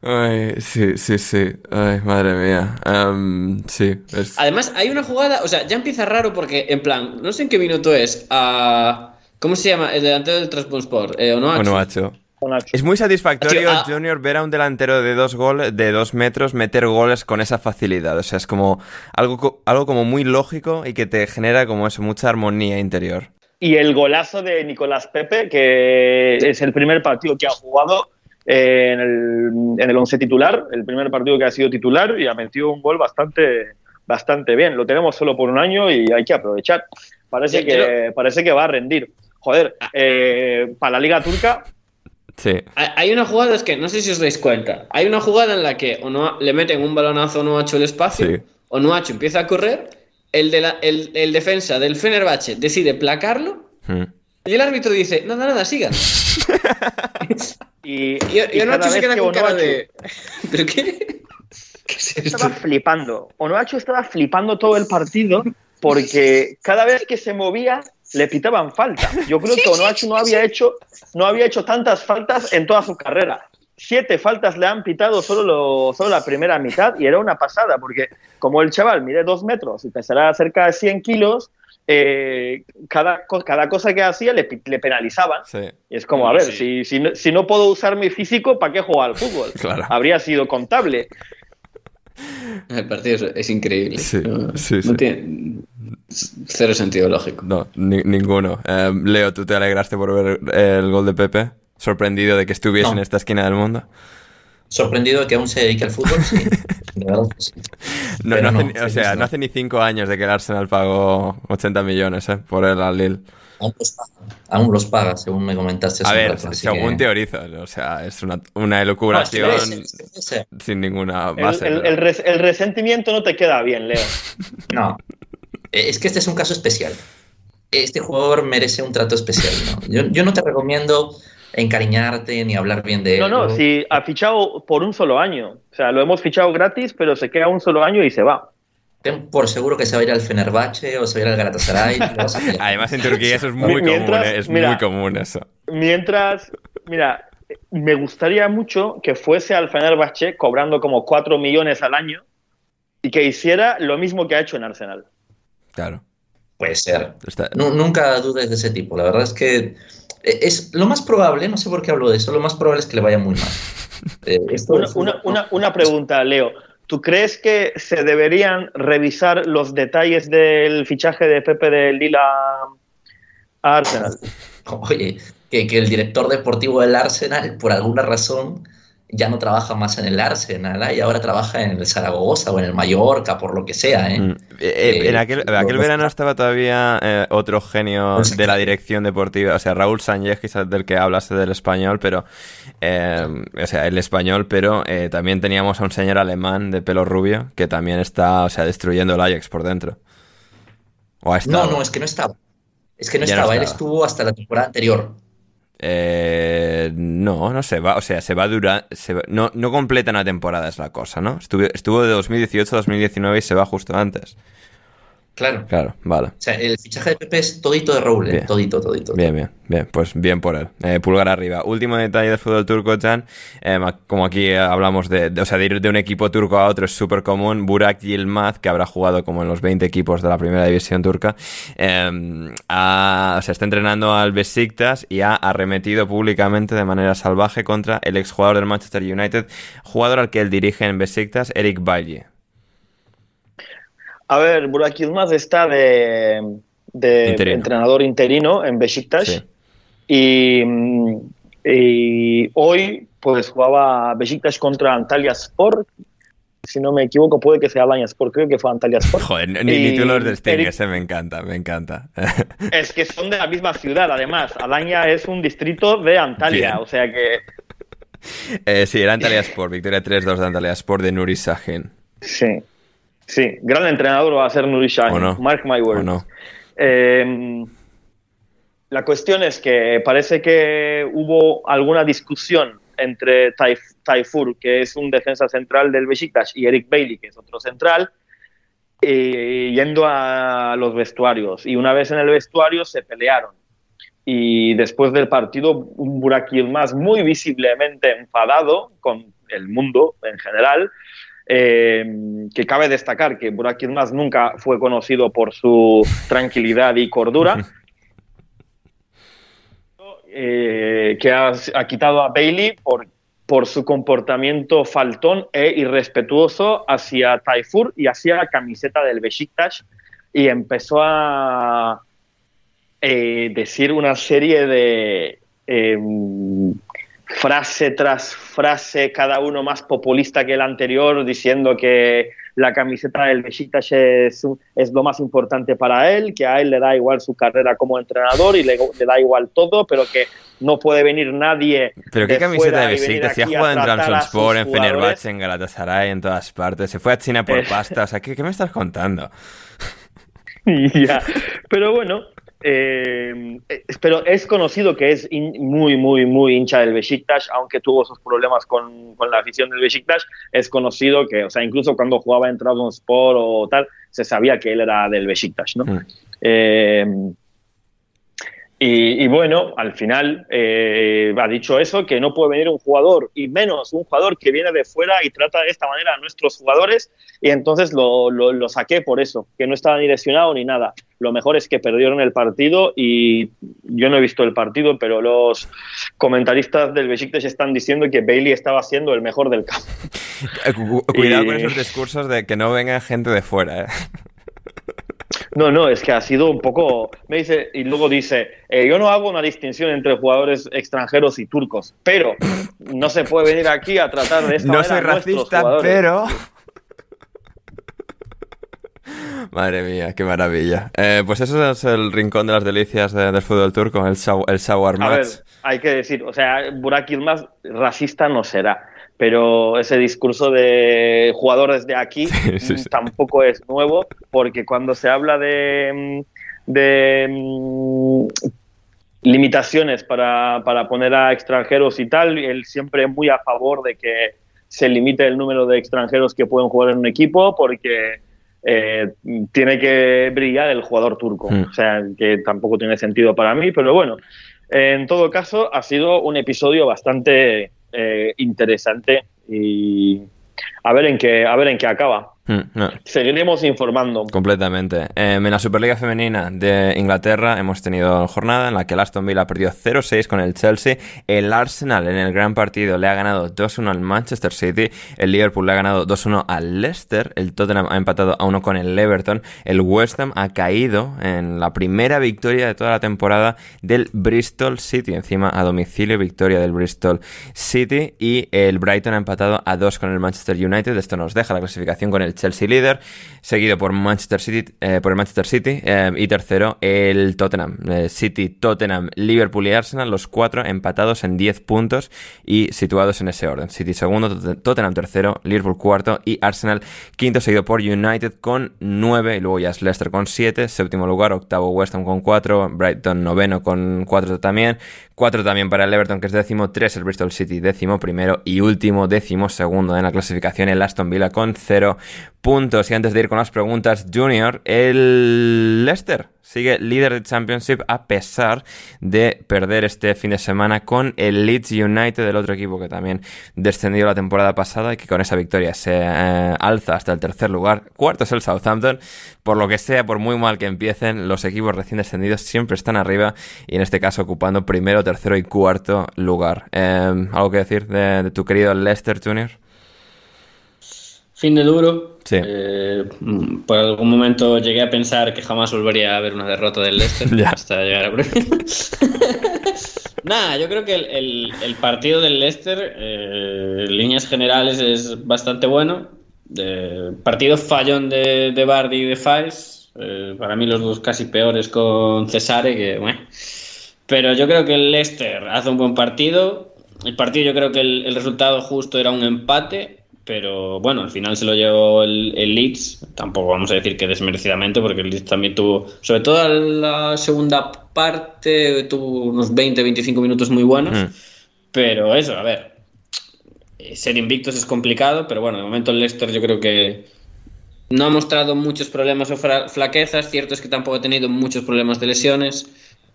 Ay, sí, sí, sí. Ay, madre mía. Em, sí, es... Además, hay una jugada, o sea, ya empieza raro porque, en plan, no sé en qué minuto es. a ¿Cómo se llama? El delantero del Transport. Eh, Onoachu. Onuachu. Es muy satisfactorio, ah. Junior, ver a un delantero de dos goles, de dos metros meter goles con esa facilidad. O sea, es como algo, algo como muy lógico y que te genera como eso, mucha armonía interior. Y el golazo de Nicolás Pepe, que es el primer partido que ha jugado eh, en el, en el once titular, el primer partido que ha sido titular y ha metido un gol bastante, bastante bien. Lo tenemos solo por un año y hay que aprovechar. Parece, que, parece que va a rendir. Joder, eh, para la Liga Turca, Sí. Hay una jugada, es que no sé si os dais cuenta. Hay una jugada en la que Onoa- le meten un balonazo a Onuachu al espacio. Sí. Onuachu empieza a correr. El, de la- el, el defensa del Fenerbahce decide placarlo. Mm. Y el árbitro dice: Nada, nada, sigan. *laughs* y, Y, y y Onuachu se queda que con cara Onuachu de. *laughs* ¿Pero qué? ¿Qué es esto? estaba flipando. Onoachu estaba flipando todo el partido porque cada vez que se movía le pitaban falta. Yo creo que Onoachu no había hecho no había hecho tantas faltas en toda su carrera. Siete faltas le han pitado solo, lo- solo la primera mitad y era una pasada porque como el chaval mide dos metros y pesará cerca de 100 kilos, eh, cada, cada cosa que hacía le, le penalizaban. Sí. Y es como, a ver, Sí. si, si, no, si no puedo usar mi físico, ¿para qué jugar al fútbol? *laughs* Claro. Habría sido contable. *laughs* El partido es, es increíble. Sí, No- sí, no sí. tiene cero sentido lógico. No, ni- ninguno. Eh, Leo, ¿tú te alegraste por ver el gol de Pepe? ¿Sorprendido de que estuviese No. en esta esquina del mundo? Sorprendido de que aún se dedique al fútbol, sí. *laughs* De verdad que sí. No, Pero no no, hace, o sea, no. no hace ni cinco años de que el Arsenal pagó 80 millones eh, por el al Lille. Aún los paga, aún los paga, según me comentaste. A ver, rato, según que- teorizo, o sea, es una, una No, elucubración sin ninguna El, base. el- pero- el res- el resentimiento no te queda bien, Leo. *laughs* No. Eh, Es que este es un caso especial. Este jugador merece un trato especial. ¿no? Yo, yo no te recomiendo encariñarte ni hablar bien de él. No, no, si ha fichado por un solo año. O sea, lo hemos fichado gratis, pero se queda un solo año y se va. Ten por seguro que se va a ir al Fenerbahce o se va a ir al Galatasaray. *laughs* Además, en Turquía eso es muy Mientras- común, eh, es mira, muy común eso. Mientras, mira, me gustaría mucho que fuese al Fenerbahce cobrando como 4 millones al año y que hiciera lo mismo que ha hecho en Arsenal. Claro. Puede ser. Está- nunca dudes de ese tipo. La verdad es que eh, es lo más probable, no sé por qué hablo de eso, lo más probable es que le vaya muy mal. *laughs* Eh, esto Una, es- una- una- una pregunta, Leo. ¿Tú crees que se deberían revisar los detalles del fichaje de Pepe de Lila a Arsenal? *laughs* Oye, que el director deportivo del Arsenal, por alguna razón, ya no trabaja más en el Arsenal ¿eh? y ahora trabaja en el Zaragoza o en el Mallorca, por lo que sea. ¿eh? Mm. Eh, en aquel, verano estaba todavía otro genio de la dirección deportiva, o sea, Raúl Sánchez, quizás del que hablaste del español, pero, o sea, el español, pero también teníamos a un señor alemán de pelo rubio que también está, o sea, destruyendo el Ajax por dentro. no, no, es que no estaba. Es que no estaba, él estuvo hasta la temporada anterior. Eh, no, no se va, o sea, se va a durar, no, no completa una temporada es la cosa, ¿no? Estuvo, estuvo de 2018 a 2019 y se va justo antes. Claro. Claro, vale. O sea, el fichaje de Pepe es todito de Raúl, ¿eh? todito, todito. Bien, bien, bien, pues bien por él. Eh, pulgar arriba. Último detalle del fútbol turco, Jan. Eh, como aquí hablamos de, o sea, de ir de un equipo turco a otro es súper común. Burak Yilmaz, que habrá jugado como en los 20 equipos de la primera división turca, se está entrenando al Besiktas y ha arremetido públicamente de manera salvaje contra el exjugador del Manchester United, jugador al que él dirige en Besiktas, Eric Bailly. A ver, Burak Yilmaz está de, entrenador interino en Besiktas y, hoy pues jugaba Besiktas contra Antalya Sport. Si no me equivoco, puede que sea Alanya Sport, creo que fue Antalya Sport. *laughs* Joder, ni, tú los distingues, me encanta, me encanta. *laughs* Es que son de la misma ciudad, además. Alanya es un distrito de Antalya, o sea que... Eh, sí, era Antalya Sport, victoria 3-2 de Antalya Sport de Nuri Sahin. Sí. Sí, gran entrenador va a ser Nuri Shine. Mark my words. Em, la cuestión es que parece que hubo alguna discusión entre Taifur, que es un defensa central del Besiktas, y Eric Bailey, que es otro central, eh, yendo a los vestuarios. Y una vez en el vestuario se pelearon. Y después del partido, un Burak más muy visiblemente enfadado con el mundo en general, eh, que cabe destacar que Burak Yilmaz nunca fue conocido por su tranquilidad y cordura, *laughs* eh, que ha, quitado a Bailey por, por su comportamiento faltón e irrespetuoso hacia Taifur y hacia la camiseta del Besiktas. Y empezó a eh, decir una serie de frase tras frase, cada uno más populista que el anterior, diciendo que la camiseta del Besiktas es, es, lo más importante para él, que a él le da igual su carrera como entrenador y le, da igual todo, pero que no puede venir nadie. ¿Pero qué camiseta de Besiktas? Si ha jugado en Trabzonspor, en Fenerbahce, en Galatasaray, en todas partes, se fue a China por pasta, o sea, ¿qué, qué me estás contando? *laughs* ya, pero bueno, eh, pero es conocido que es muy, muy, muy hincha del Besiktas, aunque tuvo esos problemas con, con, la afición del Besiktas, es conocido que, o sea, incluso cuando jugaba en Trabzonspor o tal, se sabía que él era del Besiktas, ¿no? Mm. Eh, y, bueno, al final eh, ha dicho eso, que no puede venir un jugador, y menos un jugador que viene de fuera y trata de esta manera a nuestros jugadores, y entonces lo, lo, saqué por eso, que no estaba ni lesionado ni nada. Lo mejor es que perdieron el partido y yo no he visto el partido, pero los comentaristas del Besiktas están diciendo que Bailey estaba siendo el mejor del campo. *laughs* Cuidado con esos discursos de que no venga gente de fuera. ¿eh? No, no, es que ha sido un poco. Me dice, y luego dice: eh, Yo no hago una distinción entre jugadores extranjeros y turcos, pero no se puede venir aquí a tratar de esta No soy racista, pero. *laughs* Madre mía, qué maravilla. Eh, pues eso es el rincón de las delicias del fútbol turco, el, el A ver, hay que decir, o sea, Burak Yilmaz racista no será pero ese discurso de jugadores de aquí *laughs* mm, tampoco es nuevo, porque cuando se habla de, mm, de mm, limitaciones para, para, poner a extranjeros y tal, él siempre es muy a favor de que se limite el número de extranjeros que pueden jugar en un equipo, porque eh, tiene que brillar el jugador turco. O sea, que tampoco tiene sentido para mí, pero bueno, en todo caso, ha sido un episodio bastante eh, interesante y a ver en qué a ver en qué acaba. Hmm, Seguiremos informando. Completamente. Em, en la Superliga Femenina de Inglaterra hemos tenido jornada en la que el Aston Villa perdió 0-6 con el Chelsea. El Arsenal en el gran partido le ha ganado 2-1 al Manchester City. El Liverpool le ha ganado 2-1 al Leicester. El Tottenham ha empatado a 1 con el Everton. El West Ham ha caído en la primera victoria de toda la temporada del Bristol City. Encima a domicilio victoria del Bristol City. Y el Brighton ha empatado a 2 con el Manchester United. Esto nos deja la clasificación con el Chelsea líder, seguido por Manchester City, eh, por el Manchester City eh, y tercero el Tottenham. Eh, City, Tottenham, Liverpool y Arsenal, los cuatro empatados en 10 puntos y situados en ese orden. City segundo, Tottenham tercero, Liverpool cuarto y Arsenal quinto, seguido por United con 9 y luego ya es Leicester con 7, séptimo lugar, octavo West Ham con 4, Brighton noveno con 4 también, 4 también para el Everton que es décimo, 3 el Bristol City décimo primero y último décimo segundo en la clasificación el Aston Villa con 0 puntos. Y antes de ir con las preguntas, Junior, el Leicester sigue líder de Championship a pesar de perder este fin de semana con el Leeds United, del otro equipo que también descendió la temporada pasada y que con esa victoria se eh, alza hasta el tercer lugar. Cuarto es el Southampton. Por lo que sea, por muy mal que empiecen, los equipos recién descendidos siempre están arriba y en este caso ocupando primero, tercero y cuarto lugar. Eh, ¿Algo que decir de, de tu querido Leicester Junior? Fin de duro. Eh, por algún momento llegué a pensar que jamás volvería a ver una derrota del Leicester *laughs* hasta llegar a *laughs* Nada, yo creo que el, partido del Leicester, eh, en líneas generales, es bastante bueno. partido fallón de, de Bardi y de Faes. Eh, para mí los dos casi peores con Cesare, que bueno. Pero yo creo que el Leicester hace un buen partido. El partido yo creo que el resultado justo era un empate pero bueno, al final se lo llevó el, Leeds, tampoco vamos a decir que desmerecidamente, porque el Leeds también tuvo, sobre todo la segunda parte, tuvo unos 20-25 minutos muy buenos, pero eso, a ver, ser invictos es complicado, pero bueno, de momento el Leicester yo creo que no ha mostrado muchos problemas o flaquezas, cierto es que tampoco ha tenido muchos problemas de lesiones,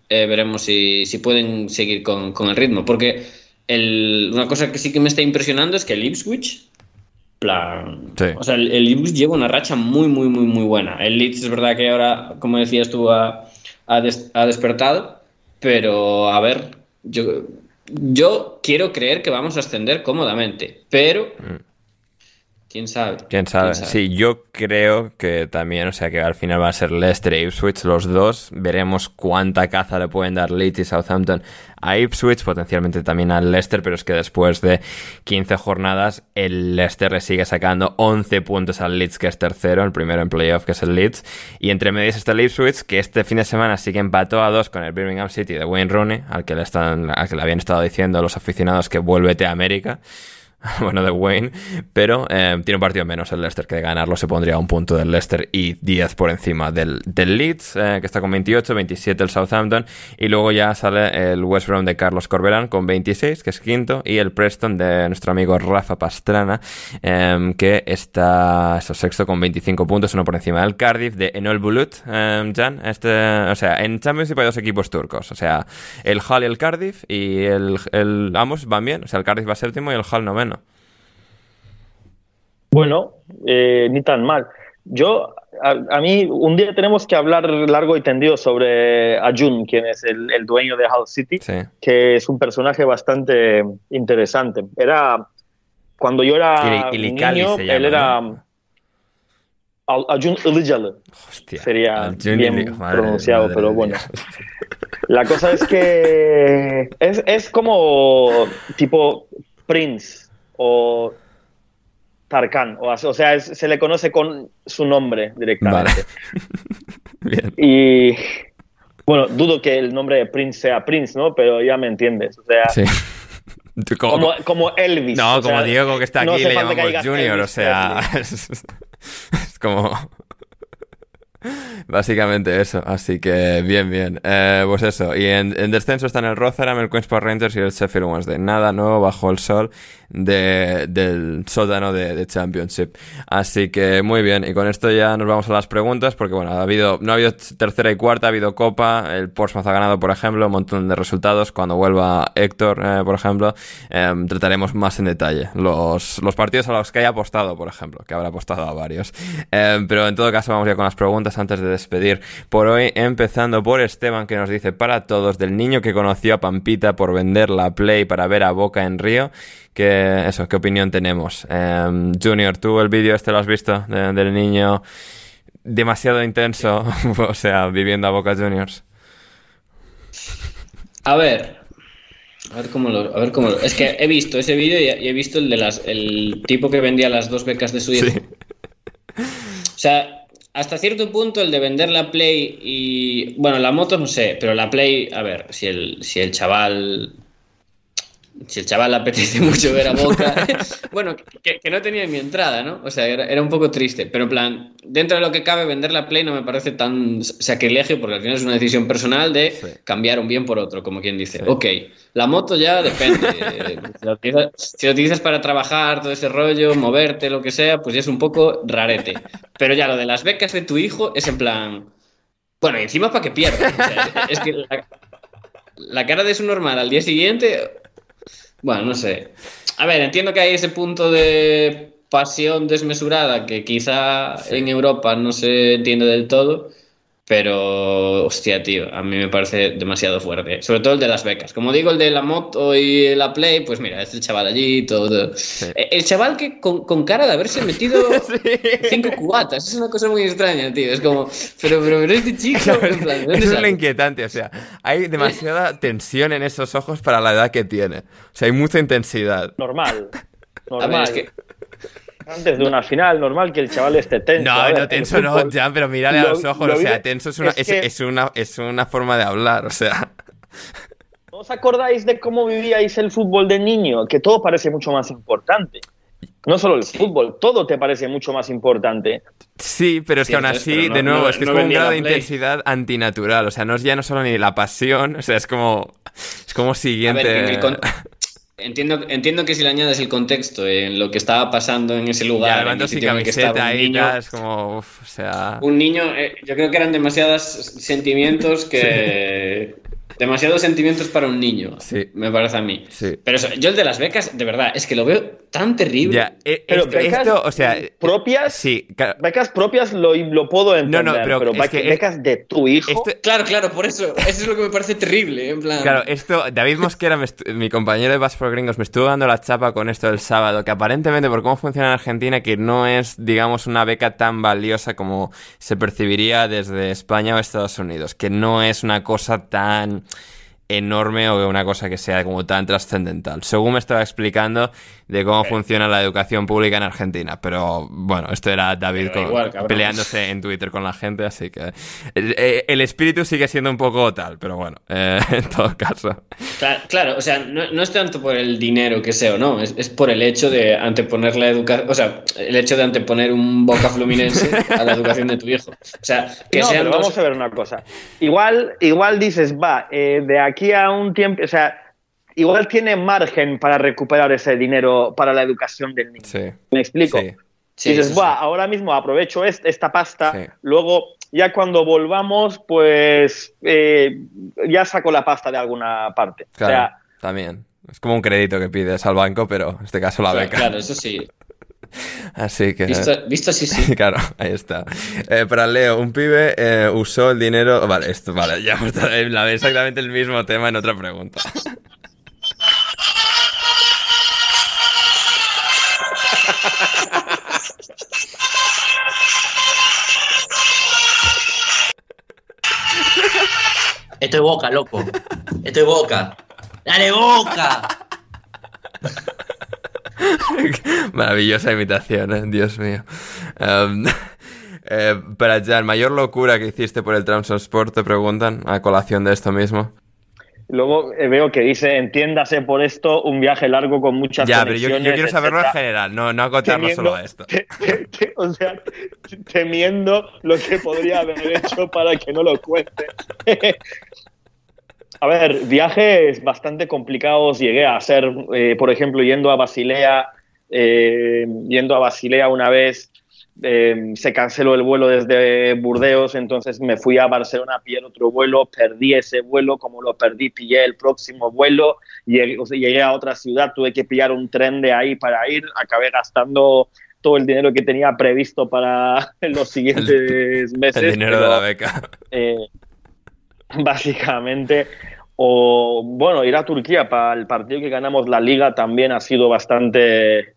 eh, veremos si, pueden seguir con, el ritmo, porque una cosa que sí que me está impresionando es que el Ipswich o sea, el, el lleva una racha muy, muy, muy, muy buena. El Leeds es verdad que ahora, como decías tú, ha, ha, despertado, pero a ver, yo, yo quiero creer que vamos a ascender cómodamente, pero... Mm. ¿Quién sabe? ¿Quién sabe? Sí, yo creo que también, o sea, que al final va a ser Leicester e Ipswich los dos. Veremos cuánta caza le pueden dar Leeds y Southampton a Ipswich, potencialmente también al Leicester, pero es que después de 15 jornadas, el Leicester le sigue sacando 11 puntos al Leeds, que es tercero, el primero en playoff, que es el Leeds. Y entre medias está el Ipswich, que este fin de semana sí que empató a dos con el Birmingham City de Wayne Rooney, al que le, están, al que le habían estado diciendo los aficionados que vuélvete a América. *laughs* bueno, de Wayne, pero eh, tiene un partido menos el Leicester, que de ganarlo se pondría un punto del Leicester y 10 por encima del, del Leeds, eh, que está con 28, 27 el Southampton, y luego ya sale el West Brom de Carlos Corbelán con 26, que es quinto, y el Preston de nuestro amigo Rafa Pastrana, em, que está sexto con 25 puntos, uno por encima del Cardiff, de Enol Bulut, em, Jan, este, o sea, en Championship hay dos equipos turcos, o sea, el Hull y el Cardiff, y el, el ambos van bien, o sea, el Cardiff va séptimo y el Hull noveno. Bueno, eh, ni tan mal. Yo, a, mí, un día tenemos que hablar largo y tendido sobre Ajun, quien es el, dueño de Hull City, que es un personaje bastante interesante. Era, cuando yo era niño, él era... Ajun Ilijale. Sería bien pronunciado, pero bueno. La cosa es que es, es como tipo Prince o Tarkan, o, o sea, se le conoce con su nombre directamente. *laughs* Y bueno, dudo que el nombre de Prince sea Prince, ¿no? Pero ya me entiendes, o sea... *laughs* Como, como, Elvis. No, como Diego que está aquí le llamamos Junior, o sea, *laughs* es, como... Básicamente eso, así que bien, bien. Eh, pues eso, y en, descenso están el Rotherham, el Queen's Park Rangers y el Sheffield Wednesday. Nada nuevo bajo el sol de, del sótano de, de, Championship. Así que muy bien, y con esto ya nos vamos a las preguntas, porque bueno, ha habido, no ha habido tercera y cuarta, ha habido Copa, el Portsmouth ha ganado, por ejemplo, un montón de resultados. Cuando vuelva Héctor, eh, por ejemplo, em, trataremos más en detalle los, los partidos a los que haya apostado, por ejemplo, que habrá apostado a varios. Em, pero en todo caso, vamos ya con las preguntas antes de despedir por hoy, empezando por Esteban, que nos dice para todos del niño que conoció a Pampita por vender la Play para ver a Boca en Río. Que, eso, ¿qué opinión tenemos? Em, Junior, ¿tú el vídeo este lo has visto del niño demasiado intenso, *laughs* o sea, viviendo a Boca Juniors? A ver, a ver cómo lo, a ver cómo Es que he visto ese vídeo y, he visto el de las, el tipo que vendía las dos becas de su hijo. O sea, hasta cierto punto el de vender la Play y. Bueno, la moto no sé, pero la Play, a ver, si el, si el chaval si el chaval le apetece *laughs* mucho ver a Boca, *laughs* bueno, que, no tenía mi entrada, ¿no? O sea, era, un poco triste, pero en plan, dentro de lo que cabe, vender la Play no me parece tan sacrilegio porque al final es una decisión personal de cambiar un bien por otro, como quien dice. Ok, la moto ya depende. *laughs* si, lo utilizas, para trabajar, todo ese rollo, moverte, lo que sea, pues ya es un poco rarete. Pero ya lo de las becas de tu hijo es en plan... Bueno, y encima para que pierda. es que la, la cara de su normal al día siguiente bueno, no sé. A ver, entiendo que hay ese punto de pasión desmesurada que quizá en Europa no se entiende del todo, pero, hostia, tío, a mí me parece demasiado fuerte. Sobre todo el de las becas. Como digo, el de la moto y la Play, pues mira, es el chaval allí, todo. Eh, el chaval que con, cara de haberse metido *laughs* cinco cubatas. Es una cosa muy extraña, tío. Es como, pero, pero, pero este chico. es lo inquietante, o sea, hay demasiada tensión en esos ojos para la edad que tiene. O sea, hay mucha intensidad. Normal. *laughs* Normal. es que antes de una final, normal que el chaval esté tenso. No, no, tenso no, ya, pero mírale a los ojos, o sea, tenso es una, es, una, es una forma de hablar, o sea. *laughs* ¿No os acordáis de cómo vivíais el fútbol de niño? Que todo parece mucho más importante. No solo el fútbol, todo te parece mucho más importante. Sí, pero es que aún así, de nuevo, es que es como un grado de intensidad antinatural. O sea, no es ya no solo ni la pasión, o sea, es como. Es como siguiente. *laughs* Entiendo, entiendo que si le añades el contexto en lo que estaba pasando en ese lugar, en sin camiseta ahí, niño, es como, o sea... Un niño, eh, yo creo que eran demasiados sentimientos que... *laughs* Demasiados sentimientos para un niño, sí. me parece a mí. Sí. Pero yo el de las becas, de verdad, es que lo veo tan terrible. Ya, eh, pero becas o sea, propias, sí, becas propias lo, lo puedo entender, no, no, pero, becas, de tu hijo. claro, claro, por eso, eso es lo que me parece terrible, en plan. Claro, esto, David Mosquera, mi compañero de Bass for Gringos, me estuvo dando la chapa con esto del sábado, que aparentemente por cómo funciona en Argentina, que no es, digamos, una beca tan valiosa como se percibiría desde España o Estados Unidos, que no es una cosa tan enorme o una cosa que sea como tan trascendental. Según me estaba explicando de cómo funciona la educación pública en Argentina. Pero bueno, esto era David peleándose en Twitter con la gente, así que eh, el, espíritu sigue siendo un poco tal, pero bueno, eh, *laughs* en todo caso. Claro, o sea, no, es tanto por el dinero que sea o no, es, por el hecho de anteponer la educación, o sea, el hecho de anteponer un boca fluminense a la educación de tu hijo. O sea, que no, vamos a ver una cosa. Igual, igual dices, va, eh, de aquí a un tiempo, o sea, igual tiene margen para recuperar ese dinero para la educación del niño. ¿Me explico? Sí. dices, ahora mismo aprovecho esta pasta, luego ya cuando volvamos, pues eh, ya saco la pasta de alguna parte. Claro, también. Es como un crédito que pides al banco, pero en este caso la beca. Claro, eso sí. *laughs* Así que. Visto, así, sí. *laughs* claro, ahí está. Eh, para Leo, un pibe eh, usó el dinero. Vale, esto, vale, ya *laughs* exactamente el mismo tema en otra pregunta. Estoy boca, loco. Estoy boca. ¡Dale boca! Maravillosa imitación, ¿eh? Dios mío. Um, eh, para Jan, ¿mayor locura que hiciste por el Sport? Te preguntan a colación de esto mismo. Luego eh, veo que dice, entiéndase por esto, un viaje largo con muchas Ya, pero yo, yo quiero saberlo en etcétera". general, no, no acotarlo Temiendo- solo a esto. te- *laughs* te- te- o sea, temiendo lo que podría haber hecho para que no lo cuente. *laughs* a ver, viajes bastante complicados llegué a hacer, eh, por ejemplo, yendo a Basilea, eh, yendo a Basilea una vez, eh, se canceló el vuelo desde Burdeos, entonces me fui a Barcelona a pillar otro vuelo, perdí ese vuelo, como lo perdí, pillé el próximo vuelo, llegué, o sea, llegué a otra ciudad, tuve que pillar un tren de ahí para ir, acabé gastando todo el dinero que tenía previsto para *laughs* los siguientes meses. El dinero de la beca. eh, *laughs* básicamente. O bueno, ir a Turquía para el partido que ganamos la liga también ha sido bastante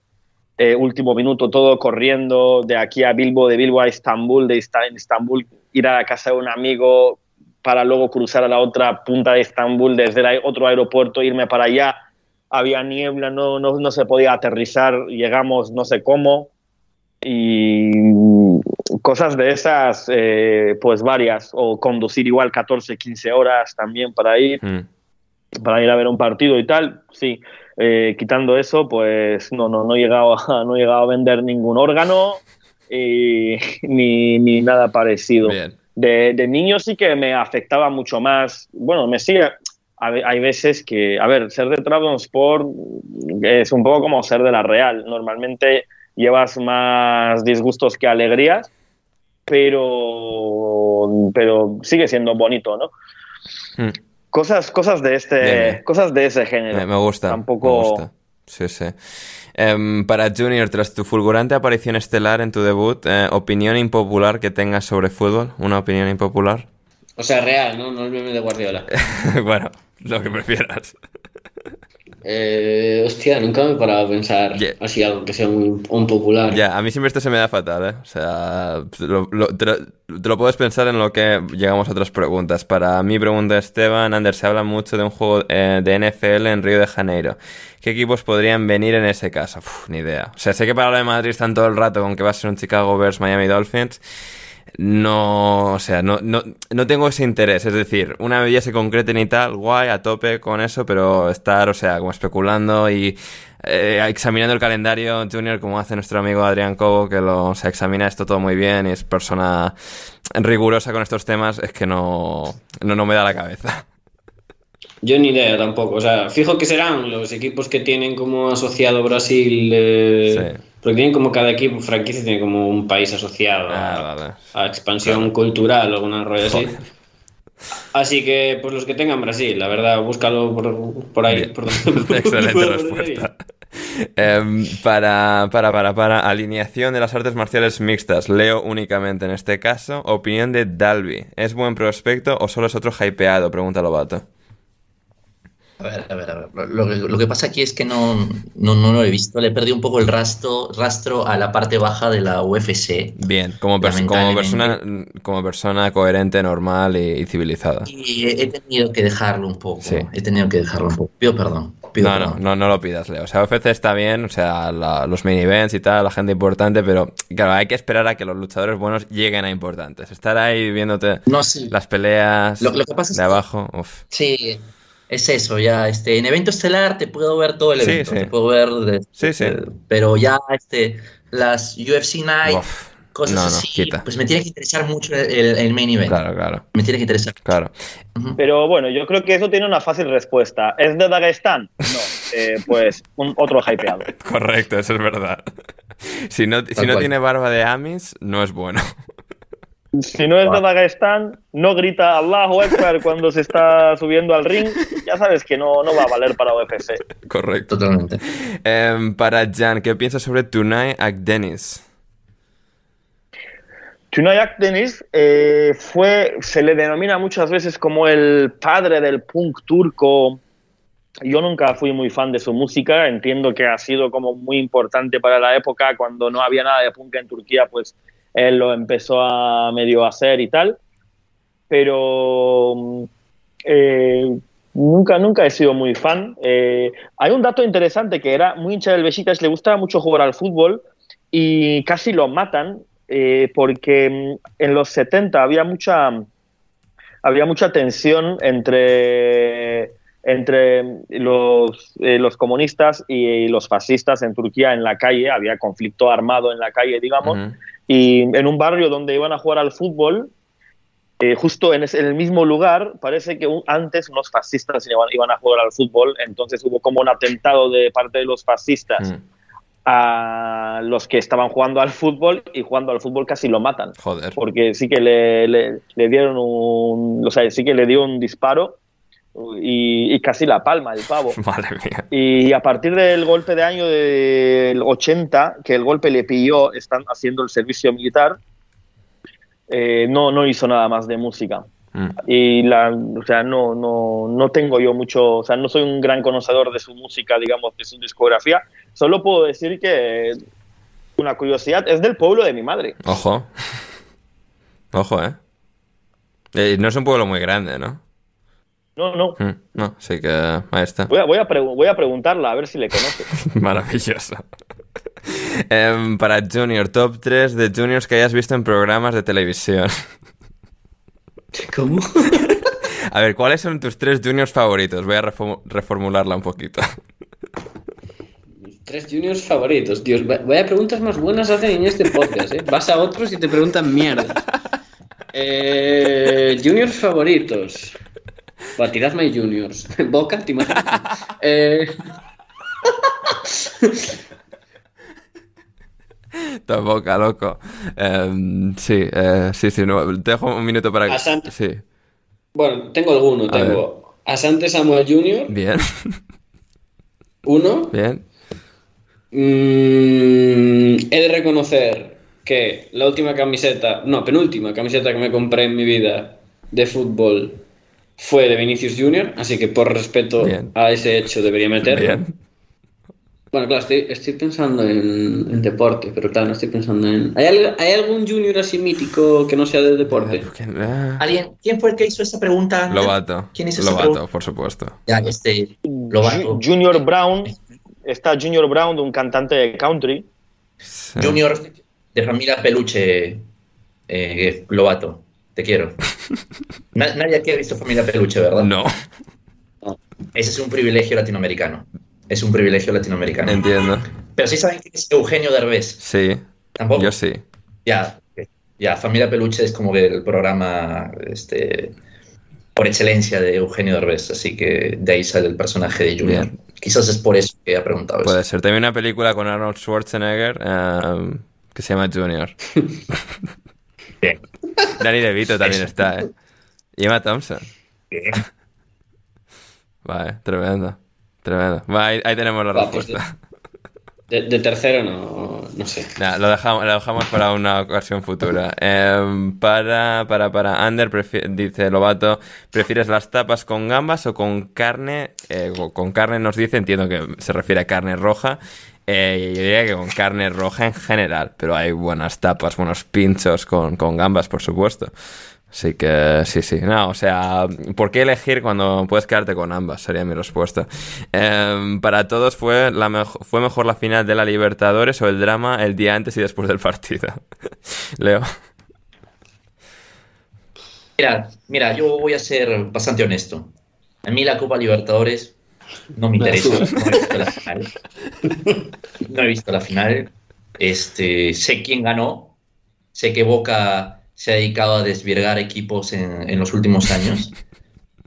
eh, último minuto, todo corriendo de aquí a Bilbo, de Bilbo a Estambul, de Estambul ir a la casa de un amigo para luego cruzar a la otra punta de Estambul desde el otro aeropuerto, irme para allá. Había niebla, no, no, no se podía aterrizar, llegamos no sé cómo y cosas de esas, eh, pues varias, o conducir igual 14, 15 horas también para ir, Mm. para ir a ver un partido y tal, sí. Eh, quitando eso, pues no, no, no, he llegado a, *laughs* no he llegado a vender ningún órgano y, *laughs* ni, ni nada parecido. De, de niño sí que me afectaba mucho más. Bueno, me sigue. Hay veces que, a ver, ser de Trabzonspor es un poco como ser de la Real. Normalmente llevas más disgustos que alegrías, pero, pero sigue siendo bonito, ¿no? Mm. Cosas, cosas de este, Bien, bien. cosas de ese género. Me, me gusta. Tampoco. me gusta. Sí, sí. Em, para Junior, tras tu fulgurante aparición estelar en tu debut, eh, opinión impopular que tengas sobre fútbol, una opinión impopular. O sea, real, ¿no? No el meme de Guardiola. *laughs* bueno, lo que prefieras. Eh, hostia, nunca me he parado a pensar Yeah. así algo que sea muy un popular. Ya, a mí siempre esto se me da fatal, ¿eh? O sea, lo- lo- te, lo, te lo puedes pensar en lo que llegamos a otras preguntas. Para mi pregunta, Esteban, Ander, se habla mucho de un juego eh, de NFL en Río de Janeiro. ¿Qué equipos podrían venir en ese caso? Uf, ni idea. O sea, sé que para lo de Madrid están todo el rato con que va a ser un Chicago vs Miami Dolphins. No, o sea, no, no, no tengo ese interés. Es decir, una vez ya se concreten y tal, guay, a tope con eso, pero estar, o sea, como especulando y eh, examinando el calendario Junior, como hace nuestro amigo Adrián Cobo, que lo, o examina esto todo muy bien y es persona rigurosa con estos temas, es que no, no, no me da la cabeza. Yo ni idea tampoco. O sea, fijo que serán los equipos que tienen como asociado Brasil. eh, Sí. Porque tienen como cada equipo, franquicia, tiene como un país asociado a, Ah, vale. a expansión Claro. cultural o alguna rollo así. Joder. Así que, pues los que tengan Brasil, la verdad, búscalo por, por ahí. *laughs* Por donde- Excelente respuesta. Em, para, para, para, para. Alineación de las artes marciales mixtas. Leo únicamente en este caso. Opinión de Dalby. ¿Es buen prospecto o solo es otro hypeado? Pregunta Lobato. A ver, a ver, a ver. Lo, que- lo que pasa aquí es que no, no, no lo he visto. Le perdí un poco el rastro, rastro a la parte baja de la UFC. Bien, como, pers- como, persona, como persona coherente, normal y, y civilizada. Y he, tenido que dejarlo un poco. Sí. He tenido que dejarlo un poco. Pido perdón. Pido No, no, perdón. no, no lo pidas, Leo. O sea, UFC está bien, o sea, la- los mini events y tal, la gente importante, pero claro, hay que esperar a que los luchadores buenos lleguen a importantes. Estar ahí viéndote No, sí. las peleas Lo- lo que pasa es de que- abajo, uf. Sí, es eso, ya, este, en evento estelar te puedo ver todo el evento, sí. te puedo ver, de- Sí, sí. pero ya, este, las UFC Night, Uf. cosas No, no, así, quita. pues me tiene que interesar mucho el, el- el main event, Claro, claro, me tiene que interesar. claro. Pero bueno, yo creo que eso tiene una fácil respuesta. ¿Es de Dagestán? No. Eh, pues un, otro hypeado. *laughs* Correcto, eso es verdad. *laughs* Si no, si no tiene barba de Amis, no es bueno. Si no es de Dagestán, no grita Allahu Akbar cuando se está subiendo al ring. Ya sabes que no, no va a valer para UFC. Correcto. Totalmente. Em, para Jan, ¿qué piensas sobre Tunay Akdenis? Tunayak Deniz eh, fue, se le denomina muchas veces como el padre del punk turco. Yo nunca fui muy fan de su música, entiendo que ha sido como muy importante para la época, cuando no había nada de punk en Turquía, pues él lo empezó a medio hacer y tal, pero eh, nunca, nunca he sido muy fan. Eh, hay un dato interesante que era muy hincha del Besiktas, le gustaba mucho jugar al fútbol y casi lo matan eh, porque mm, en los 70 había mucha había mucha tensión entre, entre los, eh, los comunistas y los fascistas en Turquía en la calle, había conflicto armado en la calle, digamos, y en un barrio donde iban a jugar al fútbol, eh, justo en, el mismo lugar, parece que antes unos fascistas iban, iban, a jugar al fútbol, entonces hubo como un atentado de parte de los fascistas. Mm. a los que estaban jugando al fútbol y jugando al fútbol casi lo matan. Joder. Porque sí que le, le, dieron un, o sea, sí que le dio un disparo y, casi la palma el pavo. *laughs* Madre mía. Y a partir del golpe de año del 80, que el golpe le pilló, están haciendo el servicio militar, eh, no, no hizo nada más de música. Mm. Y la, o sea, no, no, no tengo yo mucho, o sea, no soy un gran conocedor de su música, digamos, de su discografía. Solo puedo decir que una curiosidad es del pueblo de mi madre. Ojo. Ojo, ¿eh? eh no es un pueblo muy grande, ¿no? No, no. Mm, no, sí que ahí está. Voy a, voy a, voy a preguntarla a ver si le conoce. *laughs* Maravilloso. Em, para Junior, top 3 de juniors que hayas visto en programas de televisión. *laughs* ¿Cómo? *laughs* A ver, ¿cuáles son tus tres juniors favoritos? Voy a reformularla un poquito. tres juniors favoritos. Dios, vaya preguntas más buenas hacen en este podcast, ¿eh? Vas a otros y te preguntan mierda. Eh, juniors favoritos. Batirazme juniors. *laughs* Boca, te eh... *laughs* boca, loco. Em, sí, eh, sí, sí. No, te dejo un minuto para que. Sí. Bueno, tengo alguno. tengo Asante Samuel Jr. Bien. Uno. Bien. Mm, he de reconocer que la última camiseta, no, penúltima camiseta que me compré en mi vida de fútbol fue de Vinicius Jr., así que por respeto a ese hecho debería meterlo. Bien. Bueno, claro, estoy, pensando en, deporte, pero claro, no estoy pensando en... ¿Hay, algún junior así mítico que no sea de deporte? ¿Alguien? ¿Quién fue el que hizo esa pregunta? Lobato. ¿Quién hizo Lobato, pregunta? por supuesto. Ya, este... Lobato. Junior Brown. Está Junior Brown, un cantante de country. Junior de familia peluche, eh, Lobato. Te quiero. Nadie aquí ha visto familia peluche, ¿verdad? No. Ese es un privilegio latinoamericano es un privilegio latinoamericano. Entiendo. Pero sí saben que es Eugenio Derbez. Sí. ¿Tampoco? Yo sí. Ya, ya, Familia Peluche es como el programa este, por excelencia de Eugenio Derbez, así que de ahí sale el personaje de Junior. Quizás es por eso que ha preguntado Puede ser. También una película con Arnold Schwarzenegger um, que se llama Junior. *laughs* Bien. Danny DeVito también está, ¿eh? Y Emma Thompson. Bien. *laughs* Vale, tremendo. Tremendo. ahí, tenemos la pues respuesta. de, tercero no, no sé. lo, dejamos, lo dejamos para una ocasión futura. Em, para, para, para. Ander dice Lobato, ¿prefieres las tapas con gambas o con carne? Eh, con carne nos dice, entiendo que se refiere a carne roja. Eh, yo diría que con carne roja en general, pero hay buenas tapas, buenos pinchos con, con gambas, por supuesto. Así que sí, sí. No, o sea, ¿por qué elegir cuando puedes quedarte con ambas? Sería mi respuesta. Em, para todos fue, la fue mejor la final de la Libertadores o el drama el día antes y después del partido. *laughs* Leo. Mira, mira, yo voy a ser bastante honesto. A mí la Copa Libertadores no me interesa. No he visto la final. No he visto la final. Este, sé quién ganó. Sé que Boca se ha dedicado a desvirgar equipos en, los últimos años.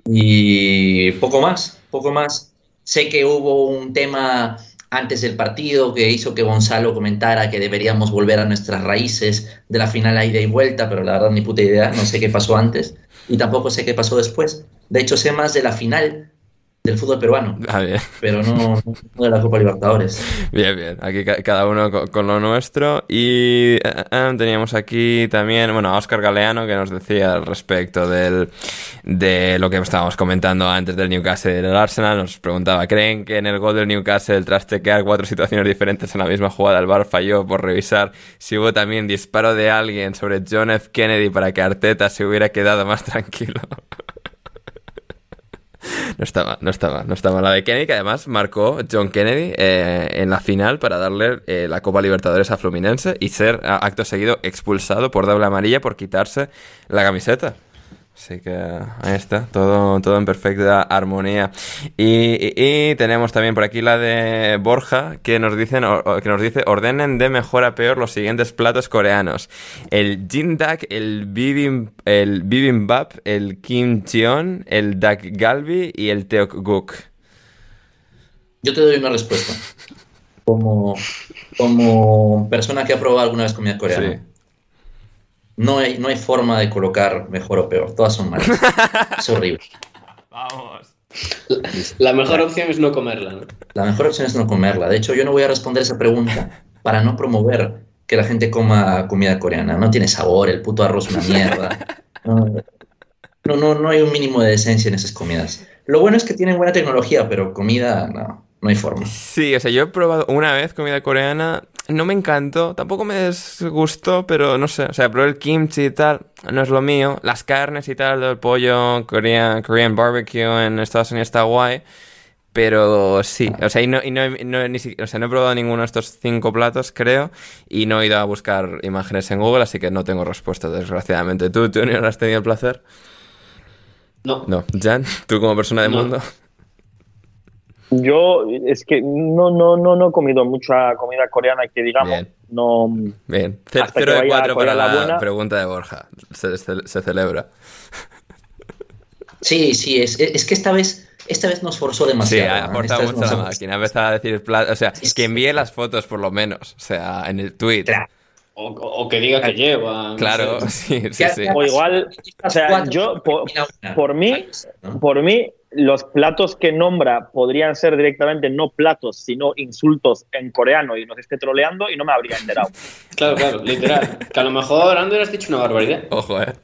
Y poco más, poco más. Sé que hubo un tema antes del partido que hizo que Gonzalo comentara que deberíamos volver a nuestras raíces de la final a ida y vuelta, pero la verdad ni puta idea, no sé qué pasó antes y tampoco sé qué pasó después. De hecho, sé más de la final del fútbol peruano. Ah, bien. Pero no, de la Copa Libertadores. Bien, bien. Aquí cada uno con, lo nuestro. Y eh, eh, teníamos aquí también, bueno, a Oscar Galeano que nos decía al respecto del, de lo que estábamos comentando antes del Newcastle y del Arsenal. Nos preguntaba, ¿creen que en el gol del Newcastle, tras chequear cuatro situaciones diferentes en la misma jugada, el bar falló por revisar si hubo también disparo de alguien sobre John F. Kennedy para que Arteta se hubiera quedado más *laughs* tranquilo? No estaba, no estaba, no estaba la de Kennedy, que además marcó John Kennedy eh, en la final para darle eh, la Copa Libertadores a Fluminense y ser acto seguido expulsado por doble amarilla por quitarse la camiseta. Así que ahí está, todo, todo en perfecta armonía. Y, y- y tenemos también por aquí la de Borja, que nos, dicen, que nos dice, ordenen de mejor a peor los siguientes platos coreanos. El jindak, el, bibim, el bibimbap, el kimcheon, el dak galbi y el teokguk. Yo te doy una respuesta. Como, como persona que ha probado alguna vez comida coreana. Sí. No hay, no hay forma de colocar mejor o peor. Todas son malas. es horrible. Vamos. La mejor opción es no comerla, ¿no? La mejor opción es no comerla. De hecho, yo no voy a responder esa pregunta para no promover que la gente coma comida coreana. No tiene sabor, el puto arroz es una mierda. No, no, no, no hay un mínimo de decencia en esas comidas. Lo bueno es que tienen buena tecnología, pero comida, no, no hay forma. Sí, o sea, yo he probado una vez comida coreana, no me encantó, tampoco me disgustó, pero no sé, o sea, probé el kimchi y tal, no es lo mío. Las carnes y tal, el pollo, Korean, Korean barbecue en Estados Unidos está guay, pero sí, o sea, y no, y no, he- no ni si- o sea, no he probado ninguno de estos cinco platos, creo, y no he ido a buscar imágenes en Google, así que no tengo respuesta, desgraciadamente. ¿Tú, tú has tenido el placer? No. No. Jan, tú como persona del No. mundo. Yo es que no, no, no, no he comido mucha comida coreana que digamos. Bien. No, Bien, Ce- Hasta que cero de vaya a cuatro para Corea la buena. pregunta de Borja, se, se- se celebra. Sí, sí, es, es que esta vez, esta vez nos forzó Sí, demasiado. ha ¿no? aportado Esta vez mucho la nos- máquina. Ha empezado a decir plato. O sea, Sí, sí, que sí. envíe las fotos por lo menos. O sea, en el tweet. O, o que diga que lleva. no Claro, sé. *laughs* sí, sí, ¿Qué- sí. O igual, o sea, yo, por- por mí- ¿no? por mí, los platos que nombra podrían ser directamente no platos, sino insultos en coreano y nos esté troleando y no me habría enterado. *laughs* Claro, claro, literal. Que a lo mejor, Ander, has dicho una barbaridad. Ojo, eh.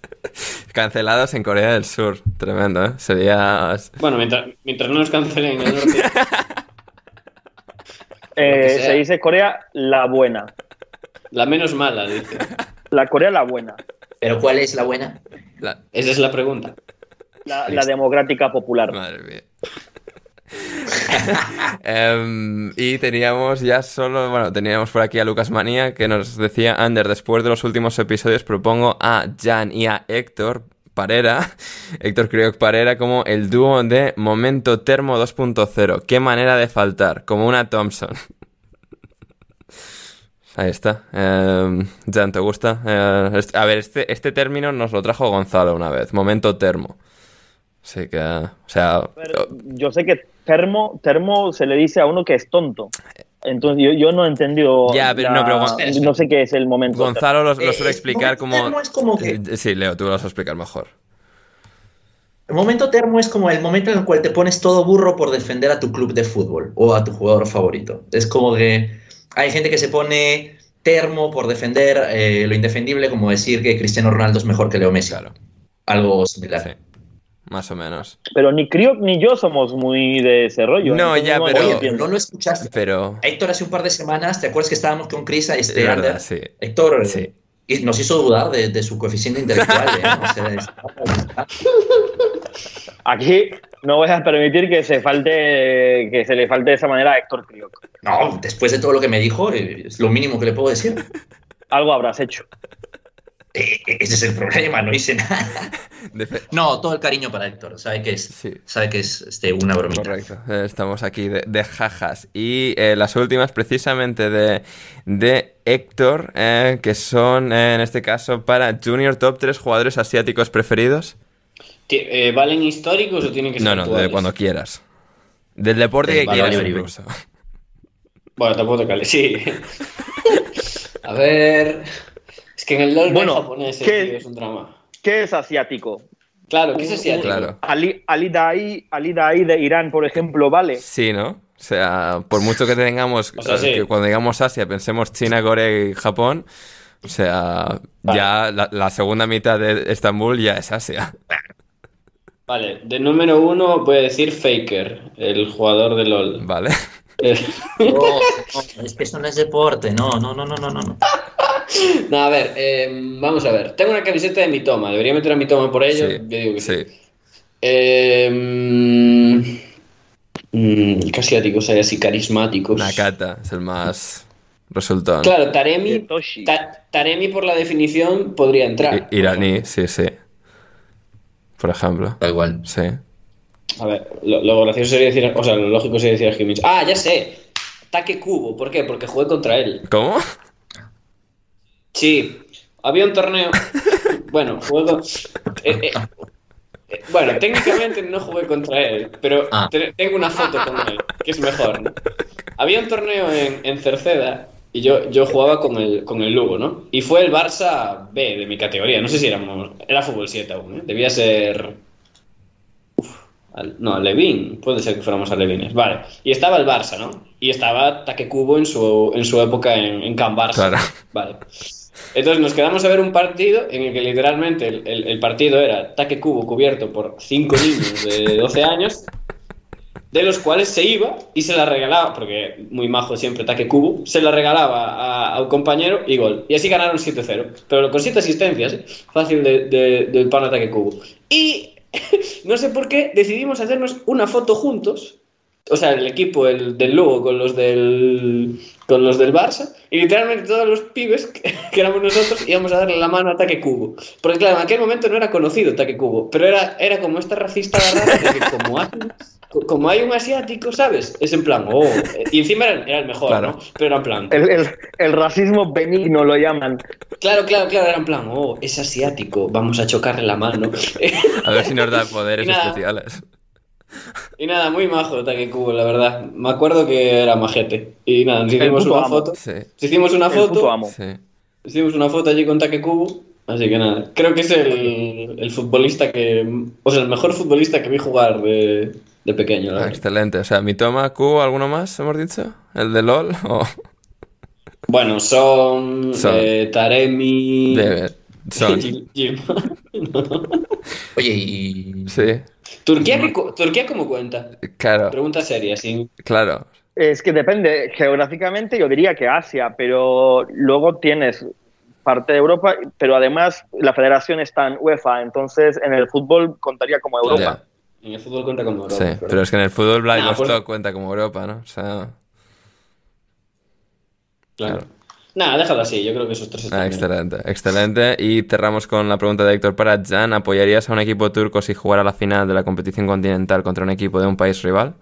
Cancelados en Corea del Sur. Tremendo, eh. Sería. Bueno, mientras, mientras no nos cancelen en el norte. *laughs* Eh, se dice Corea la buena. La menos mala, dice. La Corea la buena. Pero ¿cuál es la buena? La... Esa es la pregunta. La, la democrática popular. Madre mía. *laughs* Em, y teníamos ya solo, bueno, teníamos por aquí a Lucas Manía que nos decía, Ander, después de los últimos episodios propongo a Jan y a Héctor Parera, *laughs* Héctor Crioc Parera, como el dúo de Momento Termo 2.0. Qué manera de faltar, como una Thompson. *laughs* Ahí está. Em, Jan, ¿te gusta? Eh, este- a ver, este, este término nos lo trajo Gonzalo una vez, Momento Termo. Así que, o sea... Pero yo sé que termo, termo se le dice a uno que es tonto. Entonces yo, yo no he entendido. Ya, pero no, pero no sé qué es el momento. Gonzalo lo, lo Eh, suele es- explicar como... termo es como que- Eh, Sí, Leo, tú lo vas a explicar mejor. El momento termo es como el momento en el cual te pones todo burro por defender a tu club de fútbol o a tu jugador favorito. Es como que hay gente que se pone termo por defender eh, lo indefendible, como decir que Cristiano Ronaldo es mejor que Leo Messi. Claro, Algo similar. sí. Más o menos. Pero ni Kriok ni yo somos muy de ese rollo. No, ya, pero- Oye, entiendo. pero no lo escuchaste. Pero... Héctor hace un par de semanas, ¿te acuerdas que estábamos con Chris a este Es verdad, sí. Héctor eh, Sí. y nos hizo dudar de, de su coeficiente intelectual. ¿eh? O sea, es- *laughs* Aquí no voy a permitir que se falte que se le falte de esa manera a Héctor Kriok. no, después de todo lo que me dijo, eh, es lo mínimo que le puedo decir. Algo habrás hecho. Eh, ese es el problema, no hice nada. No, todo el cariño para Héctor. Sabe que es, Sí. sabe que es este, una bromita. Correcto, eh, estamos aquí de, de jajas. Y eh, las últimas precisamente de, de Héctor, eh, que son eh, en este caso para Junior Top 3 jugadores asiáticos preferidos. Eh, ¿Valen históricos o tienen que ser No, no, de cuando quieras. Del deporte que quieras libre. incluso. Bueno, tampoco te cale, sí. *laughs* A ver. Es que en el LoL Bueno, japonés ¿qué- es un drama. ¿Qué es asiático? Claro, ¿qué es asiático? Claro. Ali, Ali Dai, Ali Dai de Irán, por ejemplo, vale. Sí, ¿no? O sea, por mucho que tengamos, O sea, sí. que cuando digamos Asia pensemos China, Corea y Japón, o sea, ya la, la segunda mitad de Estambul ya es Asia. Vale, de número uno voy a decir Faker, el jugador de LoL. ¿Vale? No, no, *laughs* es que eso no es deporte. No, no, no, no, no, no. no, a ver, eh, vamos a ver. Tengo una camiseta de mi toma. ¿Debería meter a mi toma por ello? Sí, Yo digo que sí. sí. Eh, mm, mm, ¿Qué asiáticos hay así carismáticos? Nakata es el más resultón. Claro, Taremi. Ta- Taremi por la definición podría entrar. I- Iraní, sí, sí. por ejemplo. Da igual. Sí. A ver, lo, lo gracioso sería decir, o sea, lo lógico sería decir a. Ah, ya sé. Taque Cubo, ¿por qué? Porque jugué contra él. ¿Cómo? Sí, había un torneo. *laughs* Bueno, juego. eh, eh, eh, bueno, técnicamente no jugué contra él, pero Ah. te- tengo una foto con él, que es mejor, ¿no? Había un torneo en, en Cerceda y yo, yo jugaba con el, con el Lugo, ¿no? Y fue el Barça B de mi categoría, no sé si éramos. Era fútbol 7 aún, ¿eh? Debía ser. Al- no, Levin, puede ser que fuéramos a Levines, vale. Y estaba el Barça, ¿no? Y estaba Taque Cubo en su, en su época en, en Can Barça. Claro. Vale. Entonces nos quedamos a ver un partido en el que literalmente el, el- el partido era taque cubo cubierto por cinco niños de 12 años, de los cuales se iba y se la regalaba, porque muy majo siempre taque cubo, se la regalaba a, a un compañero y gol. Y así ganaron 7-0. Pero con 7 asistencias, ¿eh? fácil de, de- del pan ataque cubo. Y *laughs* no sé por qué decidimos hacernos una foto juntos. O sea, el equipo el del Lugo con los del con los del Barça y literalmente todos los pibes *laughs* que, éramos nosotros íbamos a darle la mano a Ataque Cubo. Porque claro, en aquel momento no era conocido Ataque Cubo, pero era, era como esta racista de que como hay, como hay un asiático, ¿sabes? Es en plan, oh, y encima era, era el mejor, Claro. ¿no? Pero era en plan, El, el- el racismo benigno lo llaman. claro, claro, claro, era en plan, oh, es asiático, vamos a chocarle la mano. A ver si nos da poderes *laughs* Y especiales. Y nada, muy majo Ataque Cubo, la verdad. Me acuerdo que era majete. Y nada, nos hicimos una amo. foto. Sí, Nos hicimos una foto. amo. sí. Hicimos una foto allí con Taque Cubo. Así que nada, creo que es el, el futbolista que. O sea, el mejor futbolista que vi jugar de, de pequeño, la Ah, excelente. O sea, mi toma, Q, ¿alguno más hemos dicho? ¿El de LOL? ¿O Bueno, son. Son. eh, Taremi. Son? *laughs* *laughs* Oye, y. Sí, ¿Turquía, ¿Turquía cómo cuenta? claro, Pregunta seria, sí. claro. Es que depende, geográficamente yo diría que Asia, pero luego tienes parte de Europa, pero además la federación está en UEFA, entonces en el fútbol contaría como Europa. Ya. En el fútbol cuenta como Europa. Sí, pero es que en el fútbol Vladivostok pues- cuenta como Europa, ¿no? O sea, Claro. claro. Nada, déjalo así, yo creo que esos tres están ah, bien. excelente, excelente. Y cerramos con la pregunta de Héctor para Jan. ¿Apoyarías a un equipo turco si jugara la final de la competición continental contra un equipo de un país rival?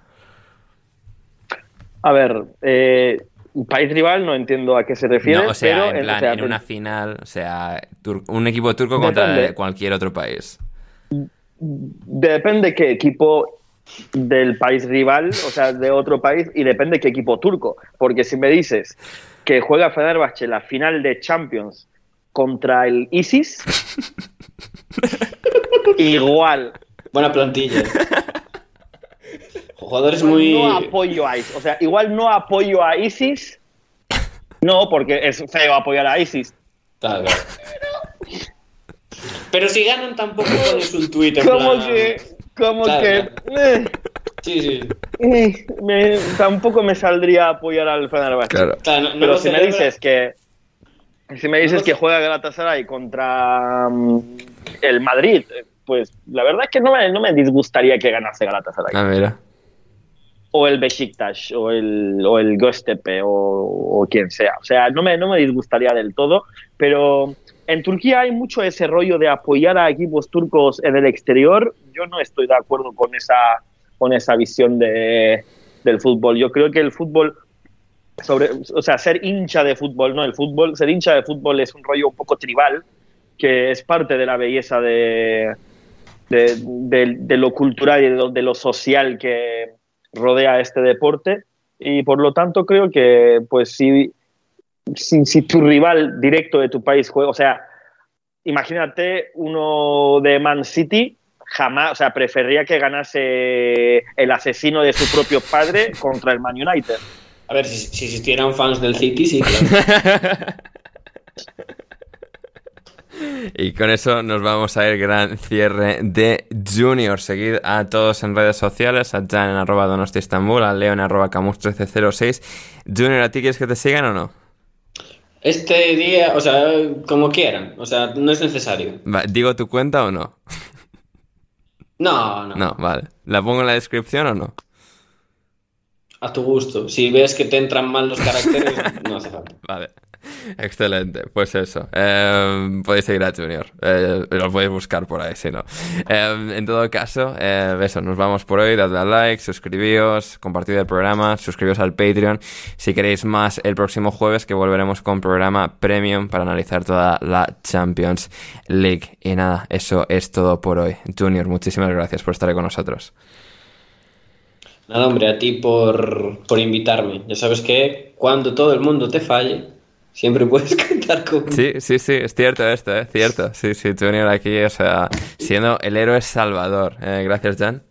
A ver, eh, país rival no entiendo a qué se refiere, No, o sea, pero en en- plan, o sea, en una final, o sea, un equipo turco contra Depende. cualquier otro país. Depende qué equipo del país rival, o sea, de otro país, y depende qué equipo turco. Porque si me dices que juega Fenerbahce la final de Champions contra el ISIS, *laughs* igual Buena plantilla. Jugadores muy. no apoyo a ISIS. O sea, igual no apoyo a ISIS. No, porque es feo apoyar a ISIS. Claro. Pero si ganan tampoco *laughs* pones un tuit en Como plan- que, como Claro, que, eh, Sí, sí. eh, me- tampoco me saldría a apoyar al Fenerbahce. Claro. Claro, no- no Pero si me dices que si me dices No que juega Galatasaray contra mm, el Madrid, eh, pues la verdad es que no me, no me disgustaría que ganase Galatasaray. Ah, mira. O el Besiktas, o el, o el Göztepe, o, o quien sea. O sea, no me, no me disgustaría del todo, pero en Turquía hay mucho ese rollo de apoyar a equipos turcos en el exterior. Yo no estoy de acuerdo con esa, con esa visión de, del fútbol. Yo creo que el fútbol sobre, o sea, ser hincha de fútbol, no el fútbol, ser hincha de fútbol es un rollo un poco tribal, que es parte de la belleza de, de, de- de lo cultural y lo, de lo social que rodea este deporte. Y por lo tanto creo que, pues, si, si, si tu rival directo de tu país juega, o sea, imagínate uno de Man City, jamás, o sea, preferiría que ganase el asesino de su propio padre contra el Man United. A ver, si, si existieran fans del City, sí, claro. Y con eso nos vamos a ir gran cierre de Junior. Seguid a todos en redes sociales, a Jan en arroba Donosti Istanbul, a Leo en arroba Camus 1306. Junior, ¿a ti quieres que te sigan o no? Este día, o sea, como quieran. O sea, no es necesario. Va, ¿Digo tu cuenta o no? No, no. No, vale. ¿La pongo en la descripción o no? A tu gusto. Si ves que te entran mal los *laughs* caracteres, no hace falta. Vale. *laughs* Excelente, pues eso. Em, podéis seguir a Junior. Eh, lo podéis buscar por ahí, si no. Em, en todo caso, eh, eso, nos vamos por hoy. Dadle a like, suscribíos, compartid el programa, suscribíos al Patreon. Si queréis más, el próximo jueves que volveremos con programa premium para analizar toda la Champions League. Y nada, eso es todo por hoy. Junior, muchísimas gracias por estar con nosotros. Nada, hombre, a ti por, por invitarme. Ya sabes que cuando todo el mundo te falle, siempre puedes *laughs* contar conmigo. Sí, sí, sí, es cierto esto, es ¿eh? cierto. Sí, sí, Junior aquí, o sea, siendo el héroe salvador. Eh, gracias, Jan.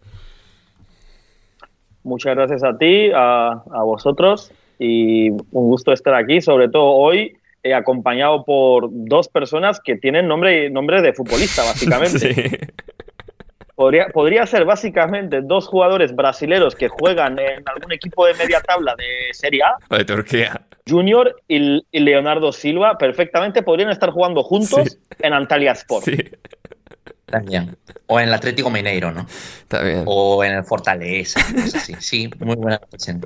Muchas gracias a ti, a, a, vosotros y un gusto estar aquí, sobre todo hoy, eh, acompañado por dos personas que tienen nombre, nombre de futbolista, *laughs* básicamente. sí. Podría, podría ser básicamente dos jugadores brasileños que juegan en algún equipo de media tabla de Serie A. O de Turquía. Junior y, y, Leonardo Silva perfectamente podrían estar jugando juntos sí. en Antalya Sport. Sí. También. O en el Atlético Mineiro, ¿no? También. O en el Fortaleza. Así. Sí, muy buena opción.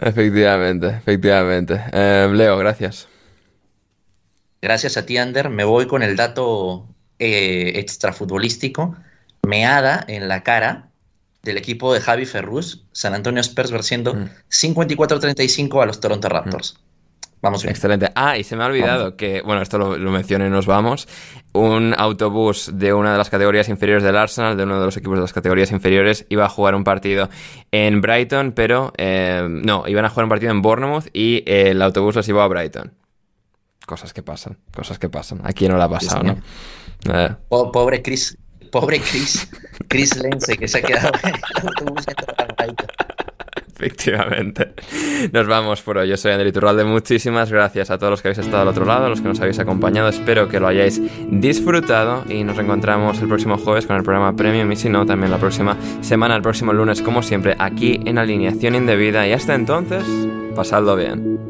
Efectivamente, efectivamente. Eh, Leo, gracias. Gracias a ti, Ander. Me voy con el dato eh, extrafutbolístico, meada en la cara del equipo de Javi Ferrus, San Antonio Spurs venciendo mm. 54-35 a los Toronto Raptors. Mm. Vamos bien. Excelente. Ah, y se me ha olvidado vamos. que, bueno, esto lo, lo mencioné y nos vamos. Un autobús de una de las categorías inferiores del Arsenal, de uno de los equipos de las categorías inferiores, iba a jugar un partido en Brighton, pero eh, no, iban a jugar un partido en Bournemouth y eh, el autobús los llevó a Brighton. Cosas que pasan, cosas que pasan. Aquí no la ha pasado, sí, ¿no? Eh. Pobre Chris, pobre Chris, Chris Lense que se ha quedado en el autobús Efectivamente. Nos vamos por hoy. Yo soy Ander Iturralde. Muchísimas gracias a todos los que habéis estado al otro lado, a los que nos habéis acompañado. Espero que lo hayáis disfrutado y nos reencontramos el próximo jueves con el programa Premium y si no, también la próxima semana, el próximo lunes, como siempre, aquí en Alineación Indebida. Y hasta entonces, pasadlo bien.